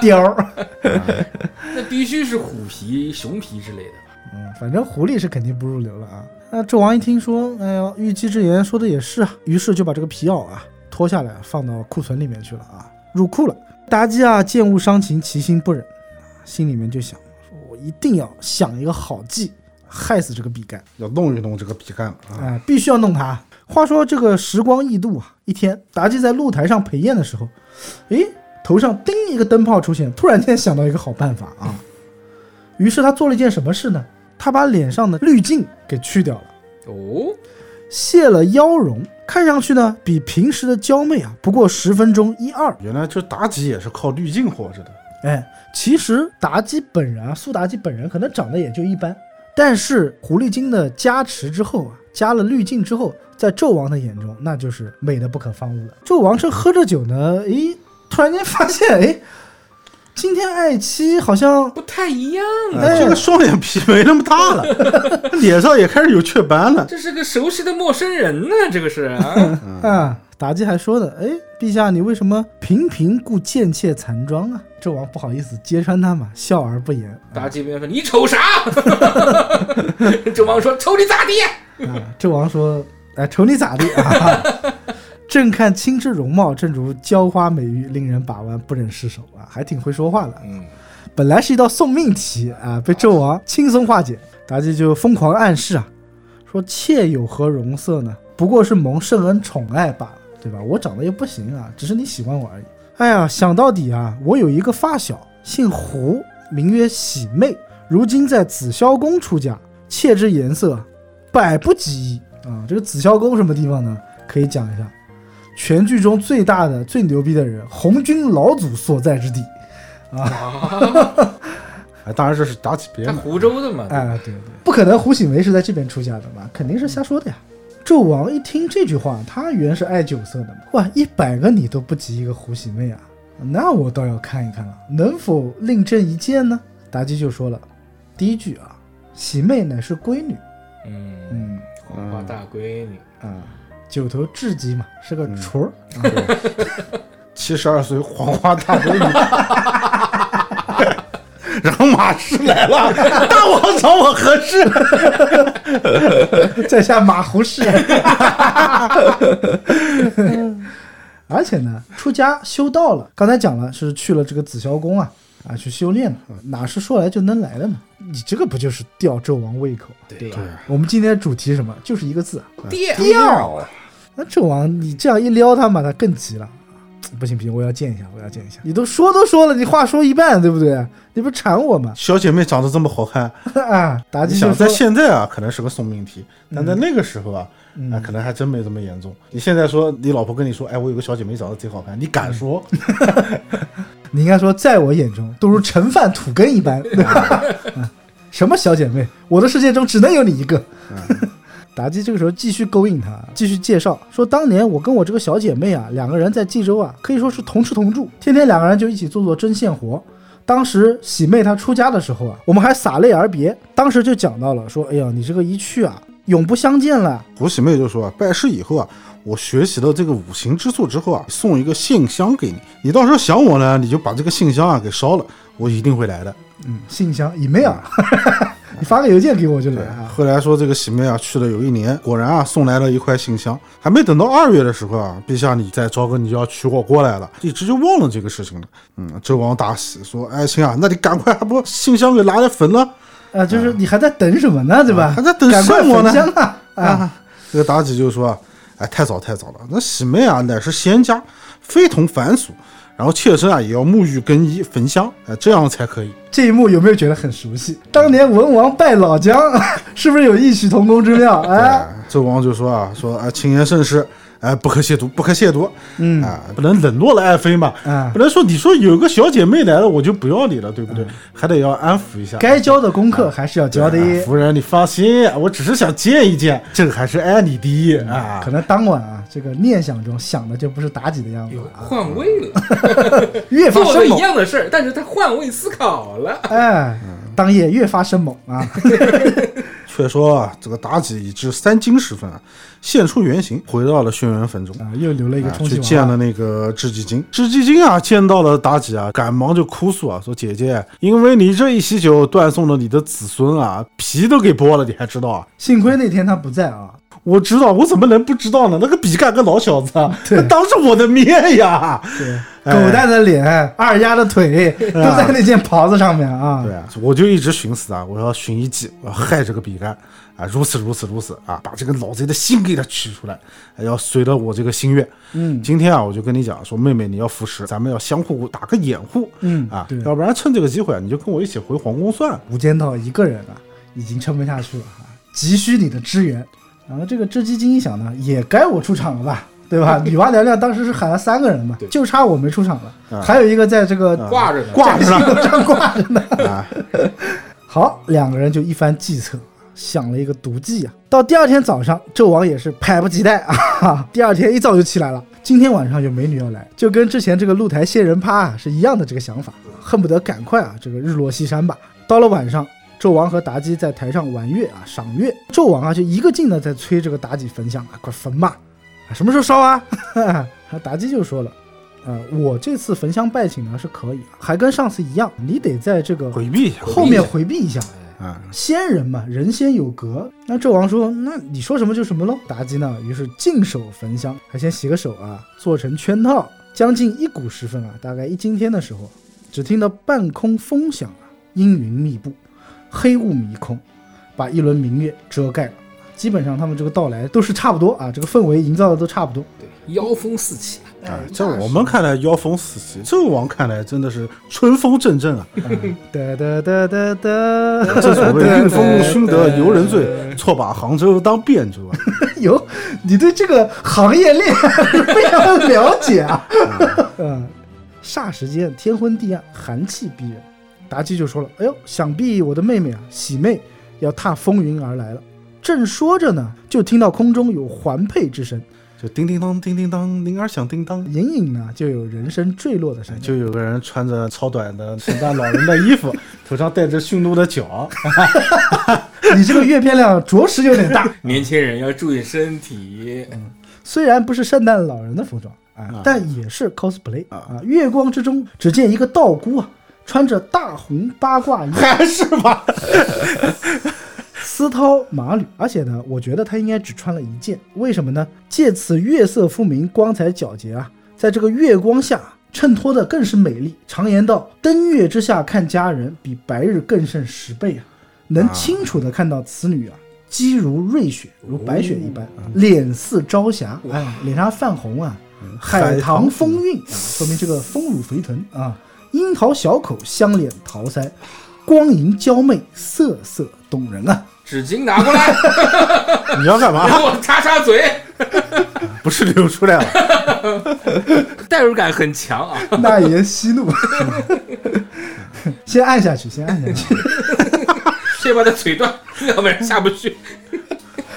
貂 儿。那必须是虎皮、熊皮之类的吧？嗯，反正狐狸是肯定不入流了啊。那纣王一听说，哎呦，玉姬之言说的也是啊，于是就把这个皮袄啊脱下来放到库存里面去了啊，入库了。妲己啊见物伤情，其心不忍，心里面就想，说我一定要想一个好计，害死这个比干，要弄一弄这个比干了啊！哎、必须要弄他。话说这个时光易度啊，一天，妲己在露台上陪宴的时候，诶，头上叮一个灯泡出现，突然间想到一个好办法啊。于是他做了一件什么事呢？他把脸上的滤镜给去掉了，哦，卸了妖容，看上去呢比平时的娇媚啊不过十分钟一二。原来这妲己也是靠滤镜活着的，哎，其实妲己本人啊，苏妲己本人可能长得也就一般，但是狐狸精的加持之后啊，加了滤镜之后，在纣王的眼中，那就是美的不可方物了。纣王正喝着酒呢，诶，突然间发现，诶，今天爱妻好像不太一样啊，哎，这个双眼皮没那么大了，脸上也开始有雀斑了。这是个熟悉的陌生人呢，这个是啊，啊，妲己还说呢，哎，陛下，你为什么频频顾贱妾残妆啊？纣王不好意思揭穿他嘛，笑而不言。妲己便说你瞅啥？纣王说瞅你咋地？啊，纣王说：“哎，瞅你咋地啊！正看卿之容貌，正如娇花美玉，令人把玩不忍失手啊，还挺会说话的。嗯，本来是一道送命题啊，被纣王轻松化解。妲己就疯狂暗示啊，说妾有何容色呢？不过是蒙圣恩宠爱罢了，对吧？我长得又不行啊，只是你喜欢我而已。哎呀，想到底啊，我有一个发小，姓胡，名曰喜妹，如今在紫霄宫出家，妾之颜色百不及一啊！这个紫霄宫什么地方呢？可以讲一下，全剧中最大的、最牛逼的人，红军老祖所在之地啊。哎，当然这是妲己编他的。湖州的嘛，哎，对对，不可能胡喜梅是在这边出家的嘛，肯定是瞎说的呀。纣王一听这句话，他原是爱酒色的嘛，哇，一百个你都不及一个胡喜妹啊，那我倒要看一看了，能否令朕一见呢？妲己就说了，第一句啊，喜妹乃是闺女，嗯，嗯。黄花大闺女，啊，九头雉鸡嘛，是个雏儿，七十二岁黄花大闺女，然后马氏来了，大王找我何事？在下马胡氏。而且呢，出家修道了，刚才讲了是去了这个紫霄宫啊啊去修炼了，哪是说来就能来的呢？你这个不就是吊纣王胃口，对吧？我们今天的主题什么？就是一个字，调调。那纣王你这样一撩他嘛，他更急了。不行不行，我要见一下，我要见一下。你都说都说了，你话说一半，对不对？你不是缠我吗？小姐妹长得这么好看，啊，妲己在现在啊，可能是个送命题，但在那个时候啊，嗯啊，可能还真没这么严重。你现在说你老婆跟你说，哎，我有个小姐妹长得贼好看，你敢说？你应该说，在我眼中都如盛饭土根一般，对 吧？啊什么小姐妹？我的世界中只能有你一个。妲己这个时候继续勾引他，继续介绍说，当年我跟我这个小姐妹啊，两个人在冀州啊，可以说是同吃同住，天天两个人就一起做做针线活。当时喜妹她出家的时候啊，我们还洒泪而别。当时就讲到了说，哎呀，你这个一去啊，永不相见了。胡喜妹就说啊，拜师以后啊，我学习了这个五行之术之后啊，送一个信箱给你，你到时候想我呢，你就把这个信箱啊给烧了，我一定会来的。嗯，信箱 email，你发个邮件给我就来啊。后来说这个喜妹啊去了有一年，果然啊送来了一块信箱，还没等到二月的时候啊，陛下你在朝歌你就要娶我过来了，一直就忘了这个事情了。嗯，周王大喜，说：“爱卿啊，那你赶快还不信箱给拿来焚了？啊，就是你还在等什么呢，对吧？还在等什么呢 啊，这个妲己就说：“哎，太早太早了，那喜妹啊乃是仙家，非同凡俗。然后妾身啊也要沐浴更衣、焚香，哎，这样才可以。这一幕有没有觉得很熟悉？当年文王拜老姜，是不是有异曲同工之妙？哎，哎，纣王就说啊，说啊，轻言慎施，哎，不可亵渎，不可亵渎，嗯啊，不能冷落了爱妃嘛，啊不能说你说有个小姐妹来了我就不要你了，对不对？还得要安抚一下。该教的功课还是要教的。哎夫人，你放心，我只是想见一见，这个还是爱你的啊。可能当晚啊，这个念想中想的就不是妲己的样子换位了，越发做了一。样的事儿，但是他换位思考了。哎，当夜越发生猛啊！却说啊，这个妲己已至三更时分啊，现出原形，回到了轩辕坟中。啊，又留了一个啊充气去见了。那个织姬精，织姬精啊，见到了妲己啊，赶忙就哭诉啊，说姐姐，因为你这一喜酒，断送了你的子孙啊，皮都给剥了，你还知道啊？幸亏那天他不在啊，我知道，我怎么能不知道呢？那个比干个老小子 他当着我的面呀，对，哎狗蛋的脸、二丫的腿都在那件袍子上面啊。对啊，我就一直寻思啊，我要寻一计，我要害这个比干啊，如此如此如此啊，把这个老贼的心给他取出来，要随了我这个心愿。嗯今天啊，我就跟你讲说，妹妹你要服食，咱们要相互打个掩护。嗯啊对，要不然趁这个机会啊，你就跟我一起回皇宫算了。无间道一个人啊，已经撑不下去了啊，急需你的支援。然后这个织机精一想呢，也该我出场了吧，对吧？女娲娘娘当时是喊了三个人嘛，就差我没出场了，还有一个在这个挂着呢，挂着呢上挂着呢。啊，好，两个人就一番计策，想了一个毒计啊。到第二天早上，纣王也是迫不及待啊，第二天一早就起来了。今天晚上有美女要来，就跟之前这个露台仙人趴啊是一样的这个想法，恨不得赶快啊这个日落西山吧。到了晚上，纣王和妲己在台上玩乐啊赏月，纣王啊就一个劲的在催这个妲己焚香啊，快焚吧，啊什么时候烧啊？妲己就说了。呃，我这次焚香拜请呢是可以啊，还跟上次一样，你得在这个回避一下后面回避一下。啊，仙人嘛，人仙有隔。那纣王说：“那你说什么就什么喽。”妲己呢，于是净手焚香，还先洗个手啊，做成圈套。将近一鼓时分啊，大概一今天的时候，只听到半空风响啊，阴云密布，黑雾迷空，把一轮明月遮盖了。基本上他们这个到来都是差不多啊，这个氛围营造的都差不多。对，妖风四起，啊，在我们看来妖风四起，纣王看来真的是春风阵阵啊！哒哒哒哒哒，正所谓运风熏得游人醉，错把杭州当汴州啊！哟，你对这个行业链 非常的了解啊。嗯，霎时间天昏地暗，寒气逼人。妲己就说了：“哎呦，想必我的妹妹啊，喜妹要踏风云而来了。”正说着呢，就听到空中有环佩之声，就叮叮当，叮叮当，铃儿响叮当，隐隐呢就有人声坠落的声音。就有个人穿着超短的圣诞老人的衣服，头上戴着驯鹿的角，你这个阅片量着实有点大。年轻人要注意身体。嗯虽然不是圣诞老人的服装啊，但也是 cosplay 啊。月光之中，只见一个道姑啊，穿着大红八卦衣，还是吧？丝绦马履，而且呢，我觉得她应该只穿了一件，为什么呢？借此月色复明，光彩皎洁啊，在这个月光下衬托的更是美丽。常言道，登月之下看佳人，比白日更胜十倍啊！能清楚的看到此女啊，肌如瑞雪，如白雪一般，脸似朝霞，哎，脸上泛红啊，海棠风韵啊，说明这个丰乳肥臀啊，樱桃小口，香脸桃腮，光莹娇媚，色色动人啊！纸巾拿过来，你要干嘛？给我擦擦嘴，不是流出来了？代入感很强啊。那爷息怒，先按下去，先按下去，先把他腿断，要不然下不去。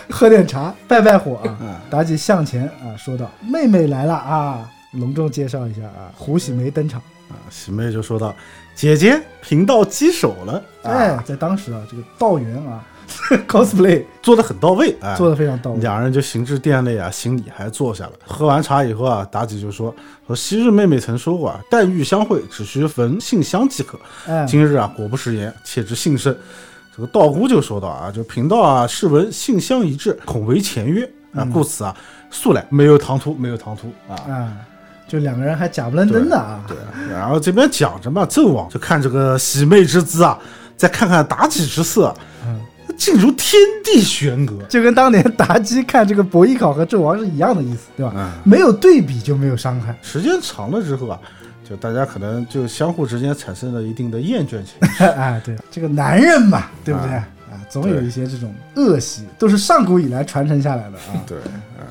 喝点茶，败败火啊！妲己向前啊，说道：“妹妹来了啊！”隆重介绍一下啊，胡喜梅登场。啊，喜妹就说道：“姐姐贫道棘手了。”哎，在当时啊，这个道员啊 cosplay 做的很到位，哎，做的非常到位。两人就行至殿内啊，行礼还坐下了。喝完茶以后啊，妲己就说：“说昔日妹妹曾说过啊，黛玉相会只需闻信香即可。哎，今日啊，果不食言，且知幸甚。”这个道姑就说道啊，就贫道啊，是闻信香一致，恐为前约啊，故此啊，素来没有唐突，没有唐突啊。啊，就两个人还假不愣登的啊。对，然后这边讲着嘛，纣王就看这个喜妹之姿啊，再看看妲己之色，嗯，竟如天地悬隔。就跟当年妲己看这个伯邑考和纣王是一样的意思，对吧？嗯没有对比就没有伤害。时间长了之后啊，就大家可能就相互之间产生了一定的厌倦情绪。哎，对，这个男人嘛，对不对？啊，总有一些这种恶习，都是上古以来传承下来的啊。对，啊，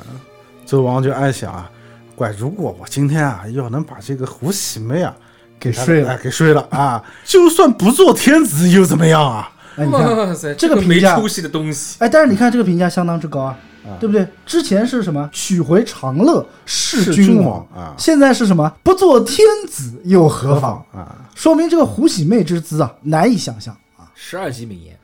纣王就暗想啊，怪如果我今天啊要能把这个胡喜妹啊给睡了哎，给睡了啊，就算不做天子又怎么样啊？哎，你看，哇塞，这个评价出息的东西，哎，但是你看这个评价相当之高啊，对不对？之前是什么？取回长乐弑君王王啊。现在是什么？不做天子又何妨？啊，说明这个胡喜妹之姿啊，难以想象啊，十二级名言。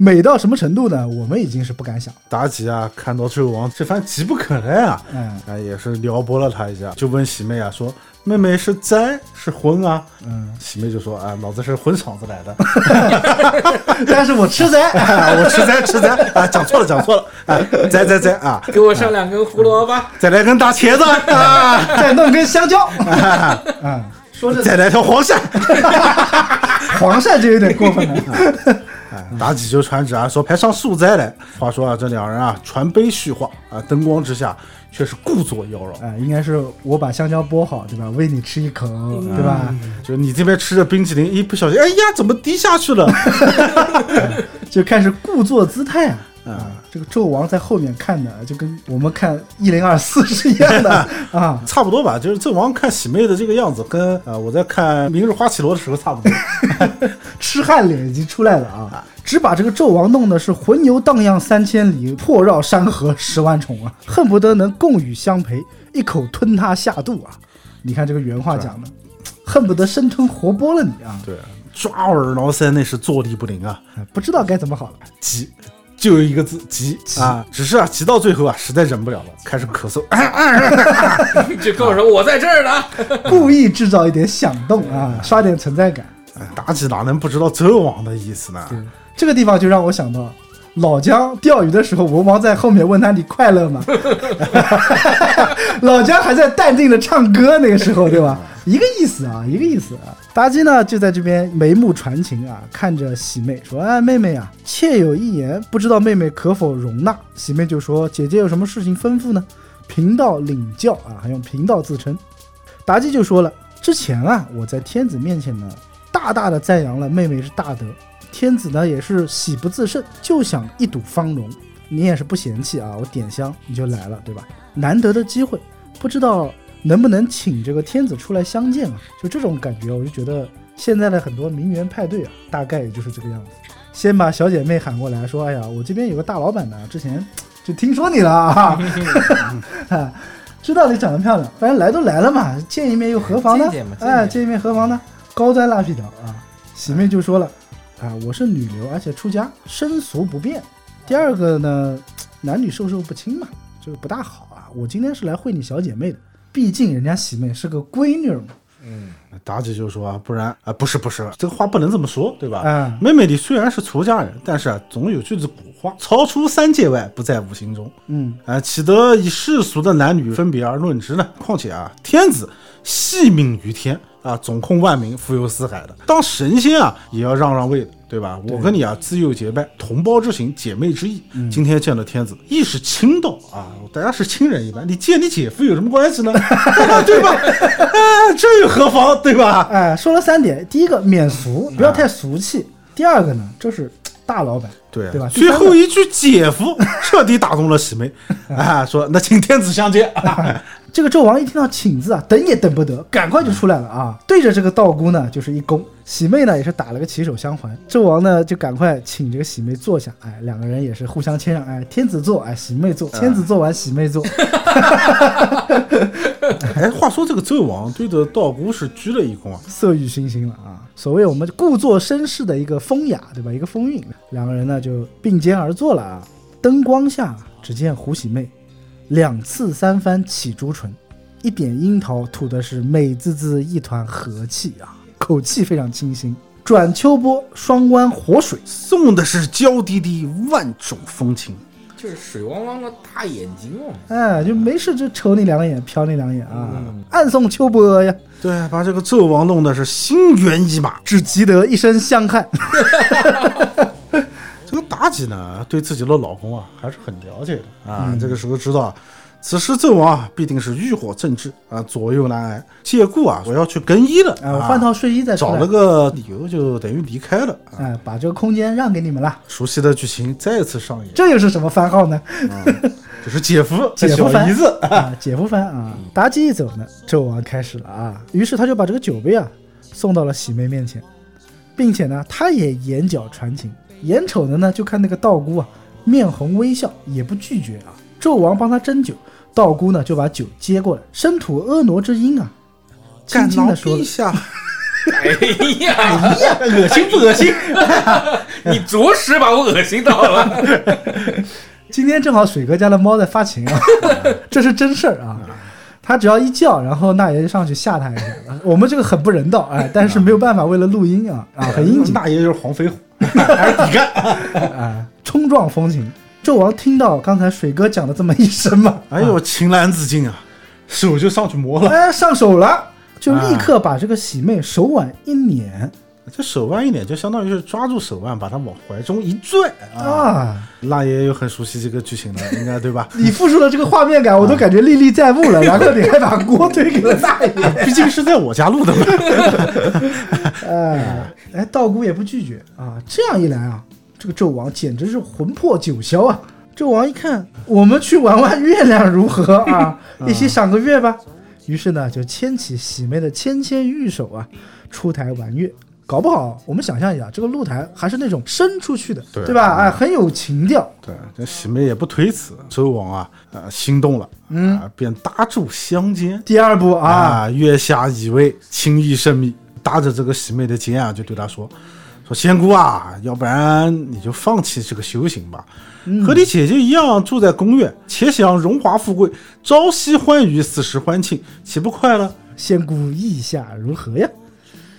美到什么程度呢？我们已经是不敢想。妲己啊，看到纣王这番急不可耐啊，嗯啊，也是撩拨了他一下，就问喜妹啊说：“妹妹是灾是荤啊？”嗯，喜妹就说：“啊，老子是荤嗓子来的 但是我吃灾，啊我吃灾吃灾啊，讲错了讲错了啊，灾灾灾啊，给我上两根胡萝卜，再来根大茄子 啊，再弄根香蕉。啊，说这再来条黄鳝。”黄鳝就有点过分了。哎，妲己就传旨啊，说派上素斋来。话说啊，这两人啊，传杯叙话啊，灯光之下却是故作妖娆。哎，应该是我把香蕉剥好，对吧？喂你吃一口，对吧？就你这边吃着冰淇淋，一不小心，哎呀，怎么滴下去了？就开始故作姿态啊。啊，这个纣王在后面看的就跟我们看一零二四是一样的 啊。差不多吧，就是纣王看喜妹的这个样子，跟啊、呃我在看《明日花绮罗》的时候差不多。痴汉脸已经出来了啊！只把这个纣王弄得是魂游荡漾三千里，破绕山河十万重啊，恨不得能共与相陪，一口吞他下肚啊！你看这个原话讲的，恨不得生吞活剥了你啊！对，抓耳挠腮，那是坐立不宁啊，哎不知道该怎么好了。急。就有一个字急啊！只是啊，急到最后啊，实在忍不了了，开始咳嗽。就跟我说我在这儿呢。故意制造一点响动啊，刷点存在感。哎妲己哪能不知道纣王的意思呢？这个地方就让我想到老姜钓鱼的时候，文王在后面问他你快乐吗？老姜还在淡定的唱歌，那个时候对吧？一个意思啊，一个意思啊。妲己呢就在这边眉目传情啊，看着喜妹说：“哎，妹妹啊，妾有一言，不知道妹妹可否容纳？”喜妹就说：“姐姐有什么事情吩咐呢？”贫道领教啊，还用贫道自称。妲己就说了：“之前啊，我在天子面前呢，大大的赞扬了妹妹是大德。天子呢也是喜不自胜，就想一睹芳容。你也是不嫌弃啊，我点香你就来了，对吧？难得的机会，不知道能不能请这个天子出来相见啊？就这种感觉，我就觉得现在的很多名媛派对啊，大概也就是这个样子。先把小姐妹喊过来说：“哎呀，我这边有个大老板呢，之前就听说你了啊，啊知道你长得漂亮，反正来都来了嘛，见一面又何妨呢哎，见一面何妨呢？高端拉皮条啊！喜妹就说了。”啊，我是女流，而且出家，身俗不变。第二个呢，男女授受不亲嘛，这个不大好啊。我今天是来会你小姐妹的，毕竟人家喜妹是个闺女嘛。嗯妲己就说啊，不然啊，不是不是，这个话不能这么说，对吧？嗯妹妹你虽然是出家人，但是啊，总有句子古话：超出三界外，不在五行中。嗯，啊，岂得以世俗的男女分别而论之呢？况且啊，天子系命于天啊，总控万民，浮游四海的，当神仙啊，也要让让位的，对吧？我跟你啊，自幼结拜，同胞之情，姐妹之义。今天见了天子，亦是亲道啊，大家是亲人一般。你见你姐夫有什么关系呢？对吧？哎，这又何妨，对吧？哎，说了三点，第一个免俗，不要太俗气；第二个呢，就是大老板，对对吧？最后一句姐夫彻底打动了喜妹 啊，说那请天子相见。这个纣王一听到“请”字啊，等也等不得，赶快就出来了啊！对着这个道姑呢，就是一躬。喜妹呢也是打了个起手相还，纣王呢就赶快请这个喜妹坐下，哎，两个人也是互相谦让，哎，天子坐，哎，喜妹坐，天子坐完，喜妹坐，哎，话说这个纣王对着道姑是鞠了一躬啊，色欲熏心了啊！所谓我们故作绅士的一个风雅，对吧？一个风韵，两个人呢就并肩而坐了啊。灯光下，只见胡喜妹两次三番起朱唇，一点樱桃吐的是美滋滋一团和气啊，口气非常清新。转秋波，双关活水，送的是娇滴滴万种风情。就是水汪汪的大眼睛哦。哎，就没事就瞅你两眼，瞟你两眼啊，暗送秋波呀，对，把这个纣王弄的是心猿意马。只急得一身香汗。这个妲己呢，对自己的老公啊还是很了解的啊。这个时候知道啊，此时纣王啊必定是欲火正炽啊，左右难挨。借故啊，我要去更衣了啊，我换套睡衣再找了。个理由就等于离开了啊。哎，把这个空间让给你们了，熟悉的剧情再次上演，这又是什么番号呢？就是姐夫 姐夫番子啊，姐夫番啊。妲己一走呢，纣王开始了啊，于是他就把这个酒杯啊送到了喜妹面前，并且呢，他也眼角传情。眼瞅着呢，就看那个道姑啊，面红微笑，也不拒绝啊。纣王帮他斟酒，道姑呢就把酒接过来，身吐婀娜之音啊，轻轻的说了陛下，哎呀，恶心不恶心？你着实把我恶心到了。今天正好水哥家的猫在发情啊，这是真事儿啊。他只要一叫，然后那爷就上去吓他一下。我们这个很不人道哎，但是没有办法，为了录音啊啊，很应景那爷就是黄飞虎，还是比干。啊，冲撞风情。纣王听到刚才水哥讲的这么一声嘛，哎呦，情难自禁啊，手就上去摸了。哎，上手了，就立刻把这个喜妹手腕一捻这手腕一点，就相当于是抓住手腕，把它往怀中一拽啊。啊。那也有很熟悉这个剧情了，应该对吧？你复述了这个画面感，我都感觉历历在目了。然后你还把锅推给了大爷，毕竟是在我家录的嘛。哎，哎，道姑也不拒绝啊。这样一来啊，这个纣王简直是魂魄九霄啊！纣王一看，我们去玩玩月亮如何啊？一起赏个月吧。于是呢，就牵起喜妹的纤纤玉手啊，出台玩月。搞不好，我们想象一下，这个露台还是那种伸出去的，对吧？哎，很有情调。对，这喜妹也不推辞，周王啊，呃，心动了，嗯啊，便搭住相间，第二步啊，啊，月下以位，情谊甚密，搭着这个喜妹的肩啊，就对她说：“说仙姑啊，要不然你就放弃这个修行吧，和你姐姐一样住在宫院，且享荣华富贵，朝夕欢愉，死时欢庆，岂不快乐？”仙姑意下如何呀？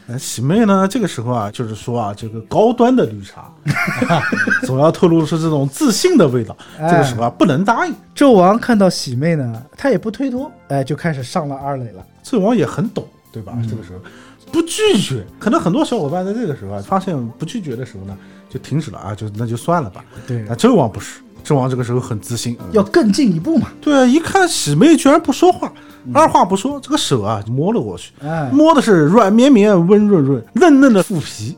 哎，喜妹呢？这个时候啊，就是说啊，这个高端的绿茶，总要透露出这种自信的味道。这个时候啊，不能答应。纣王看到喜妹呢，他也不推脱，哎，就开始上了二垒了。纣王也很懂，对吧？这个时候不拒绝，可能很多小伙伴在这个时候啊，发现不拒绝的时候呢，就停止了啊，就那就算了吧。对啊，纣王不是，纣王这个时候很自信，嗯要更进一步嘛。对啊，一看喜妹居然不说话，二话不说，这个手啊就摸了过去，哎，摸的是软绵绵、温润润、嫩嫩的腹皮，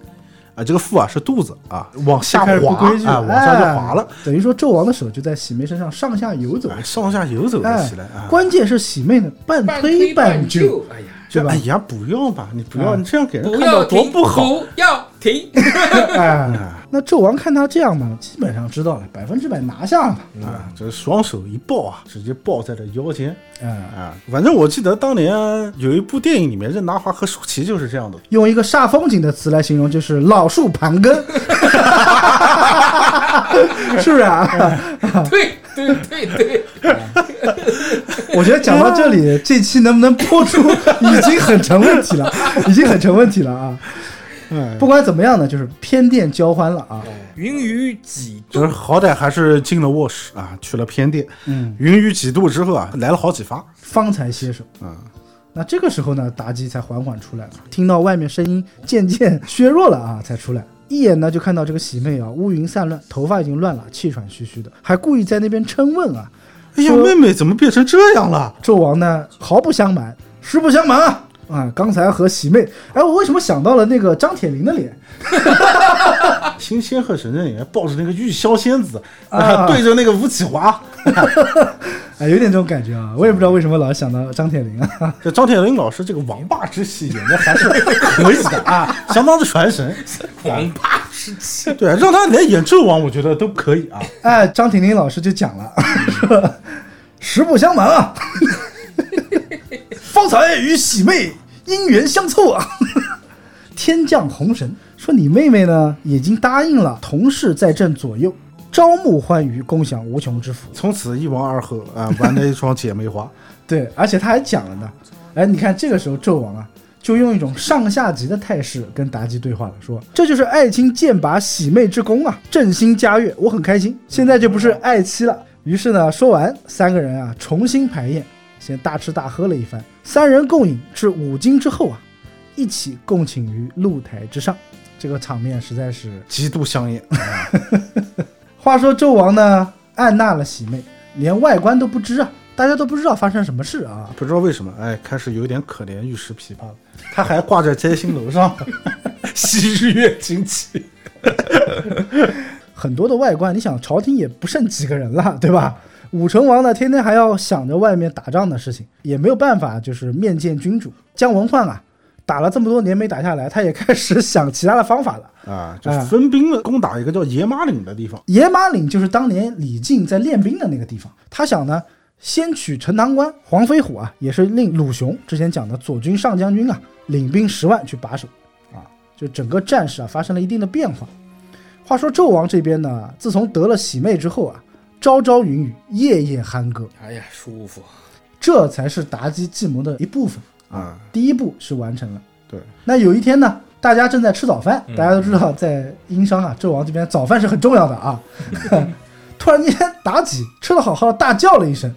啊，这个腹啊是肚子啊，往下滑啊，往下就滑了哎，等于说纣王的手就在喜妹身上上下游走。哎，上下游走了哎起来啊。关键是喜妹呢，半推半就，，哎呀，对吧哎？呀，不要吧，你不要，嗯你这样给人看到多不好。不要停。哎，那纣王看他这样嘛，基本上知道了，百分之百拿下了嘛。啊，这双手一抱啊，直接抱在了腰间嗯，啊。反正我记得当年有一部电影里面，任达华和舒淇就是这样的。用一个煞风景的词来形容，就是老树盘根，是不是啊？对对对对，我觉得讲到这里，这期能不能播出已经很成问题了，已经很成问题了啊！哎，不管怎么样呢，就是偏殿交欢了啊。云雨几就是好歹还是进了卧室啊，去了偏殿。嗯，云雨几度之后啊，来了好几发。方才歇手。嗯，那这个时候呢，妲己才缓缓出来了，听到外面声音渐渐削弱了啊，才出来。一眼呢就看到这个喜妹啊，乌云散乱，头发已经乱了，气喘吁吁的，还故意在那边嗔问啊。哎呀，说妹妹怎么变成这样了？纣王呢毫不相瞒，实不相瞒啊啊！刚才和喜妹，哎，我为什么想到了那个张铁林的脸？新仙鹤神阵里面抱着那个玉箫仙子啊对着那个吴启华。哎，有点这种感觉啊！我也不知道为什么老想到张铁林啊。这张铁林老师这个王霸之戏演的还是可以的啊，相当的传神。王霸之气，对，让他来演纣王，我觉得都可以啊。哎，张铁林老师就讲了，说实不相瞒啊，方才与喜妹姻缘相凑啊，天降红神，说你妹妹呢已经答应了同事在朕左右，朝暮欢愉，共享无穷之福。从此一王二后啊，玩了一双姐妹花。对，而且他还讲了呢，哎，你看这个时候纣王啊，就用一种上下级的态势跟妲己对话了，说这就是爱卿剑拔喜妹之功啊，振兴嘉悦，我很开心，现在就不是爱妻了。于是呢，说完，三个人啊重新排宴，先大吃大喝了一番，三人共饮至五更之后啊，一起共寝于露台之上，这个场面实在是极度香艳。话说纣王呢，按纳了喜妹，连外观都不知啊，大家都不知道发生什么事啊。不知道为什么，哎，开始有点可怜玉石琵琶了。他还挂在摘星楼上，昔日月精气。很多的外观，你想朝廷也不剩几个人了，对吧？武成王呢，天天还要想着外面打仗的事情，也没有办法，就是面见君主。姜文焕啊，打了这么多年没打下来，他也开始想其他的方法了。啊，就是分兵了，攻打一个叫野马岭的地方。野马岭就是当年李靖在练兵的那个地方。他想呢，先取陈塘关，黄飞虎啊，也是令鲁雄之前讲的左军上将军啊，领兵十万去把守，啊，就整个战事啊发生了一定的变化。话说纣王这边呢，自从得了喜妹之后啊，朝朝云雨，夜夜酣歌，哎呀，舒服。这才是妲己计谋的一部分。啊，第一步是完成了。对，那有一天呢，大家正在吃早饭，大家都知道，在殷商啊，纣王这边早饭是很重要的啊。突然间，妲己吃的好好的，大叫了一声，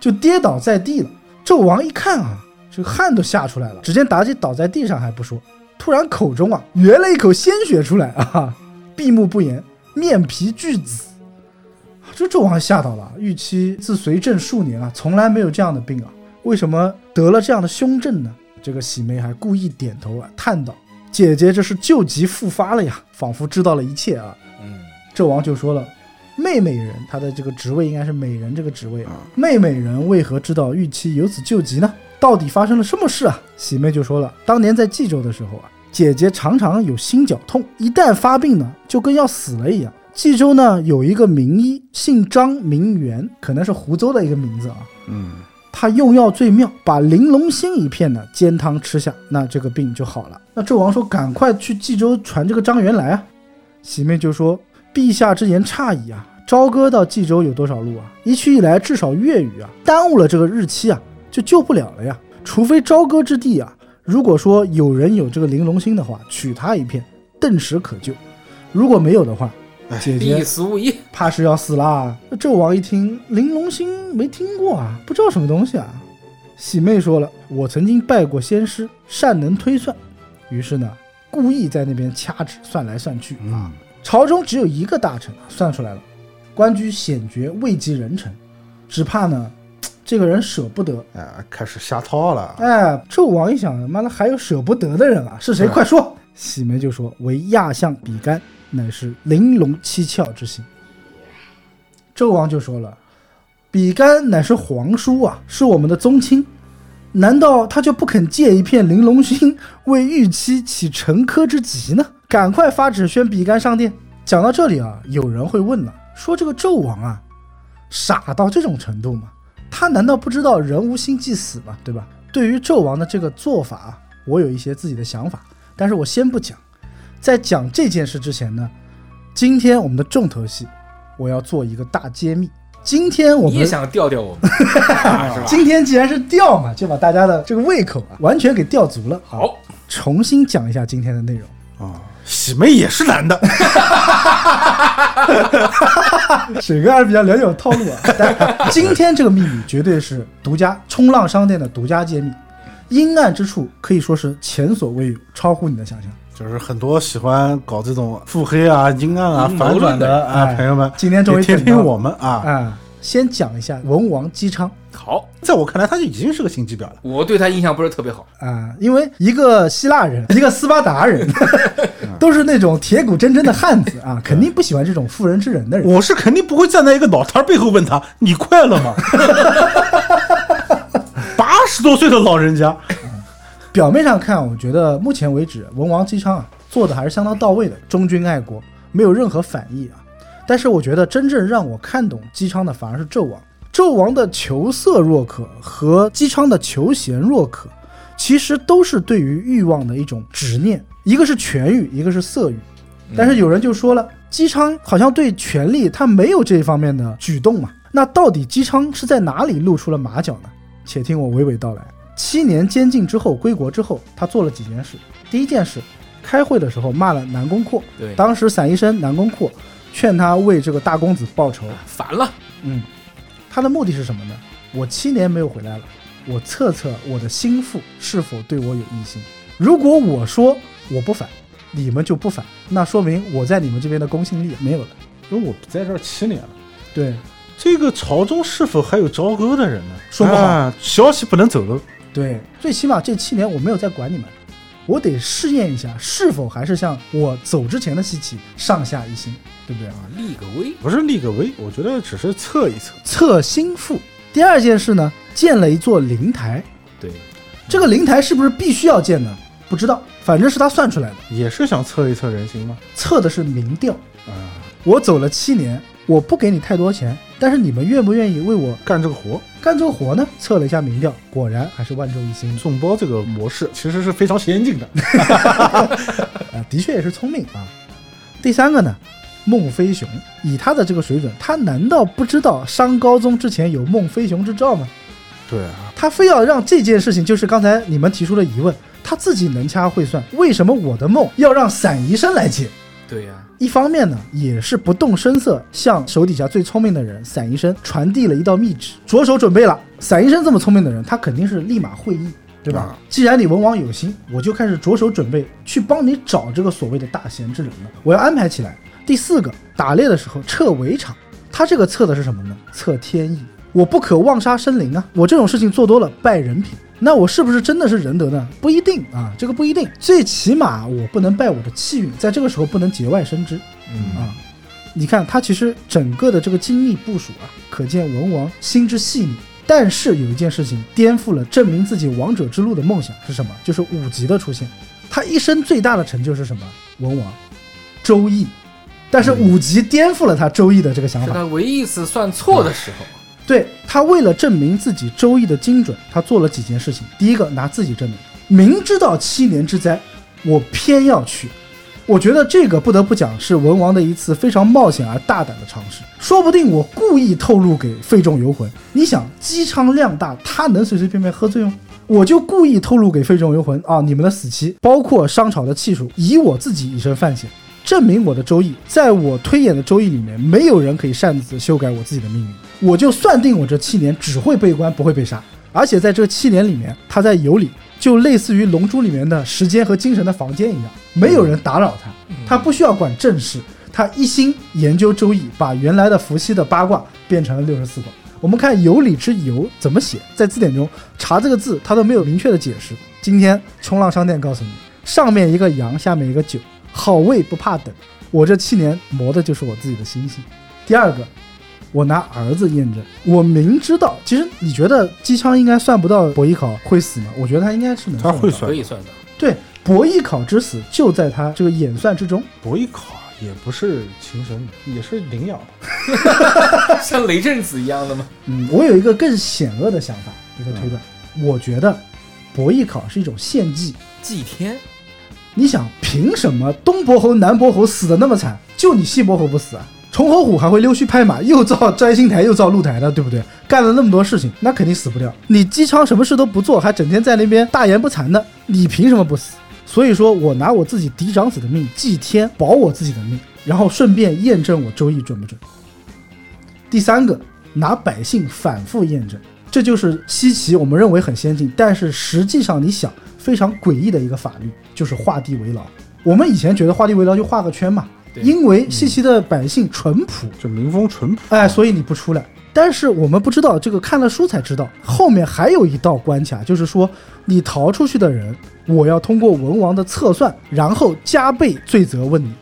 就跌倒在地了。纣王一看啊，这个汗都吓出来了。只见妲己倒在地上还不说，突然口中啊哕了一口鲜血出来啊，闭目不言，面皮俱紫。这纣王吓到了，预期自随朕数年啊，从来没有这样的病啊，为什么得了这样的凶症呢？这个喜妹还故意点头啊，叹道：“姐姐这是旧疾复发了呀，仿佛知道了一切啊。嗯，”纣王就说了：“妹妹人，她的这个职位应该是美人这个职位啊。妹妹人为何知道玉妻有此旧疾呢？到底发生了什么事啊？”喜妹就说了：“当年在冀州的时候啊，姐姐常常有心绞痛，一旦发病呢，就跟要死了一样。冀州呢有一个名医，姓张名元，可能是湖州的一个名字啊。嗯，他用药最妙，把玲珑心一片呢煎汤吃下，那这个病就好了。那纣王说：“赶快去冀州传这个张元来啊！”喜妹就说：“陛下之言差矣啊！朝歌到冀州有多少路啊？一去一来至少月余啊！耽误了这个日期啊，就救不了了呀！除非朝歌之地啊，如果说有人有这个玲珑心的话，取他一片，顿时可救；如果没有的话，姐姐必死无疑。怕是要死啦。那纣王一听，玲珑心没听过啊，不知道什么东西啊。喜妹说了，我曾经拜过仙师，善能推算。于是呢，故意在那边掐指算来算去啊。朝中只有一个大臣，算出来了，官居显爵，位极人臣，只怕呢，这个人舍不得。哎，开始瞎套了。哎，纣王一想，妈的还有舍不得的人啊，是谁？快说！喜梅就说：“为亚相比干，乃是玲珑七窍之心。”纣王就说了：“比干乃是皇叔啊，是我们的宗亲，难道他就不肯借一片玲珑心为玉妻起沉疴之急呢？赶快发旨宣比干上殿。”讲到这里啊，有人会问了，说这个纣王啊，傻到这种程度吗？他难道不知道人无心即死吗？对吧？对于纣王的这个做法啊，我有一些自己的想法，但是我先不讲。在讲这件事之前呢，今天我们的重头戏，我要做一个大揭秘。今天我们你也想吊吊我们，啊是吧？今天既然是吊嘛，就把大家的这个胃口啊完全给吊足了。啊，好，重新讲一下今天的内容。啊，喜妹也是男的，水哥还是比较了解我套路啊。但今天这个秘密绝对是独家冲浪商店的独家揭秘，阴暗之处可以说是前所未有，超乎你的想象。就是很多喜欢搞这种腹黑啊、阴暗啊、反转的的啊，哎朋友们，今天终于听听我们啊。啊，先讲一下文王姬昌好，在我看来，他就已经是个心机婊了。我对他印象不是特别好。啊，因为一个希腊人，一个斯巴达人，都是那种铁骨铮铮的汉子啊，肯定不喜欢这种妇人之仁的人。我是肯定不会站在一个老头儿背后问他：“你快乐吗？” 八十多岁的老人家，表面上看，我觉得目前为止，文王姬昌啊做的还是相当到位的，忠君爱国，没有任何反意啊。但是我觉得真正让我看懂姬昌的反而是纣王。纣王的求色若渴和姬昌的求贤若渴，其实都是对于欲望的一种执念，一个是权欲，一个是色欲。但是有人就说了，姬昌好像对权力他没有这一方面的举动嘛？那到底姬昌是在哪里露出了马脚呢？且听我娓娓道来。七年监禁之后，归国之后，他做了几件事。第一件事，开会的时候骂了南宫阔，对，当时散医生南宫阔劝他为这个大公子报仇。烦了，嗯，他的目的是什么呢？我七年没有回来了，我测测我的心腹是否对我有异心。如果我说我不反，你们就不反，那说明我在你们这边的公信力没有了。因为我不在这儿七年了，对，这个朝中是否还有朝歌的人呢？说不好啊消息不能走漏。对，最起码这七年我没有再管你们，我得试验一下是否还是像我走之前的西岐上下一心，对不对？啊，立个威，不是立个威，我觉得只是测一测。测心腹。第二件事呢，建了一座灵台，对，这个灵台是不是必须要建呢？不知道，反正是他算出来的，也是想测一测人心吗？测的是民调。啊，我走了七年，我不给你太多钱，但是你们愿不愿意为我干这个活，干这个活呢？测了一下民调，果然还是万众一心。众包这个模式其实是非常先进的。啊，的确也是聪明啊。第三个呢，孟飞雄，以他的这个水准，他难道不知道商高宗之前有孟飞雄之兆吗？对啊，他非要让这件事情，就是刚才你们提出的疑问，他自己能掐会算，为什么我的梦要让散宜生来解？对呀、一方面呢，也是不动声色向手底下最聪明的人散医生传递了一道密旨，着手准备了。散医生这么聪明的人，他肯定是立马会意，对吧？啊既然你文王有心，我就开始着手准备去帮你找这个所谓的大贤之人了，我要安排起来。第四个，打猎的时候撤围场，他这个测的是什么呢？测天意。我不可妄杀生灵啊！我这种事情做多了败人品，那我是不是真的是仁德呢？不一定啊，这个不一定。最起码我不能败我的气运，在这个时候不能节外生枝。嗯啊。你看他其实整个的这个精密部署啊，可见文王心之细腻。但是有一件事情颠覆了证明自己王者之路的梦想是什么？就是五级的出现。他一生最大的成就是什么？文王，周易。但是五级颠覆了他周易的这个想法。是他唯一一次算错的时候。对他为了证明自己周易的精准，他做了几件事情。第一个，拿自己证明，明知道七年之灾，我偏要去。我觉得这个不得不讲是文王的一次非常冒险而大胆的尝试。说不定我故意透露给费仲游魂，你想姬昌量大，他能随随便便喝醉吗？我就故意透露给费仲游魂啊，你们的死期，包括商朝的气数，以我自己以身犯险，证明我的周易，在我推演的周易里面，没有人可以擅自修改我自己的命运。我就算定我这七年只会被关，不会被杀。而且在这七年里面，他在游里就类似于《龙珠》里面的时间和精神的房间一样，没有人打扰他，他不需要管正事，他一心研究周易，把原来的伏羲的八卦变成了六十四卦。我们看“有理之有”怎么写，在字典中查这个字，他都没有明确的解释。今天冲浪商店告诉你，上面一个羊，下面一个九，好位不怕等。我这七年磨的就是我自己的心性。第二个，我拿儿子验证，我明知道，其实你觉得机枪应该算不到博弈考会死吗？我觉得他应该是能他会算可以算的。对，博弈考之死就在他这个演算之中。博弈考也不是情神，也是领养的。像雷震子一样的吗？嗯，我有一个更险恶的想法，一个推断，我觉得博弈考是一种献祭。祭天，你想，凭什么东伯侯、南伯侯死的那么惨，就你西伯侯不死啊？崇侯虎还会溜须拍马，又造摘星台，又造露台的，对不对？干了那么多事情，那肯定死不掉。你姬昌什么事都不做，还整天在那边大言不惭的，你凭什么不死？所以说我拿我自己嫡长子的命祭天，保我自己的命，然后顺便验证我周易准不准。第三个，拿百姓反复验证，这就是西岐我们认为很先进，但是实际上你想非常诡异的一个法律，就是画地为牢。我们以前觉得画地为牢就画个圈嘛，因为西岐的百姓淳朴，就民风淳朴。哎，所以你不出来。但是我们不知道，这个看了书才知道，后面还有一道关卡，就是说你逃出去的人，我要通过文王的测算，然后加倍罪责问你。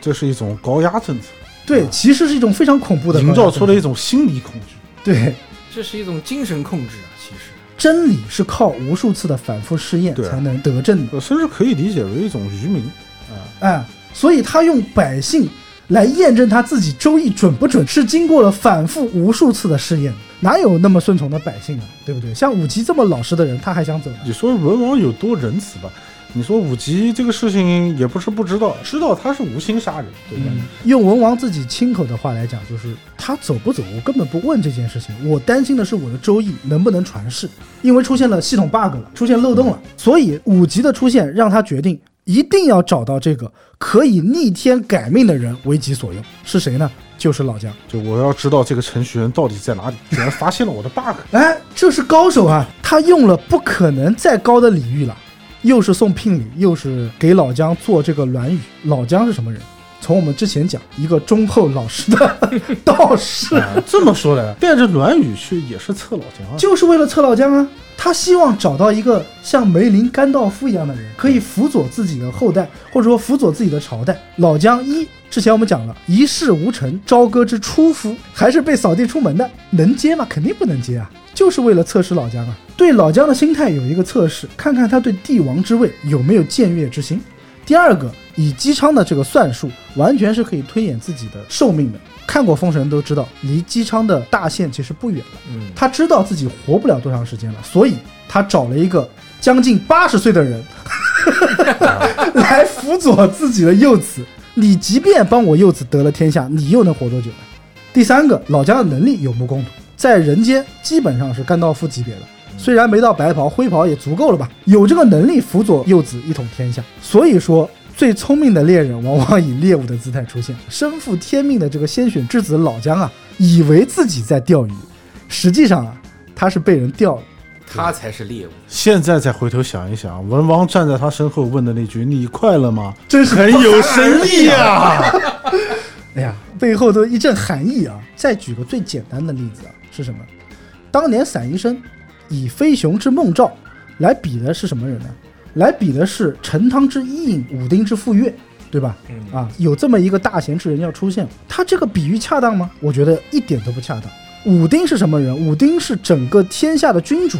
这是一种高压政策，对，其实是一种非常恐怖的营造出了了一种心理恐惧。对。这是一种精神控制啊！其实，真理是靠无数次的反复试验才能得证的，呃甚至可以理解为一种愚民啊。哎，所以他用百姓来验证他自己周易准不准，是经过了反复无数次的试验，哪有那么顺从的百姓啊？对不对？像武吉这么老实的人，他还想走呢？你说文王有多仁慈吧？你说武吉这个事情也不是不知道，知道他是无心杀人，对吧？嗯，用文王自己亲口的话来讲，就是他走不走，我根本不问这件事情，我担心的是我的周易能不能传世，因为出现了系统 bug 了，出现漏洞了，所以武吉的出现让他决定一定要找到这个可以逆天改命的人为己所用，是谁呢？就是老姜。就我要知道这个程序员到底在哪里，居然发现了我的 bug。哎，这是高手啊！他用了不可能再高的礼遇了，又是送聘礼，又是给老姜做这个软语。老姜是什么人？从我们之前讲，一个忠厚老实的道士，啊这么说来，带着暖语去也是测老姜啊。就是为了测老姜啊。他希望找到一个像梅林甘道夫一样的人，可以辅佐自己的后代，或者说辅佐自己的朝代。老姜一之前我们讲了，一事无成，朝歌之初夫，还是被扫地出门的，能接吗？肯定不能接啊，就是为了测试老姜啊。对老姜的心态有一个测试，看看他对帝王之位有没有僭越之心。第二个，以姬昌的这个算术，完全是可以推演自己的寿命的。看过《封神》都知道，离姬昌的大限其实不远了。嗯，他知道自己活不了多长时间了，所以他找了一个将近八十岁的人 来辅佐自己的幼子。你即便帮我幼子得了天下，你又能活多久呢？第三个，老姜的能力有目共睹，在人间基本上是甘道夫级别的，虽然没到白袍，灰袍也足够了吧？有这个能力辅佐幼子一统天下。所以说，最聪明的猎人往往以猎物的姿态出现。身负天命的这个先选之子老姜啊，以为自己在钓鱼，实际上啊，他是被人钓了。他才是猎物。现在再回头想一想，文王站在他身后问的那句“你快乐吗真”，是很有深意啊！哎呀，背后都一阵寒意啊！再举个最简单的例子啊，是什么？当年散医生以飞熊之孟兆来比的是什么人呢？来比的是陈汤之伊尹、武丁之傅说。对吧？嗯啊，有这么一个大贤之人要出现，他这个比喻恰当吗？我觉得一点都不恰当。武丁是什么人？武丁是整个天下的君主，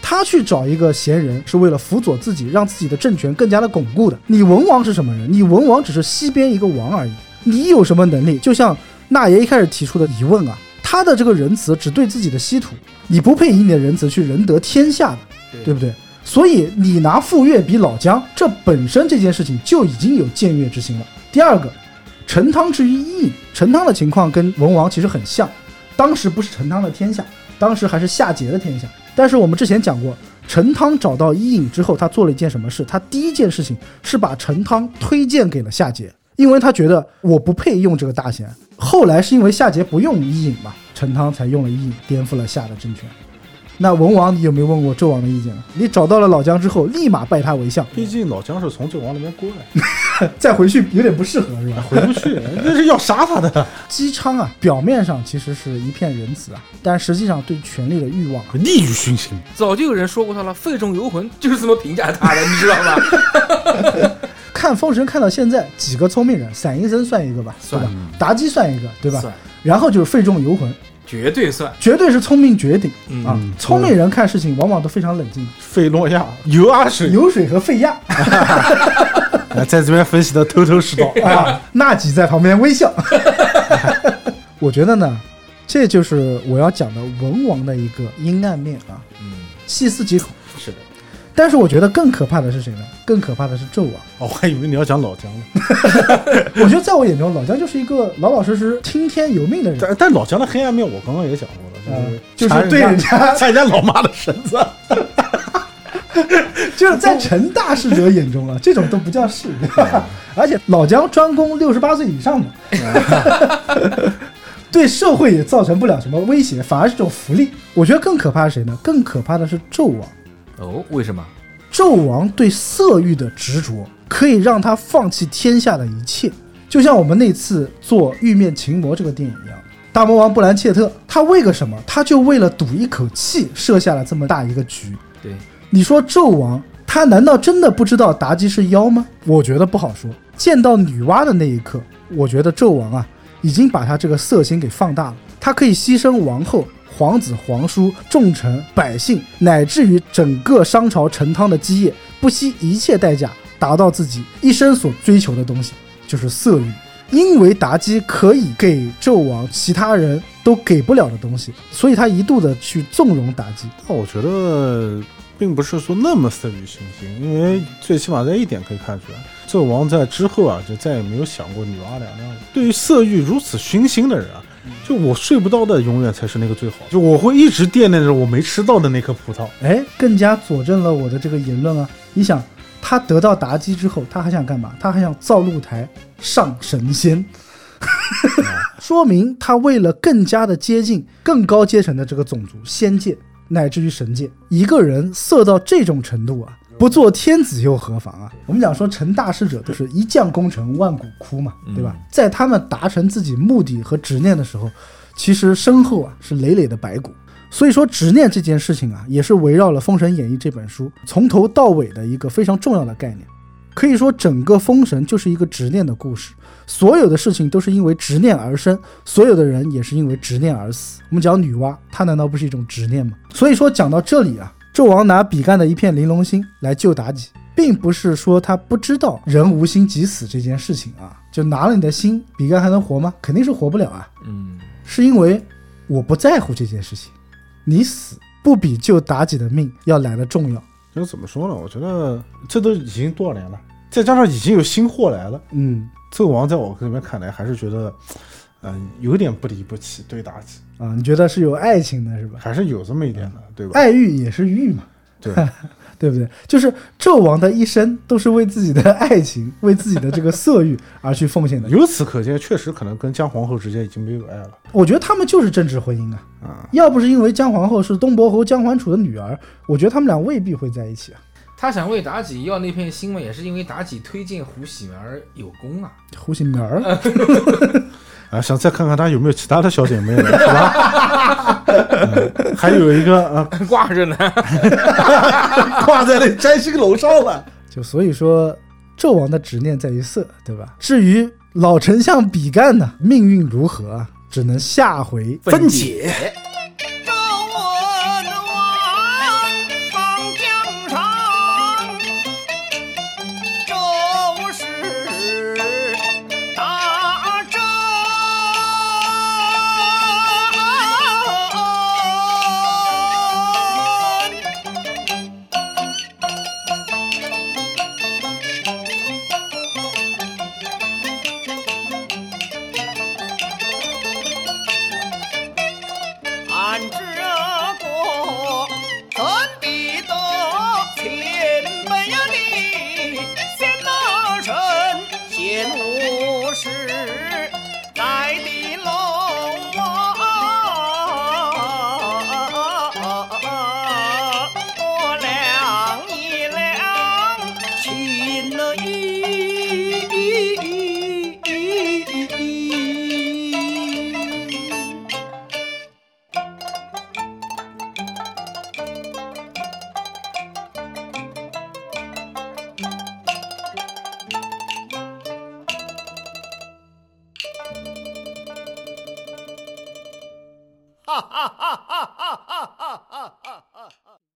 他去找一个贤人是为了辅佐自己，让自己的政权更加的巩固的。你文王是什么人？你文王只是西边一个王而已，你有什么能力？就像那爷一开始提出的疑问啊，他的这个仁慈只对自己的稀土，你不配以你的仁慈去仁得天下的，对不对？所以你拿傅说比老姜，这本身这件事情就已经有僭越之心了。第二个，陈汤之于伊尹，陈汤的情况跟文王其实很像，当时不是陈汤的天下，当时还是夏桀的天下。但是我们之前讲过，陈汤找到伊尹之后，他做了一件什么事？他第一件事情是把陈汤推荐给了夏桀，因为他觉得我不配用这个大贤。后来是因为夏桀不用伊尹嘛，陈汤才用了伊尹，颠覆了夏的政权。那文王，你有没有问过纣王的意见呢？你找到了老姜之后，立马拜他为相，毕竟老姜是从纣王那边过来，再回去有点不适合，是吧？回不去，那是要杀他的。姬昌啊，表面上其实是一片仁慈啊，但实际上对权力的欲望啊，利欲熏心，早就有人说过他了，肺中游魂就是这么评价他的，你知道吧？看《封神》看到现在，几个聪明人，散医生算一个吧，对算吧？妲己算一个，对吧？然后就是肺中游魂，绝对算。绝对是聪明绝顶、嗯啊！聪明人看事情往往都非常冷静，费洛亚油阿水，油水和费亚哎在这边分析的头头是道。啊，纳吉在旁边微笑。我觉得呢，这就是我要讲的文王的一个阴暗面啊，嗯，细思极恐。但是我觉得更可怕的是谁呢？更可怕的是纣王。哦，我还以为你要讲老姜呢。我觉得在我眼中，老姜就是一个老老实实、听天由命的人。但但老姜的黑暗面，我刚刚也讲过了，嗯就就是是对人家 掐人家老妈的绳子。就是在陈大使者眼中啊，这种都不叫事？而且老姜专攻六十八岁以上的，对社会也造成不了什么威胁，反而是种福利。我觉得更可怕是谁呢？更可怕的是纣王。哦，为什么？纣王对色欲的执着，可以让他放弃天下的一切。就像我们那次做《玉面琴魔》这个电影一样，大魔王布兰切特，他为个什么？他就为了赌一口气，设下了这么大一个局。对，你说纣王，他难道真的不知道妲己是妖吗？我觉得不好说。见到女娲的那一刻，我觉得纣王啊，已经把他这个色心给放大了。他可以牺牲王后、皇子、皇叔、重臣、百姓，乃至于整个商朝陈汤的基业，不惜一切代价达到自己一生所追求的东西，就是色欲。因为妲己可以给纣王其他人都给不了的东西，所以他一度的去纵容妲己。但我觉得并不是说那么色欲熏心，因为最起码在一点可以看出来，纣王在之后啊，就再也没有想过女娲娘娘。对于色欲如此熏心的人啊，就我睡不到的，永远才是那个最好。就我会一直惦念着我没吃到的那颗葡萄。哎，更加佐证了我的这个言论啊！你想，他得到妲己之后，他还想干嘛？他还想造露台上神仙，说明他为了更加的接近更高阶层的这个种族，仙界乃至于神界，一个人色到这种程度啊，不做天子又何妨啊？我们讲说成大事者都是一将功成万骨枯嘛，对吧？在他们达成自己目的和执念的时候，其实身后啊是累累的白骨。所以说，执念这件事情啊，也是围绕了《封神演义》这本书从头到尾的一个非常重要的概念。可以说，整个《封神》就是一个执念的故事，所有的事情都是因为执念而生，所有的人也是因为执念而死。我们讲女娲，她难道不是一种执念吗？所以说，讲到这里啊，纣王拿比干的一片玲珑心来救妲己，并不是说他不知道人无心即死这件事情啊，就拿了你的心，比干还能活吗？肯定是活不了啊。嗯，是因为我不在乎这件事情，你死不比救妲己的命要来的重要。就怎么说呢？我觉得这都已经多少年了，再加上已经有新货来了，嗯纣王在我这边看来还是觉得，嗯、有点不离不弃对妲己，啊，你觉得是有爱情的是吧？还是有这么一点的，对吧？爱欲也是欲嘛，对，对不对？就是纣王的一生都是为自己的 爱情、为自己的这个色欲而去奉献的。由此可见，确实可能跟姜皇后之间已经没有爱了我觉得他们就是政治婚姻啊，啊。要不是因为姜皇后是东伯侯姜桓楚的女儿，我觉得他们俩未必会在一起啊。他想为妲己要那片心嘛，也是因为妲己推荐胡喜儿有功啊。胡喜儿，啊，想再看看他有没有其他的小姐妹了，是吧？嗯还有一个啊，挂着呢。挂在那摘星楼上了。就所以说，纣王的执念在于色，对吧？至于老丞相比干呢，命运如何啊，只能下回分解。解。